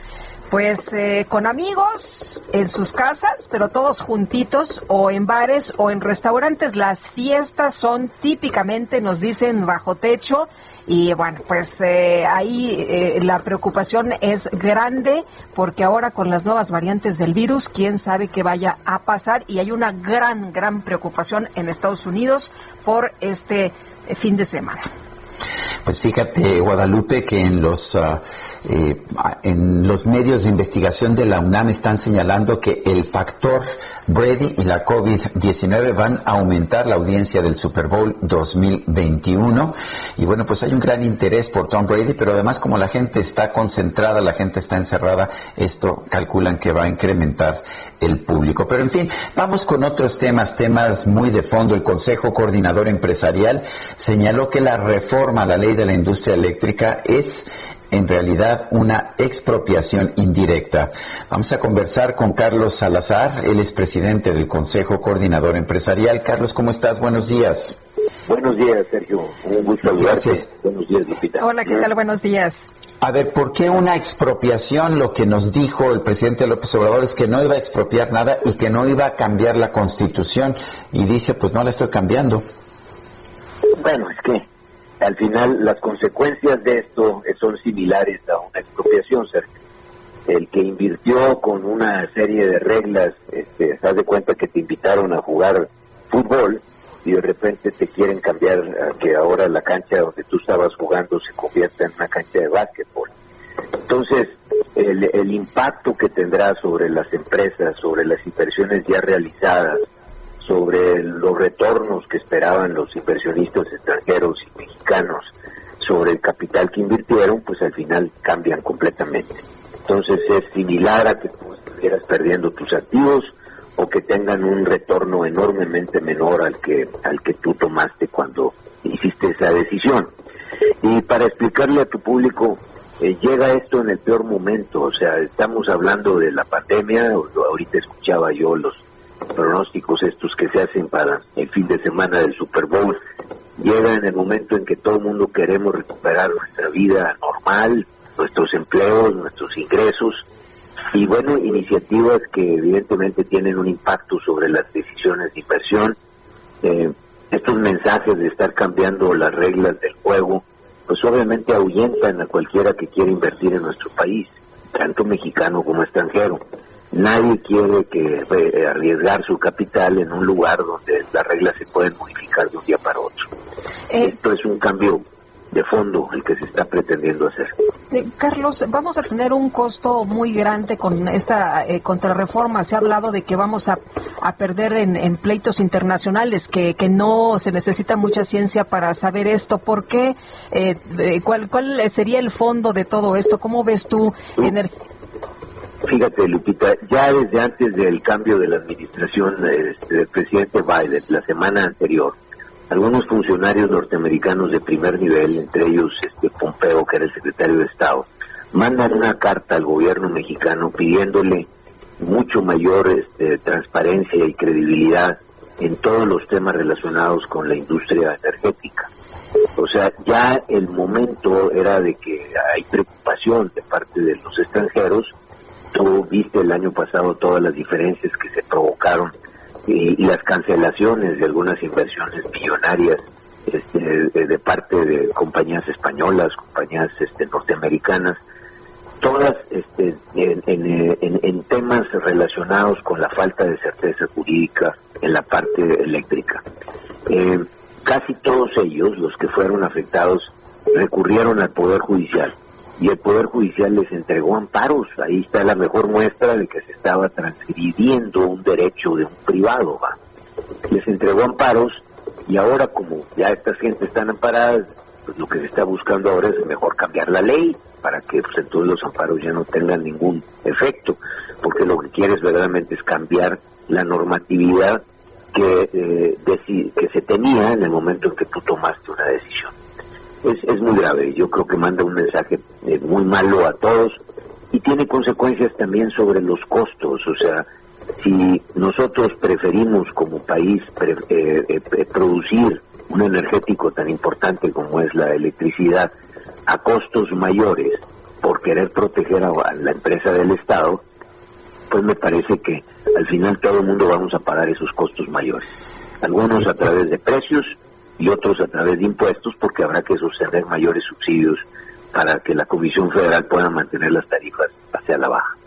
Pues eh, con amigos en sus casas, pero todos juntitos o en bares o en restaurantes. Las fiestas son típicamente, nos dicen, bajo techo. Y bueno, pues eh, ahí eh, la preocupación es grande porque ahora con las nuevas variantes del virus, quién sabe qué vaya a pasar. Y hay una gran, gran preocupación en Estados Unidos por este eh, fin de semana. Pues fíjate, Guadalupe, que en los, ah, eh, en los medios de investigación de la UNAM están señalando que el factor Brady y la COVID-19 van a aumentar la audiencia del Super Bowl 2021. Y bueno, pues hay un gran interés por Tom Brady, pero además como la gente está concentrada, la gente está encerrada, esto calculan que va a incrementar el público. Pero en fin, vamos con otros temas, temas muy de fondo. El Consejo Coordinador Empresarial señaló que la reforma a la ley de la industria eléctrica es en realidad una expropiación indirecta. Vamos a conversar con Carlos Salazar, él es presidente del Consejo Coordinador Empresarial. Carlos, ¿cómo estás? Buenos días. Buenos días, Sergio. Un gusto saludarte. Gracias. Buenos días, Lupita. Hola, ¿qué tal? Buenos días. A ver, ¿por qué una expropiación? Lo que nos dijo el presidente López Obrador es que no iba a expropiar nada y que no iba a cambiar la constitución. Y dice, pues no la estoy cambiando. Bueno, es que al final las consecuencias de esto eh, son similares a una expropiación, Sergio. El que invirtió con una serie de reglas, este, se de cuenta que te invitaron a jugar fútbol y de repente te quieren cambiar a que ahora la cancha donde tú estabas jugando se convierta en una cancha de básquetbol. Entonces, el, el impacto que tendrá sobre las empresas, sobre las inversiones ya realizadas, sobre los retornos que esperaban los inversionistas extranjeros y mexicanos sobre el capital que invirtieron, pues al final cambian completamente. Entonces es similar a que tú estuvieras perdiendo tus activos o que tengan un retorno enormemente menor al que al que tú tomaste cuando hiciste esa decisión. Y para explicarle a tu público, eh, llega esto en el peor momento, o sea, estamos hablando de la pandemia, ahorita escuchaba yo los pronósticos estos que se hacen para el fin de semana del Super Bowl, llega en el momento en que todo el mundo queremos recuperar nuestra vida normal, nuestros empleos, nuestros ingresos, y bueno, iniciativas que evidentemente tienen un impacto sobre las decisiones de inversión. Eh, estos mensajes de estar cambiando las reglas del juego, pues obviamente ahuyentan a cualquiera que quiera invertir en nuestro país, tanto mexicano como extranjero. Nadie quiere que eh, arriesgar su capital en un lugar donde las reglas se pueden modificar de un día para otro. Esto es un cambio de fondo el que se está pretendiendo hacer. Eh, Carlos, vamos a tener un costo muy grande con esta eh, contrarreforma. Se ha hablado de que vamos a, a perder en, en pleitos internacionales, que, que no se necesita mucha ciencia para saber esto. ¿Por qué? Eh, eh, ¿cuál, ¿Cuál sería el fondo de todo esto? ¿Cómo ves tú? Fíjate, Lupita, ya desde antes del cambio de la administración este, del presidente Biden, la semana anterior, algunos funcionarios norteamericanos de primer nivel, entre ellos este Pompeo, que era el secretario de Estado, mandan una carta al gobierno mexicano pidiéndole mucho mayor este, transparencia y credibilidad en todos los temas relacionados con la industria energética. O sea, ya el momento era de que hay preocupación de parte de los extranjeros. Tú viste el año pasado todas las diferencias que se provocaron y, y las cancelaciones de algunas inversiones millonarias este, de, parte de compañías españolas, compañías este, norteamericanas, todas este, en temas relacionados con la falta de certeza jurídica en la parte eléctrica. Eh, casi todos ellos, los que fueron afectados, recurrieron al Poder Judicial y el Poder Judicial les entregó amparos. Ahí está la mejor muestra de que se estaba transgrediendo un derecho de un privado. ¿va? Les entregó amparos y ahora como ya estas gentes están amparadas, pues lo que se está buscando ahora es mejor cambiar la ley para que pues, entonces los amparos ya no tengan ningún efecto, porque lo que quieres verdaderamente es cambiar la normatividad que, eh, que se tenía en el momento en que tú tomaste una decisión. Es, es muy grave, yo creo que manda un mensaje eh, muy malo a todos y tiene consecuencias también sobre los costos, o sea, si nosotros preferimos como país pre- eh, eh, producir un energético tan importante como es la electricidad a costos mayores por querer proteger a la empresa del Estado, pues me parece que al final todo el mundo vamos a pagar esos costos mayores. Algunos a través de precios y otros a través de impuestos porque habrá que sostener mayores subsidios para que la Comisión Federal pueda mantener las tarifas hacia la baja.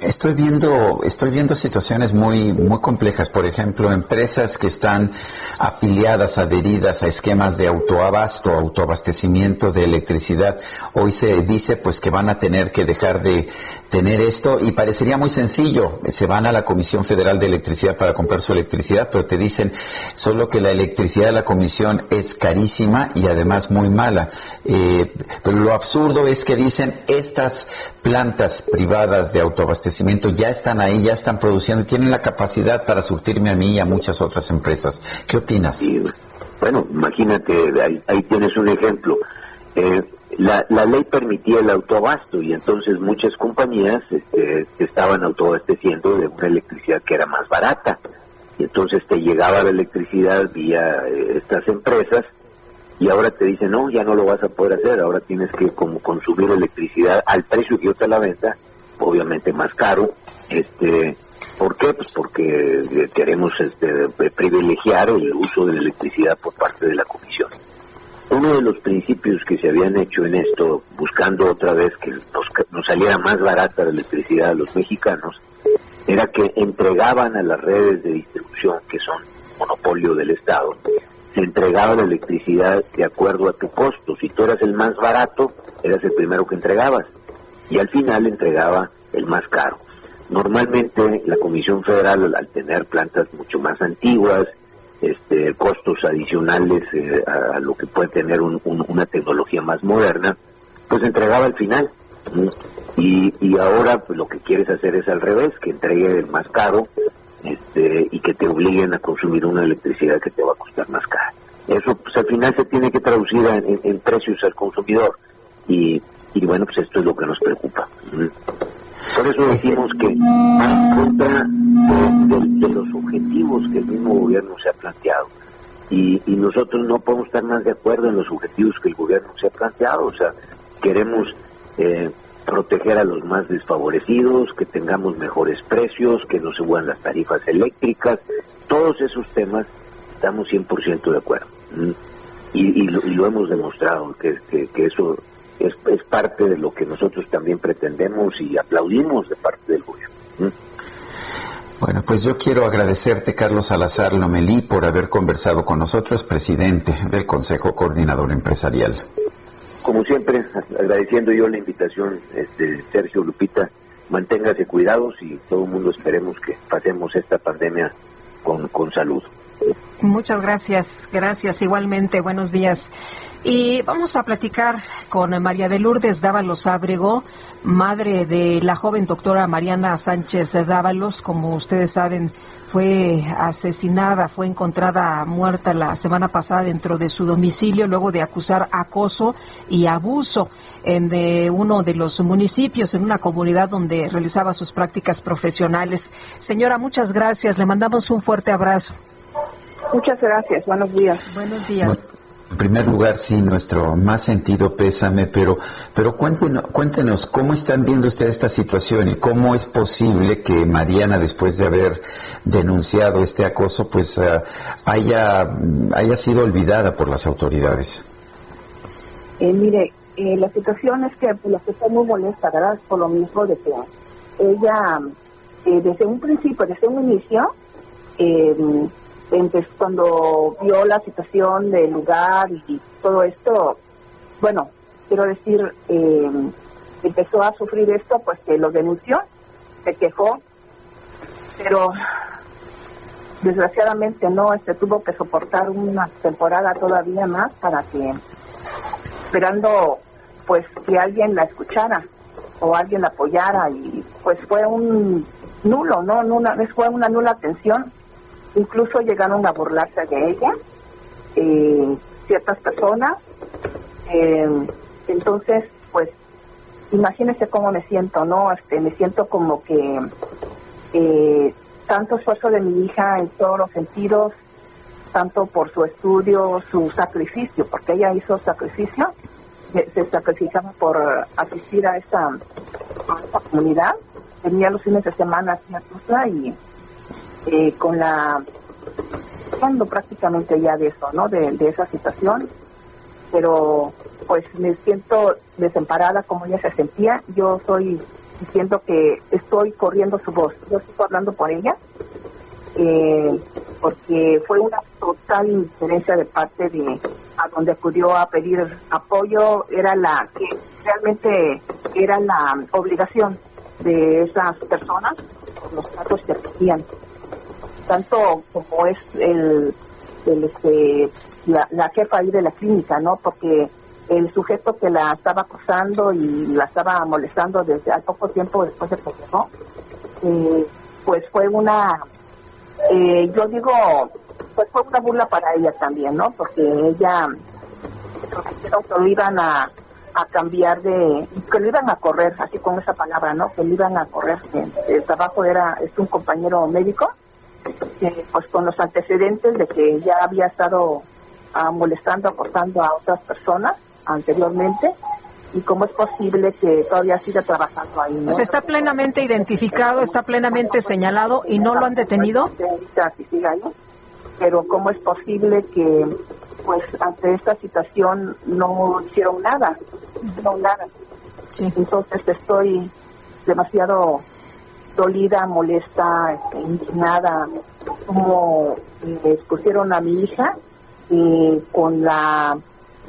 Estoy viendo, estoy viendo situaciones muy, muy complejas. Por ejemplo, empresas que están afiliadas, adheridas a esquemas de autoabasto, autoabastecimiento de electricidad. Hoy se dice pues que van a tener que dejar de tener esto y parecería muy sencillo. Se van a la Comisión Federal de Electricidad para comprar su electricidad, pero te dicen solo que la electricidad de la comisión es carísima y además muy mala. Eh, pero lo absurdo es que dicen estas plantas privadas de autoabastecimiento ya están ahí, ya están produciendo, tienen la capacidad para surtirme a mí y a muchas otras empresas. ¿Qué opinas? Bueno, imagínate, ahí, ahí tienes un ejemplo. Eh, la, la ley permitía el autoabasto y entonces muchas compañías este, estaban autoabasteciendo de una electricidad que era más barata. Y entonces te llegaba la electricidad vía eh, estas empresas y ahora te dicen, no, ya no lo vas a poder hacer, ahora tienes que como consumir electricidad al precio que yo te la venta, obviamente más caro. este ¿Por qué? Pues porque eh, queremos este, privilegiar el uso de la electricidad por parte de la Comisión. Uno de los principios que se habían hecho en esto, buscando otra vez que nos, nos saliera más barata la electricidad a los mexicanos, era que entregaban a las redes de distribución, que son monopolio del Estado, se entregaba la electricidad de acuerdo a tu costo. Si tú eras el más barato, eras el primero que entregabas. Y al final entregaba el más caro. Normalmente la Comisión Federal, al tener plantas mucho más antiguas, este, costos adicionales eh, a, lo que puede tener un- un- una tecnología más moderna, pues entregaba al final. Y, y ahora pues, lo que quieres hacer es al revés, que entregue el más caro este, y que te obliguen a consumir una electricidad que te va a costar más cara. Eso pues al final se tiene que traducir en, en- en precios al consumidor y, y bueno, pues esto es lo que nos preocupa. Por eso decimos que en contra de, de- de los objetivos que el mismo gobierno se ha planteado. Y, y nosotros no podemos estar más de acuerdo en los objetivos que el gobierno se ha planteado. O sea, queremos eh, proteger a los más desfavorecidos, que tengamos mejores precios, que no se suban las tarifas eléctricas. Todos esos temas estamos 100% de acuerdo. Y, y lo, y lo hemos demostrado, que, que, que eso es, es parte de lo que nosotros también pretendemos y aplaudimos de parte del gobierno. Bueno, pues yo quiero agradecerte, Carlos Salazar Lomelí, por haber conversado con nosotros, presidente del Consejo Coordinador Empresarial. Como siempre, agradeciendo yo la invitación, este, Sergio Lupita, manténgase cuidados y todo el mundo esperemos que pasemos esta pandemia con, con salud. Muchas gracias, gracias igualmente, buenos días. Y vamos a platicar con María de Lourdes Dávalos Ábrego, madre de la joven doctora Mariana Sánchez Dávalos, como ustedes saben, fue asesinada, fue encontrada muerta la semana pasada dentro de su domicilio luego de acusar acoso y abuso en de uno de los municipios, en una comunidad donde realizaba sus prácticas profesionales. Señora, muchas gracias. Le mandamos un fuerte abrazo. Muchas gracias. Buenos días. Buenos días. En primer lugar, sí, nuestro más sentido pésame, pero, pero cuéntenos, cuéntenos cómo están viendo ustedes esta situación y cómo es posible que Mariana, después de haber denunciado este acoso, pues ah, haya, haya sido olvidada por las autoridades. Eh, mire, eh, la situación es que pues, la que está muy molesta, ¿verdad? Por lo mismo de que ella, eh, desde un principio, desde un inicio, eh, entonces, cuando vio la situación del lugar y todo esto, bueno, quiero decir, eh, empezó a sufrir esto, pues que lo denunció, se quejó, pero desgraciadamente no, este tuvo que soportar una temporada todavía más para que, esperando pues que alguien la escuchara o alguien la apoyara y pues fue un nulo, ¿no? Una, fue una nula atención incluso llegaron a burlarse de ella eh, ciertas personas. Eh, entonces pues imagínense cómo me siento no este me siento como que eh, tanto esfuerzo de mi hija en todos los sentidos tanto por su estudio su sacrificio porque ella hizo sacrificio se, sacrificaba por asistir a esta, comunidad. Venía los fines de semana y eh, con la hablando prácticamente ya de eso, ¿no? De, esa situación, pero pues me siento desamparada como ella se sentía. Yo estoy diciendo que estoy corriendo su voz. Yo estoy hablando por ella, eh, porque fue una total indiferencia de parte de a donde acudió a pedir apoyo era la que realmente era la obligación de esas personas los casos que tenían tanto como es el, el este la, la, jefa ahí de la clínica no porque el sujeto que la estaba acosando y la estaba molestando desde al poco tiempo después de que eh, pues fue una eh, yo digo pues fue una burla para ella también no porque ella prometieron que lo iban a cambiar de que lo iban a correr así con esa palabra no que lo iban a correr el trabajo era es un compañero médico eh, pues con los antecedentes de que ya había estado ah, molestando, acosando a otras personas anteriormente y cómo es posible que todavía siga trabajando ahí. ¿no? Pues está plenamente identificado, está plenamente señalado y no lo han detenido. Pero cómo es posible que pues ante esta situación no hicieron nada, no nada. Entonces estoy demasiado dolida, molesta, este, indignada, como me expusieron a mi hija y con la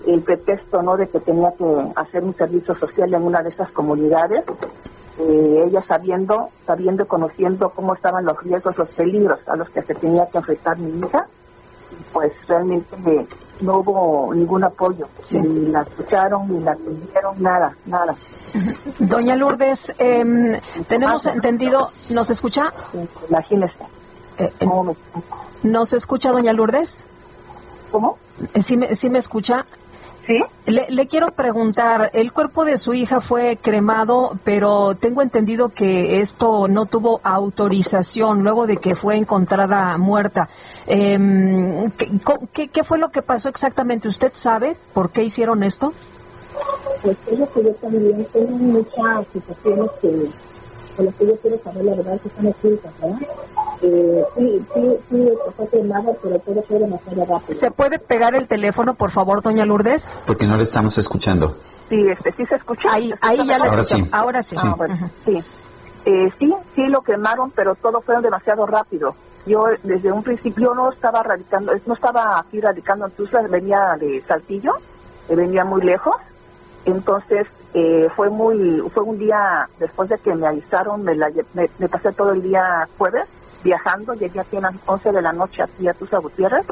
el pretexto no de que tenía que hacer un servicio social en una de esas comunidades eh, ella sabiendo sabiendo y conociendo cómo estaban los riesgos los peligros a los que se tenía que enfrentar mi hija pues realmente no hubo ningún apoyo sí. ni la escucharon ni la atendieron nada nada Doña Lourdes, eh, tenemos entendido, ¿nos escucha? Imagínese. Eh, ¿Cómo me ¿Nos escucha, doña Lourdes? ¿Cómo? ¿Sí me, sí me escucha? Sí. Le, le, quiero preguntar, el cuerpo de su hija fue cremado, pero tengo entendido que esto no tuvo autorización luego de que fue encontrada muerta. Eh, ¿qué, qué, ¿Qué fue lo que pasó exactamente? ¿Usted sabe por qué hicieron esto? pues es lo que yo también tengo muchas situaciones que con las que yo quiero saber la verdad que están ocultas, ¿verdad? Eh, sí, sí, sí, fue quemado, pero todo fue demasiado rápido. ¿Se puede pegar el teléfono, por favor, doña Lourdes? Porque no le estamos escuchando. Sí, este, sí se escucha. Ahí, ahí ya la Ahora sí. Ahora sí. Ah, bueno, sí. Eh, sí, sí lo quemaron, pero todo fue demasiado rápido. Yo desde un principio no estaba radicando, no estaba aquí radicando en Tuzla, venía de Saltillo, venía muy lejos entonces eh, fue muy fue un día después de que me avisaron me, la, me, pasé todo el día jueves viajando, llegué aquí a las 11 de la noche aquí a Tusa Gutiérrez.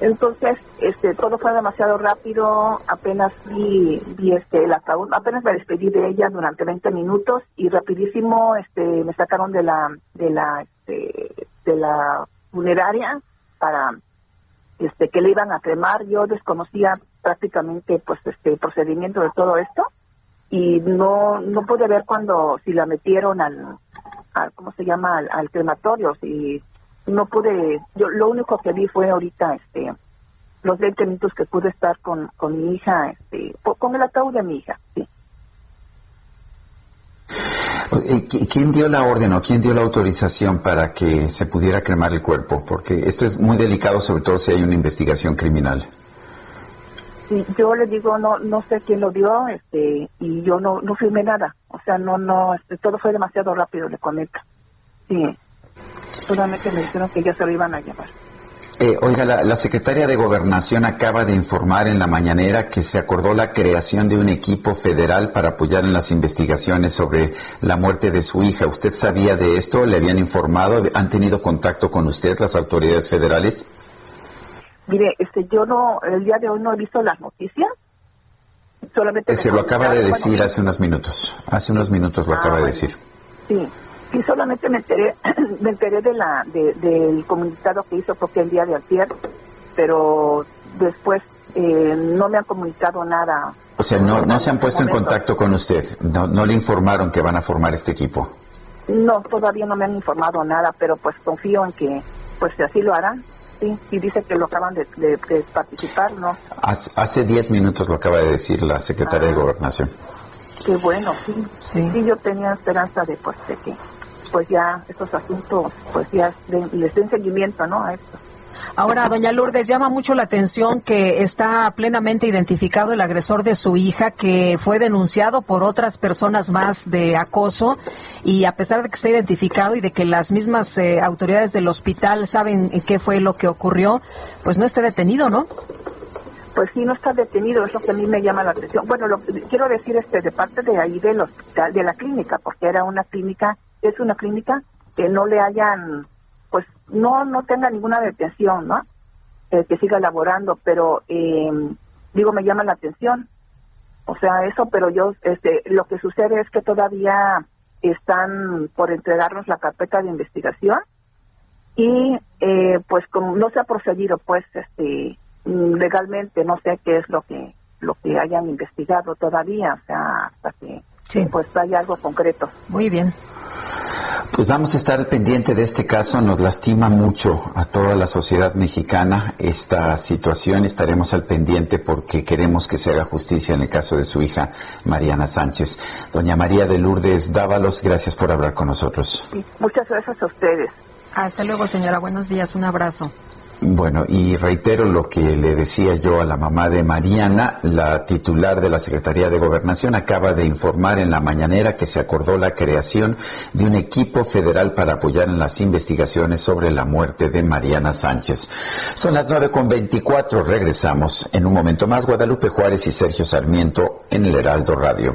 Entonces, este, todo fue demasiado rápido, apenas vi, vi este, el ataúd, apenas me despedí de ella durante 20 minutos y rapidísimo, este, me sacaron de la, de la, este, de la funeraria para, este, que le iban a cremar. Yo desconocía prácticamente, pues, este, procedimiento de todo esto y no, no pude ver cuando, si la metieron al, al ¿cómo se llama? Al, crematorio, si no pude, yo lo único que vi fue ahorita, este, los 20 minutos que pude estar con, con mi hija, este, con el ataúd de mi hija, sí. Eh, ¿qui- ¿Quién dio la orden o quién dio la autorización para que se pudiera cremar el cuerpo? Porque esto es muy delicado, sobre todo si hay una investigación criminal. Yo le digo, no, no sé quién lo dio, este, y yo no, no firmé nada, o sea, no, no, este, todo fue demasiado rápido, le comento. Sí, solamente me dijeron que ya se lo iban a llevar. Eh, oiga, la, la secretaria de Gobernación acaba de informar en la mañanera que se acordó la creación de un equipo federal para apoyar en las investigaciones sobre la muerte de su hija. ¿Usted sabía de esto? ¿Le habían informado? ¿Han tenido contacto con usted las autoridades federales? Mire, este, yo no, el día de hoy no he visto las noticias, solamente... Eh, se lo acaba de decir hace unos minutos. Hace unos minutos lo Ah, acaba de decir. Sí, sí, solamente me enteré, me enteré de la, de- del comunicado que hizo porque el día de ayer, pero después eh, no me han comunicado nada. O sea, no, no se han puesto en contacto con usted. No, no le informaron que van a formar este equipo. No, todavía no me han informado nada, pero pues confío en que pues si así lo harán. Sí, y dice que lo acaban de, de- de participar, ¿no? Hace, hace 10 minutos lo acaba de decir la secretaria Ah. de Gobernación. Qué bueno, sí. sí. yo tenía esperanza de pues de que pues ya estos asuntos pues ya les den seguimiento, ¿no? A esto. Ahora, doña Lourdes, llama mucho la atención que está plenamente identificado el agresor de su hija, que fue denunciado por otras personas más de acoso, y a pesar de que está identificado y de que las mismas eh, autoridades del hospital saben qué fue lo que ocurrió, pues no está detenido, ¿no? Pues sí, no está detenido, es lo que a mí me llama la atención. Bueno, lo que quiero decir este de parte de ahí del hospital, de la clínica, porque era una clínica, es una clínica que no le hayan, pues no no tenga ninguna detención, ¿no? Eh, que siga laborando, pero eh, digo me llama la atención. O sea, eso, pero yo, este, lo que sucede es que todavía están por entregarnos la carpeta de investigación y eh, pues como no se ha procedido pues este legalmente no sé qué es lo que lo que hayan investigado todavía o sea hasta que pues haya algo concreto Muy bien. Pues vamos a estar pendiente de este caso. Nos lastima mucho a toda la sociedad mexicana esta situación. Estaremos al pendiente porque queremos que se haga justicia en el caso de su hija Mariana Sánchez. Doña María de Lourdes Dávalos, gracias por hablar con nosotros. Sí, muchas gracias a ustedes Hasta luego, señora. Buenos días. Un abrazo. Bueno, y reitero lo que le decía yo a la mamá de Mariana, la titular de la Secretaría de Gobernación acaba de informar en la mañanera que se acordó la creación de un equipo federal para apoyar en las investigaciones sobre la muerte de Mariana Sánchez. Son las nueve con veinticuatro, regresamos en un momento más Guadalupe Juárez y Sergio Sarmiento en el Heraldo Radio.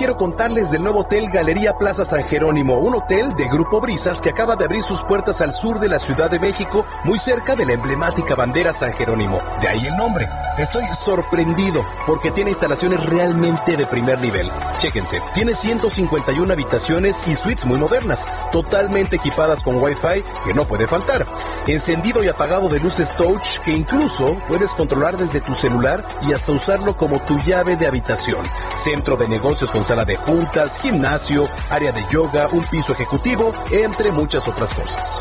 Quiero contarles del nuevo hotel Galería Plaza San Jerónimo, un hotel de Grupo Brisas que acaba de abrir sus puertas al sur de la Ciudad de México, muy cerca de la emblemática bandera San Jerónimo. De ahí el nombre. Estoy sorprendido porque tiene instalaciones realmente de primer nivel. Chéquense, tiene 151 habitaciones y suites muy modernas, totalmente equipadas con Wi-Fi que no puede faltar. Encendido y apagado de luces touch que incluso puedes controlar desde tu celular y hasta usarlo como tu llave de habitación. Centro de negocios con sala de juntas, gimnasio, área de yoga, un piso ejecutivo, entre muchas otras cosas.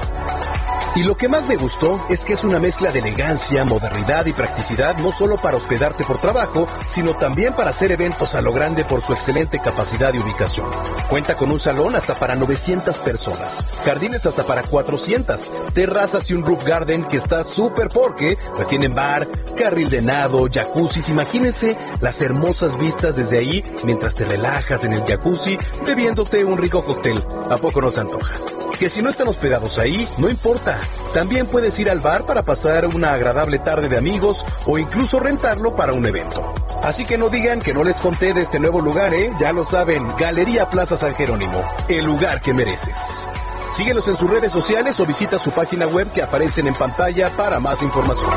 Y lo que más me gustó es que es una mezcla de elegancia, modernidad y practicidad no solo para hospedarte por trabajo, sino también para hacer eventos a lo grande por su excelente capacidad y ubicación. Cuenta con un salón hasta para 900 personas, jardines hasta para 400, terrazas y un roof garden que está súper porque pues tienen bar, carril de nado, jacuzzis. Imagínense las hermosas vistas desde ahí mientras te relajas en el jacuzzi bebiéndote un rico cóctel. ¿A poco nos antoja? Que si no están hospedados ahí, no importa. También puedes ir al bar para pasar una agradable tarde de amigos o incluso rentarlo para un evento. Así que no digan que no les conté de este nuevo lugar, ¿eh? Ya lo saben, Galería Plaza San Jerónimo, el lugar que mereces. Síguelos en sus redes sociales o visita su página web que aparecen en pantalla para más información.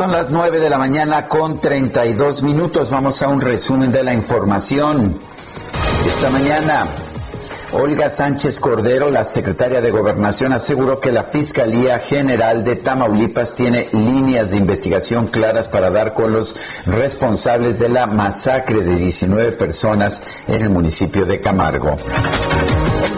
Son las 9 de la mañana con 32 minutos. Vamos a un resumen de la información. Esta mañana, Olga Sánchez Cordero, la secretaria de Gobernación, aseguró que la Fiscalía General de Tamaulipas tiene líneas de investigación claras para dar con los responsables de la masacre de 19 personas en el municipio de Camargo.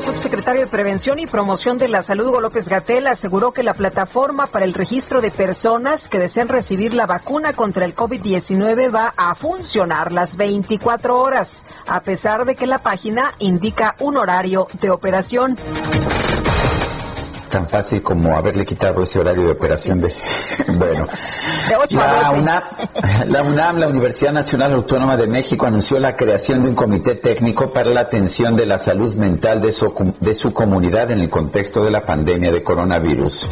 Subsecretario de Prevención y Promoción de la Salud, Hugo Gatel, aseguró que la plataforma para el registro de personas que desean recibir la vacuna contra el COVID-19 va a funcionar las 24 horas, a pesar de que la página indica un horario de operación tan fácil como haberle quitado ese horario de operación de bueno de 8 la a 12. UNAM, la UNAM la Universidad Nacional Autónoma de México anunció la creación de un comité técnico para la atención de la salud mental de su, de su comunidad en el contexto de la pandemia de coronavirus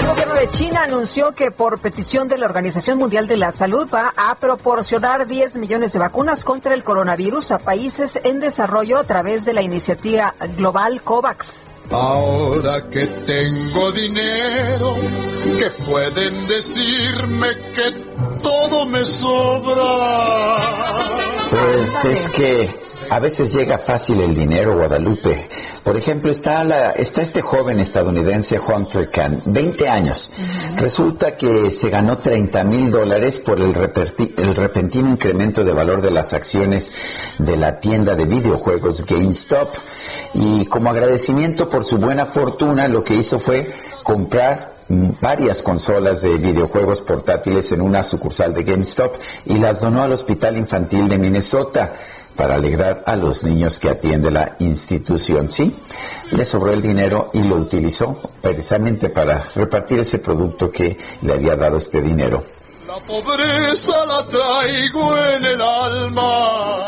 El gobierno de China anunció que por petición de la Organización Mundial de la Salud va a proporcionar 10 millones de vacunas contra el coronavirus a países en desarrollo a través de la iniciativa global COVAX. Ahora que tengo dinero, que pueden decirme que todo me sobra. Pues es que a veces llega fácil el dinero, Guadalupe. Por ejemplo, está, la, está este joven estadounidense, Hunter Khan, 20 años. Resulta que se ganó 30 mil dólares por el, reperti- el repentino incremento de valor de las acciones de la tienda de videojuegos GameStop. Y como agradecimiento por su buena fortuna, lo que hizo fue comprar varias consolas de videojuegos portátiles en una sucursal de GameStop y las donó al Hospital Infantil de Minnesota para alegrar a los niños que atiende la institución. Sí, le sobró el dinero y lo utilizó precisamente para repartir ese producto que le había dado este dinero. La pobreza la traigo en el alma.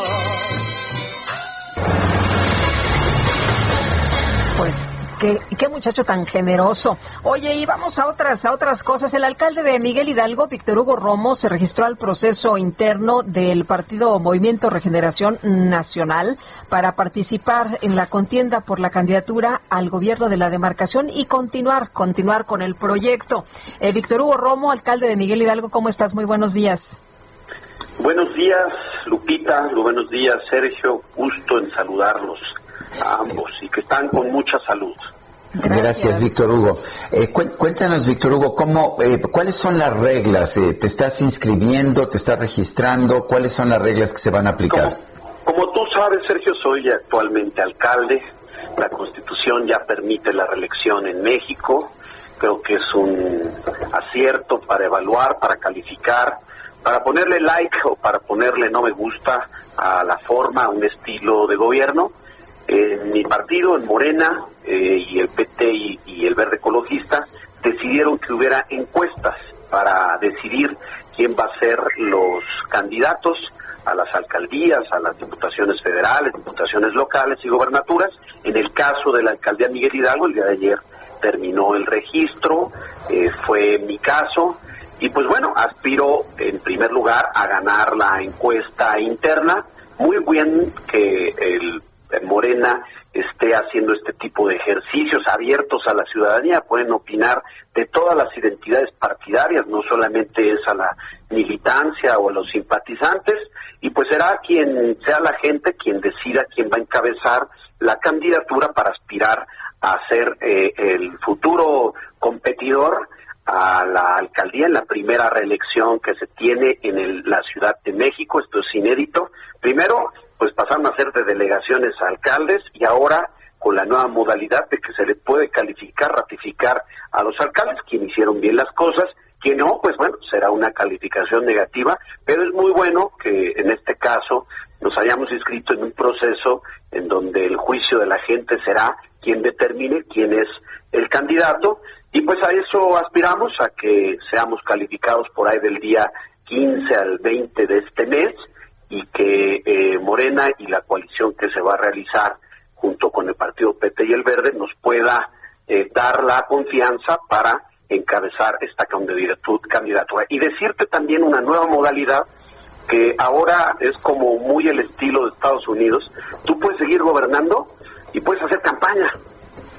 Pues qué, qué muchacho tan generoso. Oye, y vamos a otras, a otras cosas. El alcalde de Miguel Hidalgo, Víctor Hugo Romo, se registró al proceso interno del partido Movimiento Regeneración Nacional para participar en la contienda por la candidatura al gobierno de la demarcación y continuar, continuar con el proyecto. Eh, Víctor Hugo Romo, alcalde de Miguel Hidalgo, ¿cómo estás? Muy buenos días. Buenos días, Lupita. Buenos días, Sergio. Gusto en saludarlos a ambos y que están con mucha salud. Gracias, Víctor Hugo. Eh, cué- cuéntanos, Víctor Hugo, ¿cómo, eh, ¿cuáles son las reglas? Eh, ¿Te estás inscribiendo? ¿Te estás registrando? ¿Cuáles son las reglas que se van a aplicar? Como tú sabes, Sergio, soy actualmente alcalde. La Constitución ya permite la reelección en México. Creo que es un acierto para evaluar, para calificar, para ponerle like o para ponerle no me gusta a la forma, a un estilo de gobierno. En mi partido, en Morena, eh, y el PT y, el Verde Ecologista decidieron que hubiera encuestas para decidir quién va a ser los candidatos a las alcaldías, a las diputaciones federales, diputaciones locales y gobernaturas. En el caso de la alcaldía Miguel Hidalgo, el día de ayer terminó el registro, eh, fue mi caso, y pues bueno, aspiro en primer lugar a ganar la encuesta interna. Muy bien que el Morena esté haciendo este tipo de ejercicios abiertos a la ciudadanía, pueden opinar de todas las identidades partidarias, no solamente es a la militancia o a los simpatizantes, y pues será quien sea la gente quien decida quién va a encabezar la candidatura para aspirar a ser eh, el futuro competidor a la alcaldía en la primera reelección que se tiene en el- la Ciudad de México. Esto es inédito. Primero, pues pasaron a ser de delegaciones a alcaldes y ahora con la nueva modalidad de que se le puede calificar, ratificar a los alcaldes, quien hicieron bien las cosas, quien no, pues bueno, será una calificación negativa, pero es muy bueno que en este caso nos hayamos inscrito en un proceso en donde el juicio de la gente será quien determine quién es el candidato y pues a eso aspiramos, a que seamos calificados por ahí del día 15 al 20 de este mes y que eh, Morena y la coalición que se va a realizar junto con el partido PT y el Verde nos pueda eh, dar la confianza para encabezar esta candidatura. Y decirte también una nueva modalidad que ahora es como muy el estilo de Estados Unidos. Tú puedes seguir gobernando y puedes hacer campaña.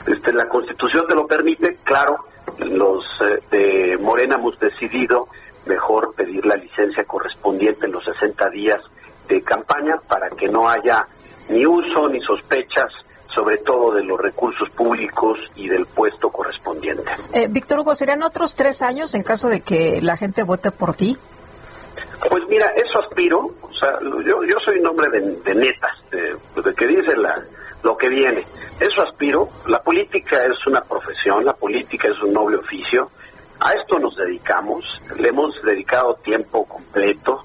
Este, la Constitución te lo permite, claro, los eh, de Morena hemos decidido mejor pedir la licencia correspondiente en los 60 días de campaña para que no haya ni uso ni sospechas, sobre todo de los recursos públicos y del puesto correspondiente. Eh, Víctor Hugo, ¿serían otros tres años en caso de que la gente vote por ti? Pues mira, eso aspiro, o sea, yo, yo soy un hombre de, de netas, de, de que dice la, lo que viene. Eso aspiro, la política es una profesión, la política es un noble oficio, a esto nos dedicamos, le hemos dedicado tiempo completo,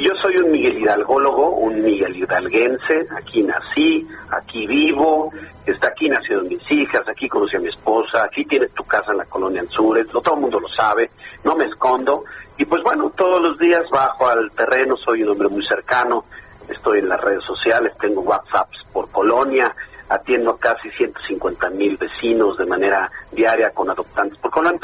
yo soy un Miguel Hidalgólogo, un Miguel Hidalguense, aquí nací, aquí vivo, está aquí nacieron mis hijas, aquí conocí a mi esposa, aquí tienes tu casa en la colonia Anzures, no todo el mundo lo sabe, no me escondo, y pues bueno, todos los días bajo al terreno, soy un hombre muy cercano, estoy en las redes sociales, tengo WhatsApps por colonia, atiendo casi 150 mil vecinos de manera diaria con adoptantes por colonia.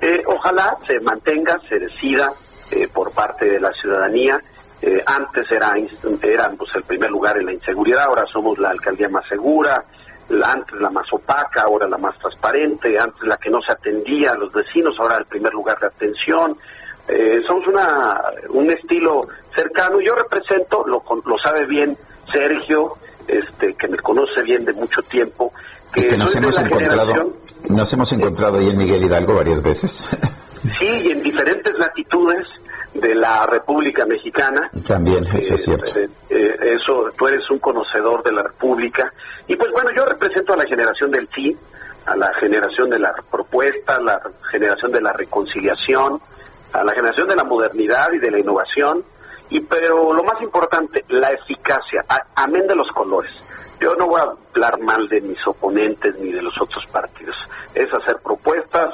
Eh, ojalá se mantenga, se decida eh, por parte de la ciudadanía. Eh, antes era, eran pues, el primer lugar en la inseguridad, ahora somos la alcaldía más segura, la- antes la más opaca, ahora la más transparente, antes la que no se atendía a los vecinos, ahora el primer lugar de atención. Eh, somos una, un estilo cercano. Yo represento, lo, lo sabe bien Sergio, este, que me conoce bien de mucho tiempo, que, que nos hemos encontrado, nos hemos encontrado ahí en Miguel Hidalgo varias veces. sí, y en diferentes latitudes de la República Mexicana. También, eso es cierto. Eh, eh, eso, tú eres un conocedor de la República. Y pues bueno, yo represento a la generación del sí, a la generación de la propuesta, a la generación de la reconciliación, a la generación de la modernidad y de la innovación. Y pero lo más importante, la eficacia, amén de los colores. Yo no voy a hablar mal de mis oponentes ni de los otros partidos. Es hacer propuestas,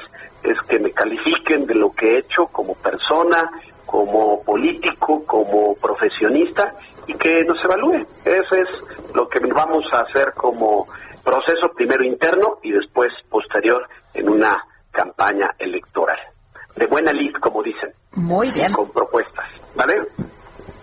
es que me califiquen de lo que he hecho como persona, como político, como profesionista y que nos evalúe. Eso es lo que vamos a hacer como proceso primero interno y después posterior en una campaña electoral. De buena lid, como dicen. Muy bien. Con propuestas. ¿Vale?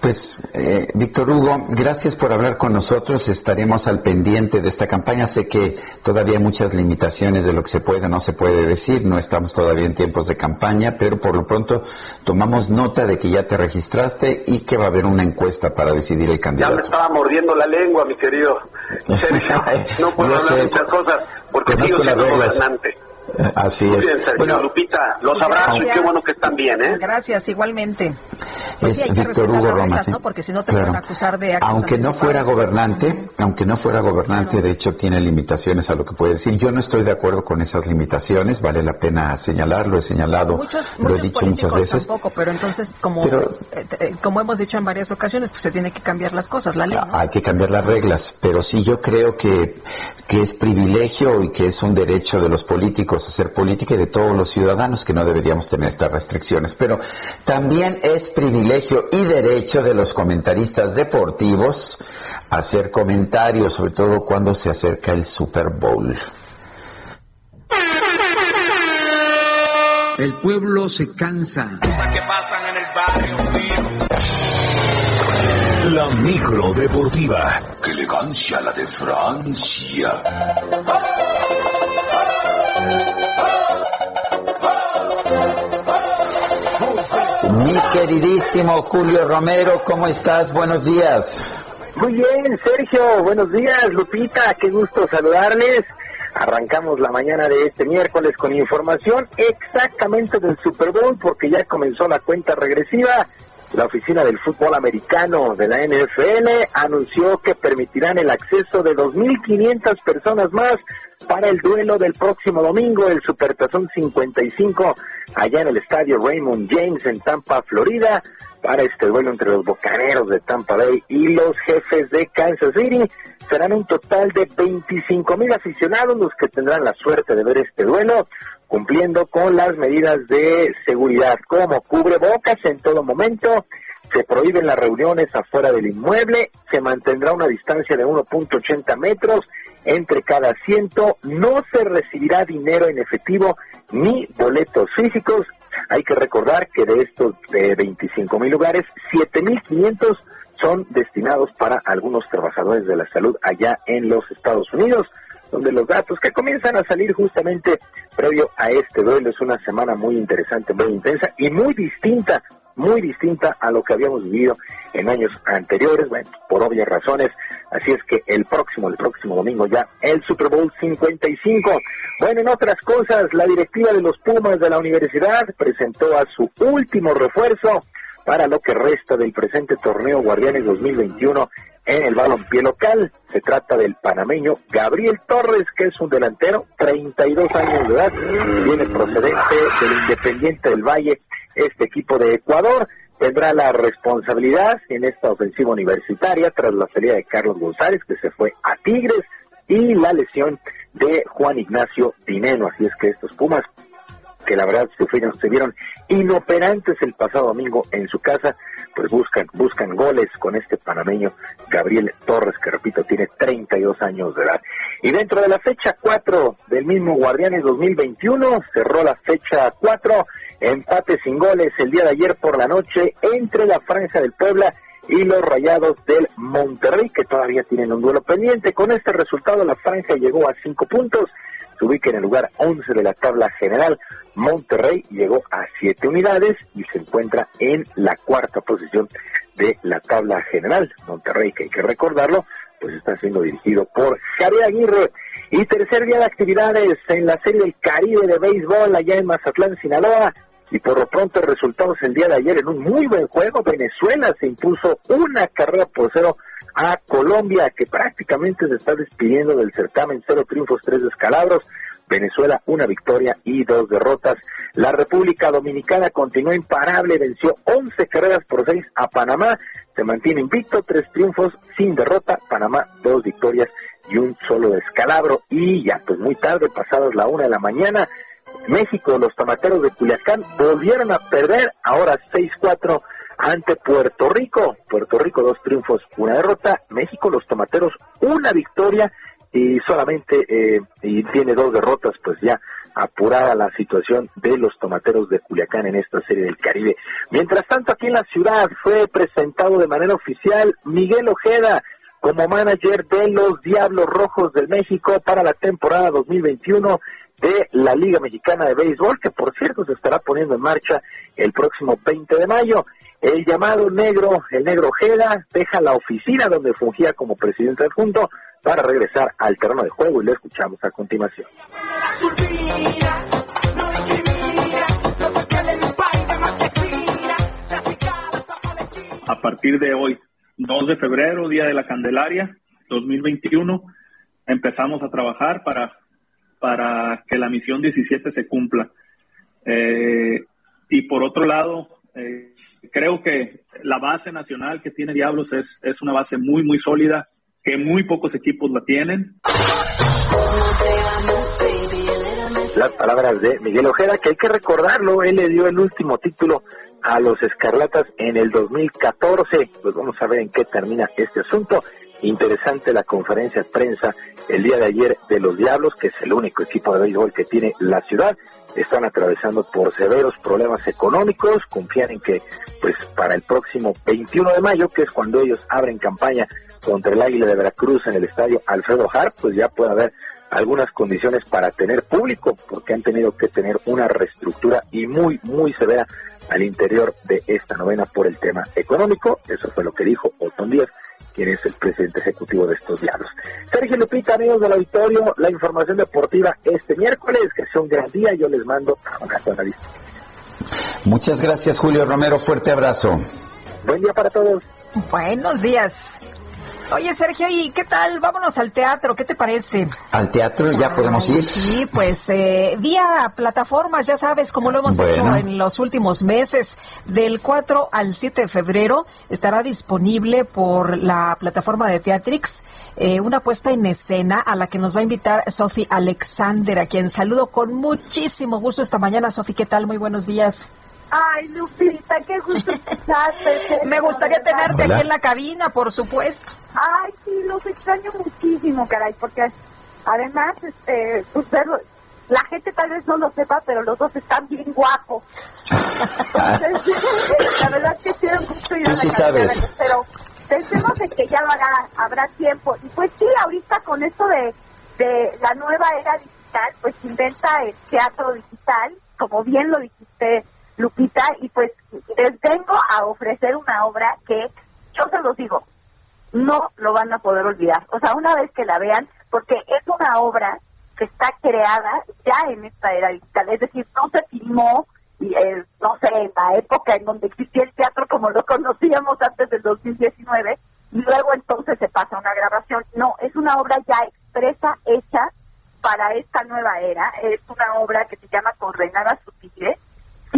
Pues, eh, Víctor Hugo, gracias por hablar con nosotros. Estaremos al pendiente de esta campaña. Sé que todavía hay muchas limitaciones de lo que se puede o no se puede decir. No estamos todavía en tiempos de campaña, pero por lo pronto tomamos nota de que ya te registraste y que va a haber una encuesta para decidir el Ya me candidato. estaba mordiendo la lengua, mi querido. No puedo hablar sé, muchas cosas porque conozco sigo siendo gobernante. Así Muy es. bien, Sergio. Bueno, Lupita, los abrazo y qué bueno que están bien, ¿eh? Gracias, igualmente. Pues es sí, Víctor Hugo las Roma, reglas, sí. ¿no? Porque si no te Claro. pueden acusar de Aunque no fuera gobernante, aunque no fuera gobernante, de hecho tiene limitaciones a lo que puede decir. Yo no estoy de acuerdo con esas limitaciones, vale la pena señalarlo, he señalado, Muchos, lo he dicho muchas veces. tampoco, pero entonces, como, Pero- eh, eh, como hemos dicho en varias ocasiones, pues se tiene que cambiar las cosas, la ley. ¿no? Hay que cambiar las reglas, pero sí yo creo que, que es privilegio y que es un derecho de los políticos hacer política y de todos los ciudadanos que no deberíamos tener estas restricciones. Pero también es privilegio y derecho de los comentaristas deportivos hacer comentarios, sobre todo cuando se acerca el Super Bowl. El pueblo se cansa. Cosas que pasan en el barrio, La micro deportiva. ¡Qué elegancia la de Francia! Mi queridísimo Julio Romero, ¿cómo estás? Buenos días. Muy bien, Sergio, buenos días, Lupita, qué gusto saludarles. Arrancamos la mañana de este miércoles con información exactamente del Super Bowl porque ya comenzó la cuenta regresiva. La oficina del fútbol americano de la NFL anunció que permitirán el acceso de 2.500 personas más para el duelo del próximo domingo, el Supertazón 55, allá en el estadio Raymond James en Tampa, Florida, para este duelo entre los Bocaneros de Tampa Bay y los jefes de Kansas City. Serán un total de 25 mil aficionados los que tendrán la suerte de ver este duelo, cumpliendo con las medidas de seguridad, como cubre bocas en todo momento, se prohíben las reuniones afuera del inmueble, se mantendrá una distancia de 1.80 metros entre cada asiento, no se recibirá dinero en efectivo ni boletos físicos. Hay que recordar que de estos de 25 mil lugares, 7.500 son destinados para algunos trabajadores de la salud allá en los Estados Unidos, donde los datos que comienzan a salir justamente previo a este duelo es una semana muy interesante, muy intensa y muy distinta muy distinta a lo que habíamos vivido en años anteriores, bueno, por obvias razones. Así es que el próximo, el próximo domingo ya, el Super Bowl 55. Bueno, en otras cosas, la directiva de los Pumas de la universidad presentó a su último refuerzo para lo que resta del presente torneo Guardianes 2021 en el balompié local. Se trata del panameño Gabriel Torres, que es un delantero, 32 años de edad, viene procedente del Independiente del Valle este equipo de Ecuador tendrá la responsabilidad en esta ofensiva universitaria tras la salida de Carlos González, que se fue a Tigres, y la lesión de Juan Ignacio Dineno. Así es que estos Pumas, que la verdad sufrieron, se vieron inoperantes el pasado domingo en su casa, pues buscan, buscan goles con este panameño Gabriel Torres, que repito, tiene 32 años de edad. Y dentro de la fecha 4 del mismo Guardianes 2021, cerró la fecha 4 Empate sin goles el día de ayer por la noche entre la Franja del Puebla y los Rayados del Monterrey, que todavía tienen un duelo pendiente. Con este resultado, la Franja llegó a cinco puntos, se ubica en el lugar 11 de la tabla general. Monterrey llegó a siete unidades y se encuentra en la cuarta posición de la tabla general. Monterrey, que hay que recordarlo, pues está siendo dirigido por Javier Aguirre. Y tercer día de actividades en la Serie del Caribe de Béisbol allá en Mazatlán, Sinaloa y por lo pronto resultados el día de ayer en un muy buen juego. Venezuela se impuso una carrera por cero a Colombia, que prácticamente se está despidiendo del certamen, cero triunfos, tres descalabros. Venezuela una victoria y dos derrotas. La República Dominicana continuó imparable, venció 11 carreras por seis a Panamá, se mantiene invicto, tres triunfos sin derrota, Panamá dos victorias y un solo descalabro. Y ya pues muy tarde, pasadas la una de la mañana, México, los tomateros de Culiacán volvieron a perder, ahora 6-4 ante Puerto Rico. Puerto Rico dos triunfos, una derrota. México, los tomateros, una victoria y solamente eh, y tiene dos derrotas, pues ya apurada la situación de los tomateros de Culiacán en esta serie del Caribe. Mientras tanto, aquí en la ciudad fue presentado de manera oficial Miguel Ojeda como manager de los Diablos Rojos del México para la temporada 2021 de la Liga Mexicana de Béisbol, que por cierto se estará poniendo en marcha el próximo 20 de mayo. El llamado negro, el negro Ojeda, deja la oficina donde fungía como presidente adjunto para regresar al terreno de juego y lo escuchamos a continuación. A partir de hoy, 2 de febrero, Día de la Candelaria, 2021, empezamos a trabajar para para que la misión 17 se cumpla. Eh, y por otro lado, eh, creo que la base nacional que tiene Diablos es, es una base muy, muy sólida, que muy pocos equipos la tienen. Las palabras de Miguel Ojeda, que hay que recordarlo, él le dio el último título a los Escarlatas en el 2014. Pues vamos a ver en qué termina este asunto. Interesante la conferencia de prensa el día de ayer de los Diablos, que es el único equipo de béisbol que tiene la ciudad. Están atravesando por severos problemas económicos, confían en que pues para el próximo 21 de mayo, que es cuando ellos abren campaña contra el Águila de Veracruz en el estadio Alfredo Hart, pues ya puede haber algunas condiciones para tener público, porque han tenido que tener una reestructura y muy, muy severa al interior de esta novena por el tema económico. Eso fue lo que dijo Otón Díaz quien es el presidente ejecutivo de estos diablos. Sergio Lupita, amigos del auditorio, la información deportiva este miércoles, que sea un gran día, yo les mando un abrazo a la vista. Muchas gracias, Julio Romero. Fuerte abrazo. Buen día para todos. Buenos días. Oye, Sergio, ¿y qué tal? Vámonos al teatro, ¿qué te parece? ¿Al teatro ya podemos ir? Sí, pues eh, vía plataformas, ya sabes, como lo hemos Bueno. hecho en los últimos meses. Del 4 al 7 de febrero estará disponible por la plataforma de Teatrix eh, una puesta en escena a la que nos va a invitar Sofi Alexander, a quien saludo con muchísimo gusto esta mañana. Sofi, ¿qué tal? Muy buenos días. Ay, Lupita, qué gusto escucharte. Me gustaría tenerte aquí en la cabina, por supuesto. Ay, sí, los extraño muchísimo, caray, porque además, este, pues, verlo- la gente tal vez no lo sepa, pero los dos están bien guapos. Entonces, la verdad es que un gusto ir a la sí cabina, sabes. Pero pensemos en que ya lo habrá, habrá tiempo. Y pues sí, ahorita con esto de, de la nueva era digital, pues inventa el teatro digital, como bien lo dijiste, Lupita, y pues les vengo a ofrecer una obra que, yo se los digo, no lo van a poder olvidar. O sea, una vez que la vean, porque es una obra que está creada ya en esta era digital, es decir, no se filmó, eh, no sé, en la época en donde existía el teatro como lo conocíamos antes del 2019, y luego entonces se pasa a una grabación. No, es una obra ya expresa, hecha para esta nueva era. Es una obra que se llama Coordenadas Sutiles,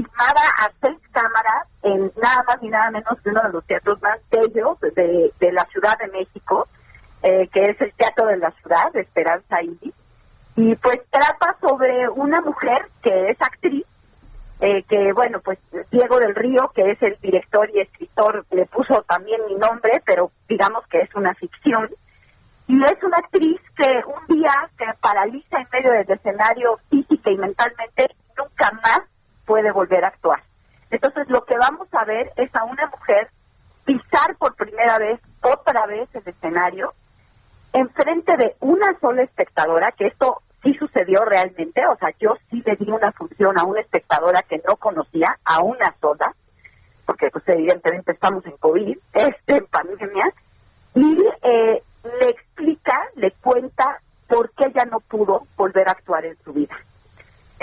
filmada a seis cámaras en nada más ni nada menos que uno de los teatros más bellos de, la Ciudad de México, eh, que es el Teatro de la Ciudad, Esperanza Iris. Y pues trata sobre una mujer que es actriz, eh, que bueno, pues Diego del Río, que es el director y escritor, le puso también mi nombre, pero digamos que es una ficción. Y es una actriz que un día se paraliza en medio del escenario física y mentalmente, y nunca más puede volver a actuar. Entonces lo que vamos a ver es a una mujer pisar por primera vez, otra vez el escenario, enfrente de una sola espectadora, que esto sí sucedió realmente, o sea, yo sí le di una función a una espectadora que no conocía, a una sola, porque pues evidentemente estamos en COVID, este, en pandemia, y eh, le explica, le cuenta por qué ella no pudo volver a actuar en su vida.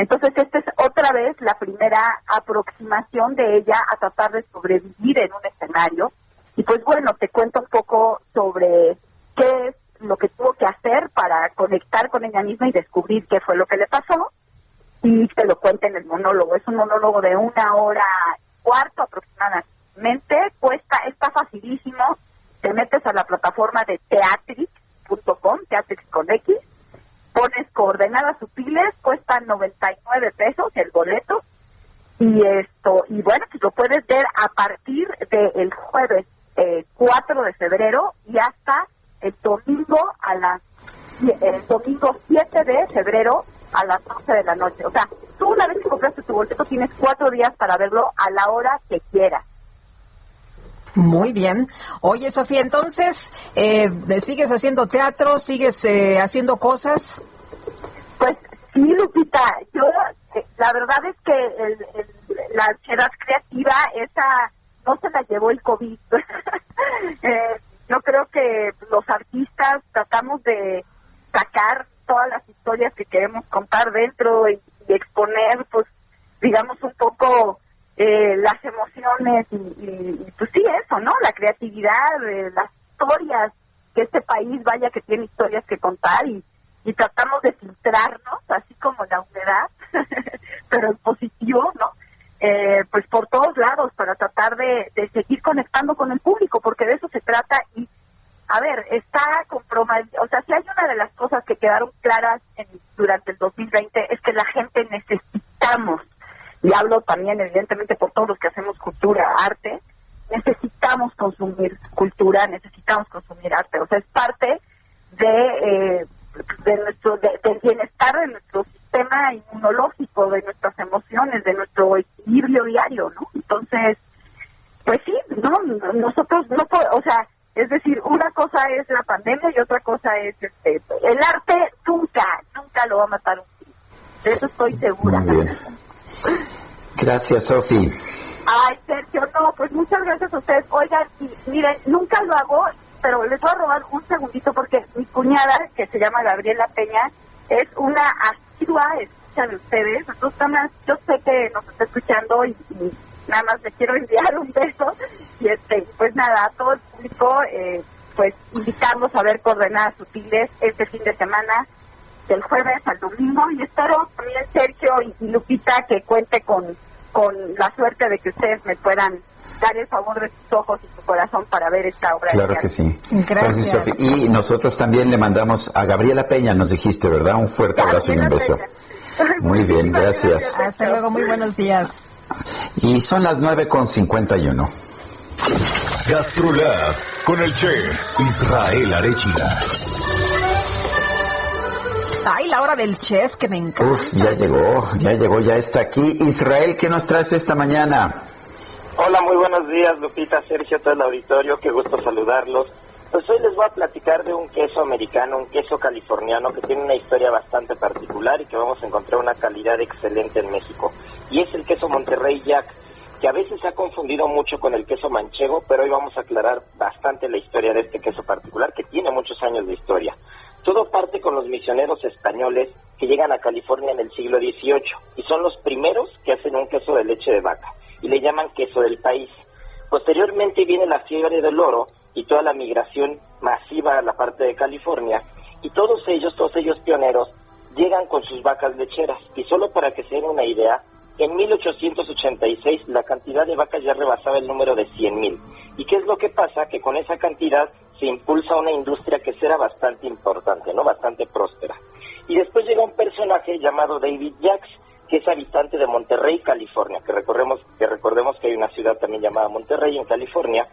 Entonces, esta es otra vez la primera aproximación de ella a tratar de sobrevivir en un escenario. Y pues bueno, te cuento un poco sobre qué es lo que tuvo que hacer para conectar con ella misma y descubrir qué fue lo que le pasó. Y te lo cuenta en el monólogo. Es un monólogo de una hora y cuarto aproximadamente. Cuesta, está facilísimo. Te metes a la plataforma de teatrix.com, Teatrix con X, pones coordenadas sutiles, cuesta 99 pesos el boleto. Y esto, y bueno, pues lo puedes ver a partir del jueves eh, 4 de febrero y hasta el domingo a las el domingo 7 de febrero a las 11 de la noche. O sea, tú una vez que compraste tu boleto tienes cuatro días para verlo a la hora que quieras. Muy bien. Oye, Sofía, entonces, eh, ¿sigues haciendo teatro? ¿Sigues eh, haciendo cosas? Pues sí, Lupita, yo eh, la verdad es que el- la ansiedad creativa, esa no se la llevó el COVID. Eh, yo creo que los artistas tratamos de sacar todas las historias que queremos contar dentro y exponer, pues, digamos, un poco eh, las emociones y, y- pues sí, eso, ¿no? La creatividad, eh, las historias, que este país vaya que tiene historias que contar y, y tratamos de filtrarnos, así como la humedad, pero en positivo, ¿no? Eh, pues por todos lados para tratar de, de seguir conectando con el público, porque de eso se trata y a ver, está comprometido, o sea, si hay una de las cosas que quedaron claras en- durante el 2020 es que la gente necesitamos, y hablo también evidentemente por todos los que hacemos cultura, arte, necesitamos consumir cultura, necesitamos consumir arte, o sea, es parte de, eh, de nuestro, de- del bienestar de nuestro sistema inmunológico, de nuestras emociones, de nuestro equilibrio diario, ¿no? Entonces, pues sí, no, nosotros no o sea, es decir, una cosa es la pandemia y otra cosa es este, el arte nunca, nunca lo va a matar un virus. De eso estoy segura. Muy bien. Gracias, Sofi. Ay, Sergio, no, pues muchas gracias a ustedes. Oigan, y miren, nunca lo hago, pero les voy a robar un segundito porque mi cuñada, que se llama Gabriela Peña, es una asidua escucha de ustedes. Entonces, también, yo sé que nos está escuchando y, y nada más le quiero enviar un beso. Y este, pues nada, a todo el público, eh, pues invitarlos a ver coordenadas sutiles este fin de semana, del jueves al domingo. Y espero también Sergio y, y Lupita que cuente con, con la suerte de que ustedes me puedan dar el favor de sus ojos y su corazón para ver esta obra. Claro que sí. Gracias. Y nosotros también le mandamos a Gabriela Peña, nos dijiste, ¿verdad? Un fuerte abrazo y un beso. Muy bien, gracias. Hasta luego, muy buenos días. Y son las 9 con 51. Gastrolab con el chef Israel Arechiga. Ay, la hora del chef que me encanta. Uf, ya llegó, ya llegó, ya está aquí. Israel, ¿qué nos traes esta mañana? Hola, muy buenos días, Lupita, Sergio, todo el auditorio, qué gusto saludarlos. Pues hoy les voy a platicar de un queso americano, un queso californiano que tiene una historia bastante particular y que vamos a encontrar una calidad excelente en México. Y es el queso Monterrey Jack, que a veces se ha confundido mucho con el queso manchego, pero hoy vamos a aclarar bastante la historia de este queso particular que tiene muchos años de historia. Todo parte con los misioneros españoles que llegan a California en el siglo XVIII y son los primeros que hacen un queso de leche de vaca y le llaman queso del país. Posteriormente viene la fiebre del oro y toda la migración masiva a la parte de California y todos ellos, todos ellos pioneros, llegan con sus vacas lecheras y solo para que se den una idea, en 1886 la cantidad de vacas ya rebasaba el número de 100.000. ¿Y qué es lo que pasa? Que con esa cantidad se impulsa una industria que será bastante importante, ¿no? Bastante próspera. Y después llega un personaje llamado David Jacks, que es habitante de Monterrey, California, que recordemos, que recordemos que hay una ciudad también llamada Monterrey en California,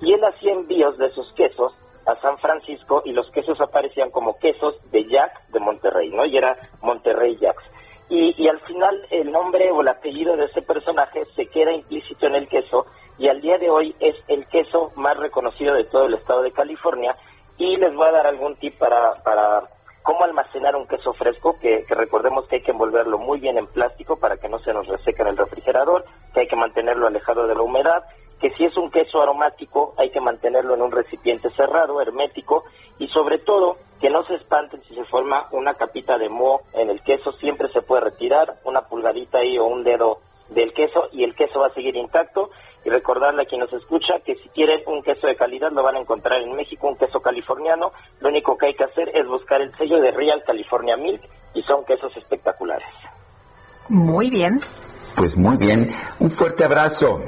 y él hacía envíos de sus quesos a San Francisco y los quesos aparecían como quesos de Jack de Monterrey, ¿no? Y era Monterrey Jacks. Y, y al final el nombre o el apellido de ese personaje se queda implícito en el queso y al día de hoy es el queso más reconocido de todo el estado de California y les voy a dar algún tip para, para cómo almacenar un queso fresco, que, que recordemos que hay que envolverlo muy bien en plástico para que no se nos reseque en el refrigerador, que hay que mantenerlo alejado de la humedad, que si es un queso aromático hay que mantenerlo en un recipiente cerrado, hermético, y sobre todo que no se espanten si se forma una capita de moho en el queso, siempre se puede retirar una pulgadita ahí o un dedo del queso y el queso va a seguir intacto y recordarle a quien nos escucha que si quieren un queso de calidad lo van a encontrar en México, un queso californiano, lo único que hay que hacer es buscar el sello de Real California Milk y son quesos espectaculares. Muy bien. Pues muy bien, un fuerte abrazo.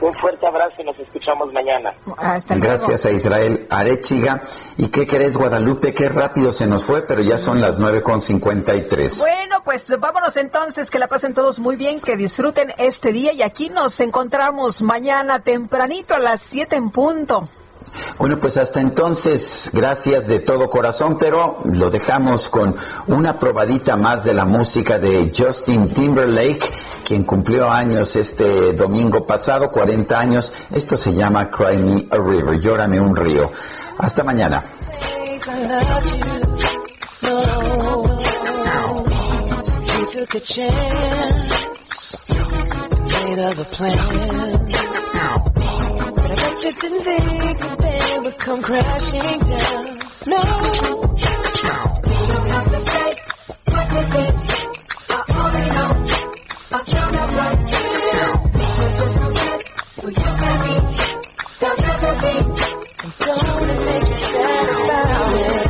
Un fuerte abrazo y nos escuchamos mañana. Hasta Gracias a Israel Arechiga. ¿Y qué querés, Guadalupe? Qué rápido se nos fue, pero ya son las 9 con 53. Bueno, pues vámonos entonces, que la pasen todos muy bien, que disfruten este día y aquí nos encontramos mañana tempranito a las 7 en punto. Bueno, pues hasta entonces, gracias de todo corazón, pero lo dejamos con una probadita más de la música de Justin Timberlake, quien cumplió años este domingo pasado, 40 años. Esto se llama Cry Me a River, llórame un río. Hasta mañana. But you didn't think that they would come crashing down. No, you don't have to say what to think. I already know. I found out right here. There's just no chance for you and me. Now you can be. I'm gonna make you sad about it.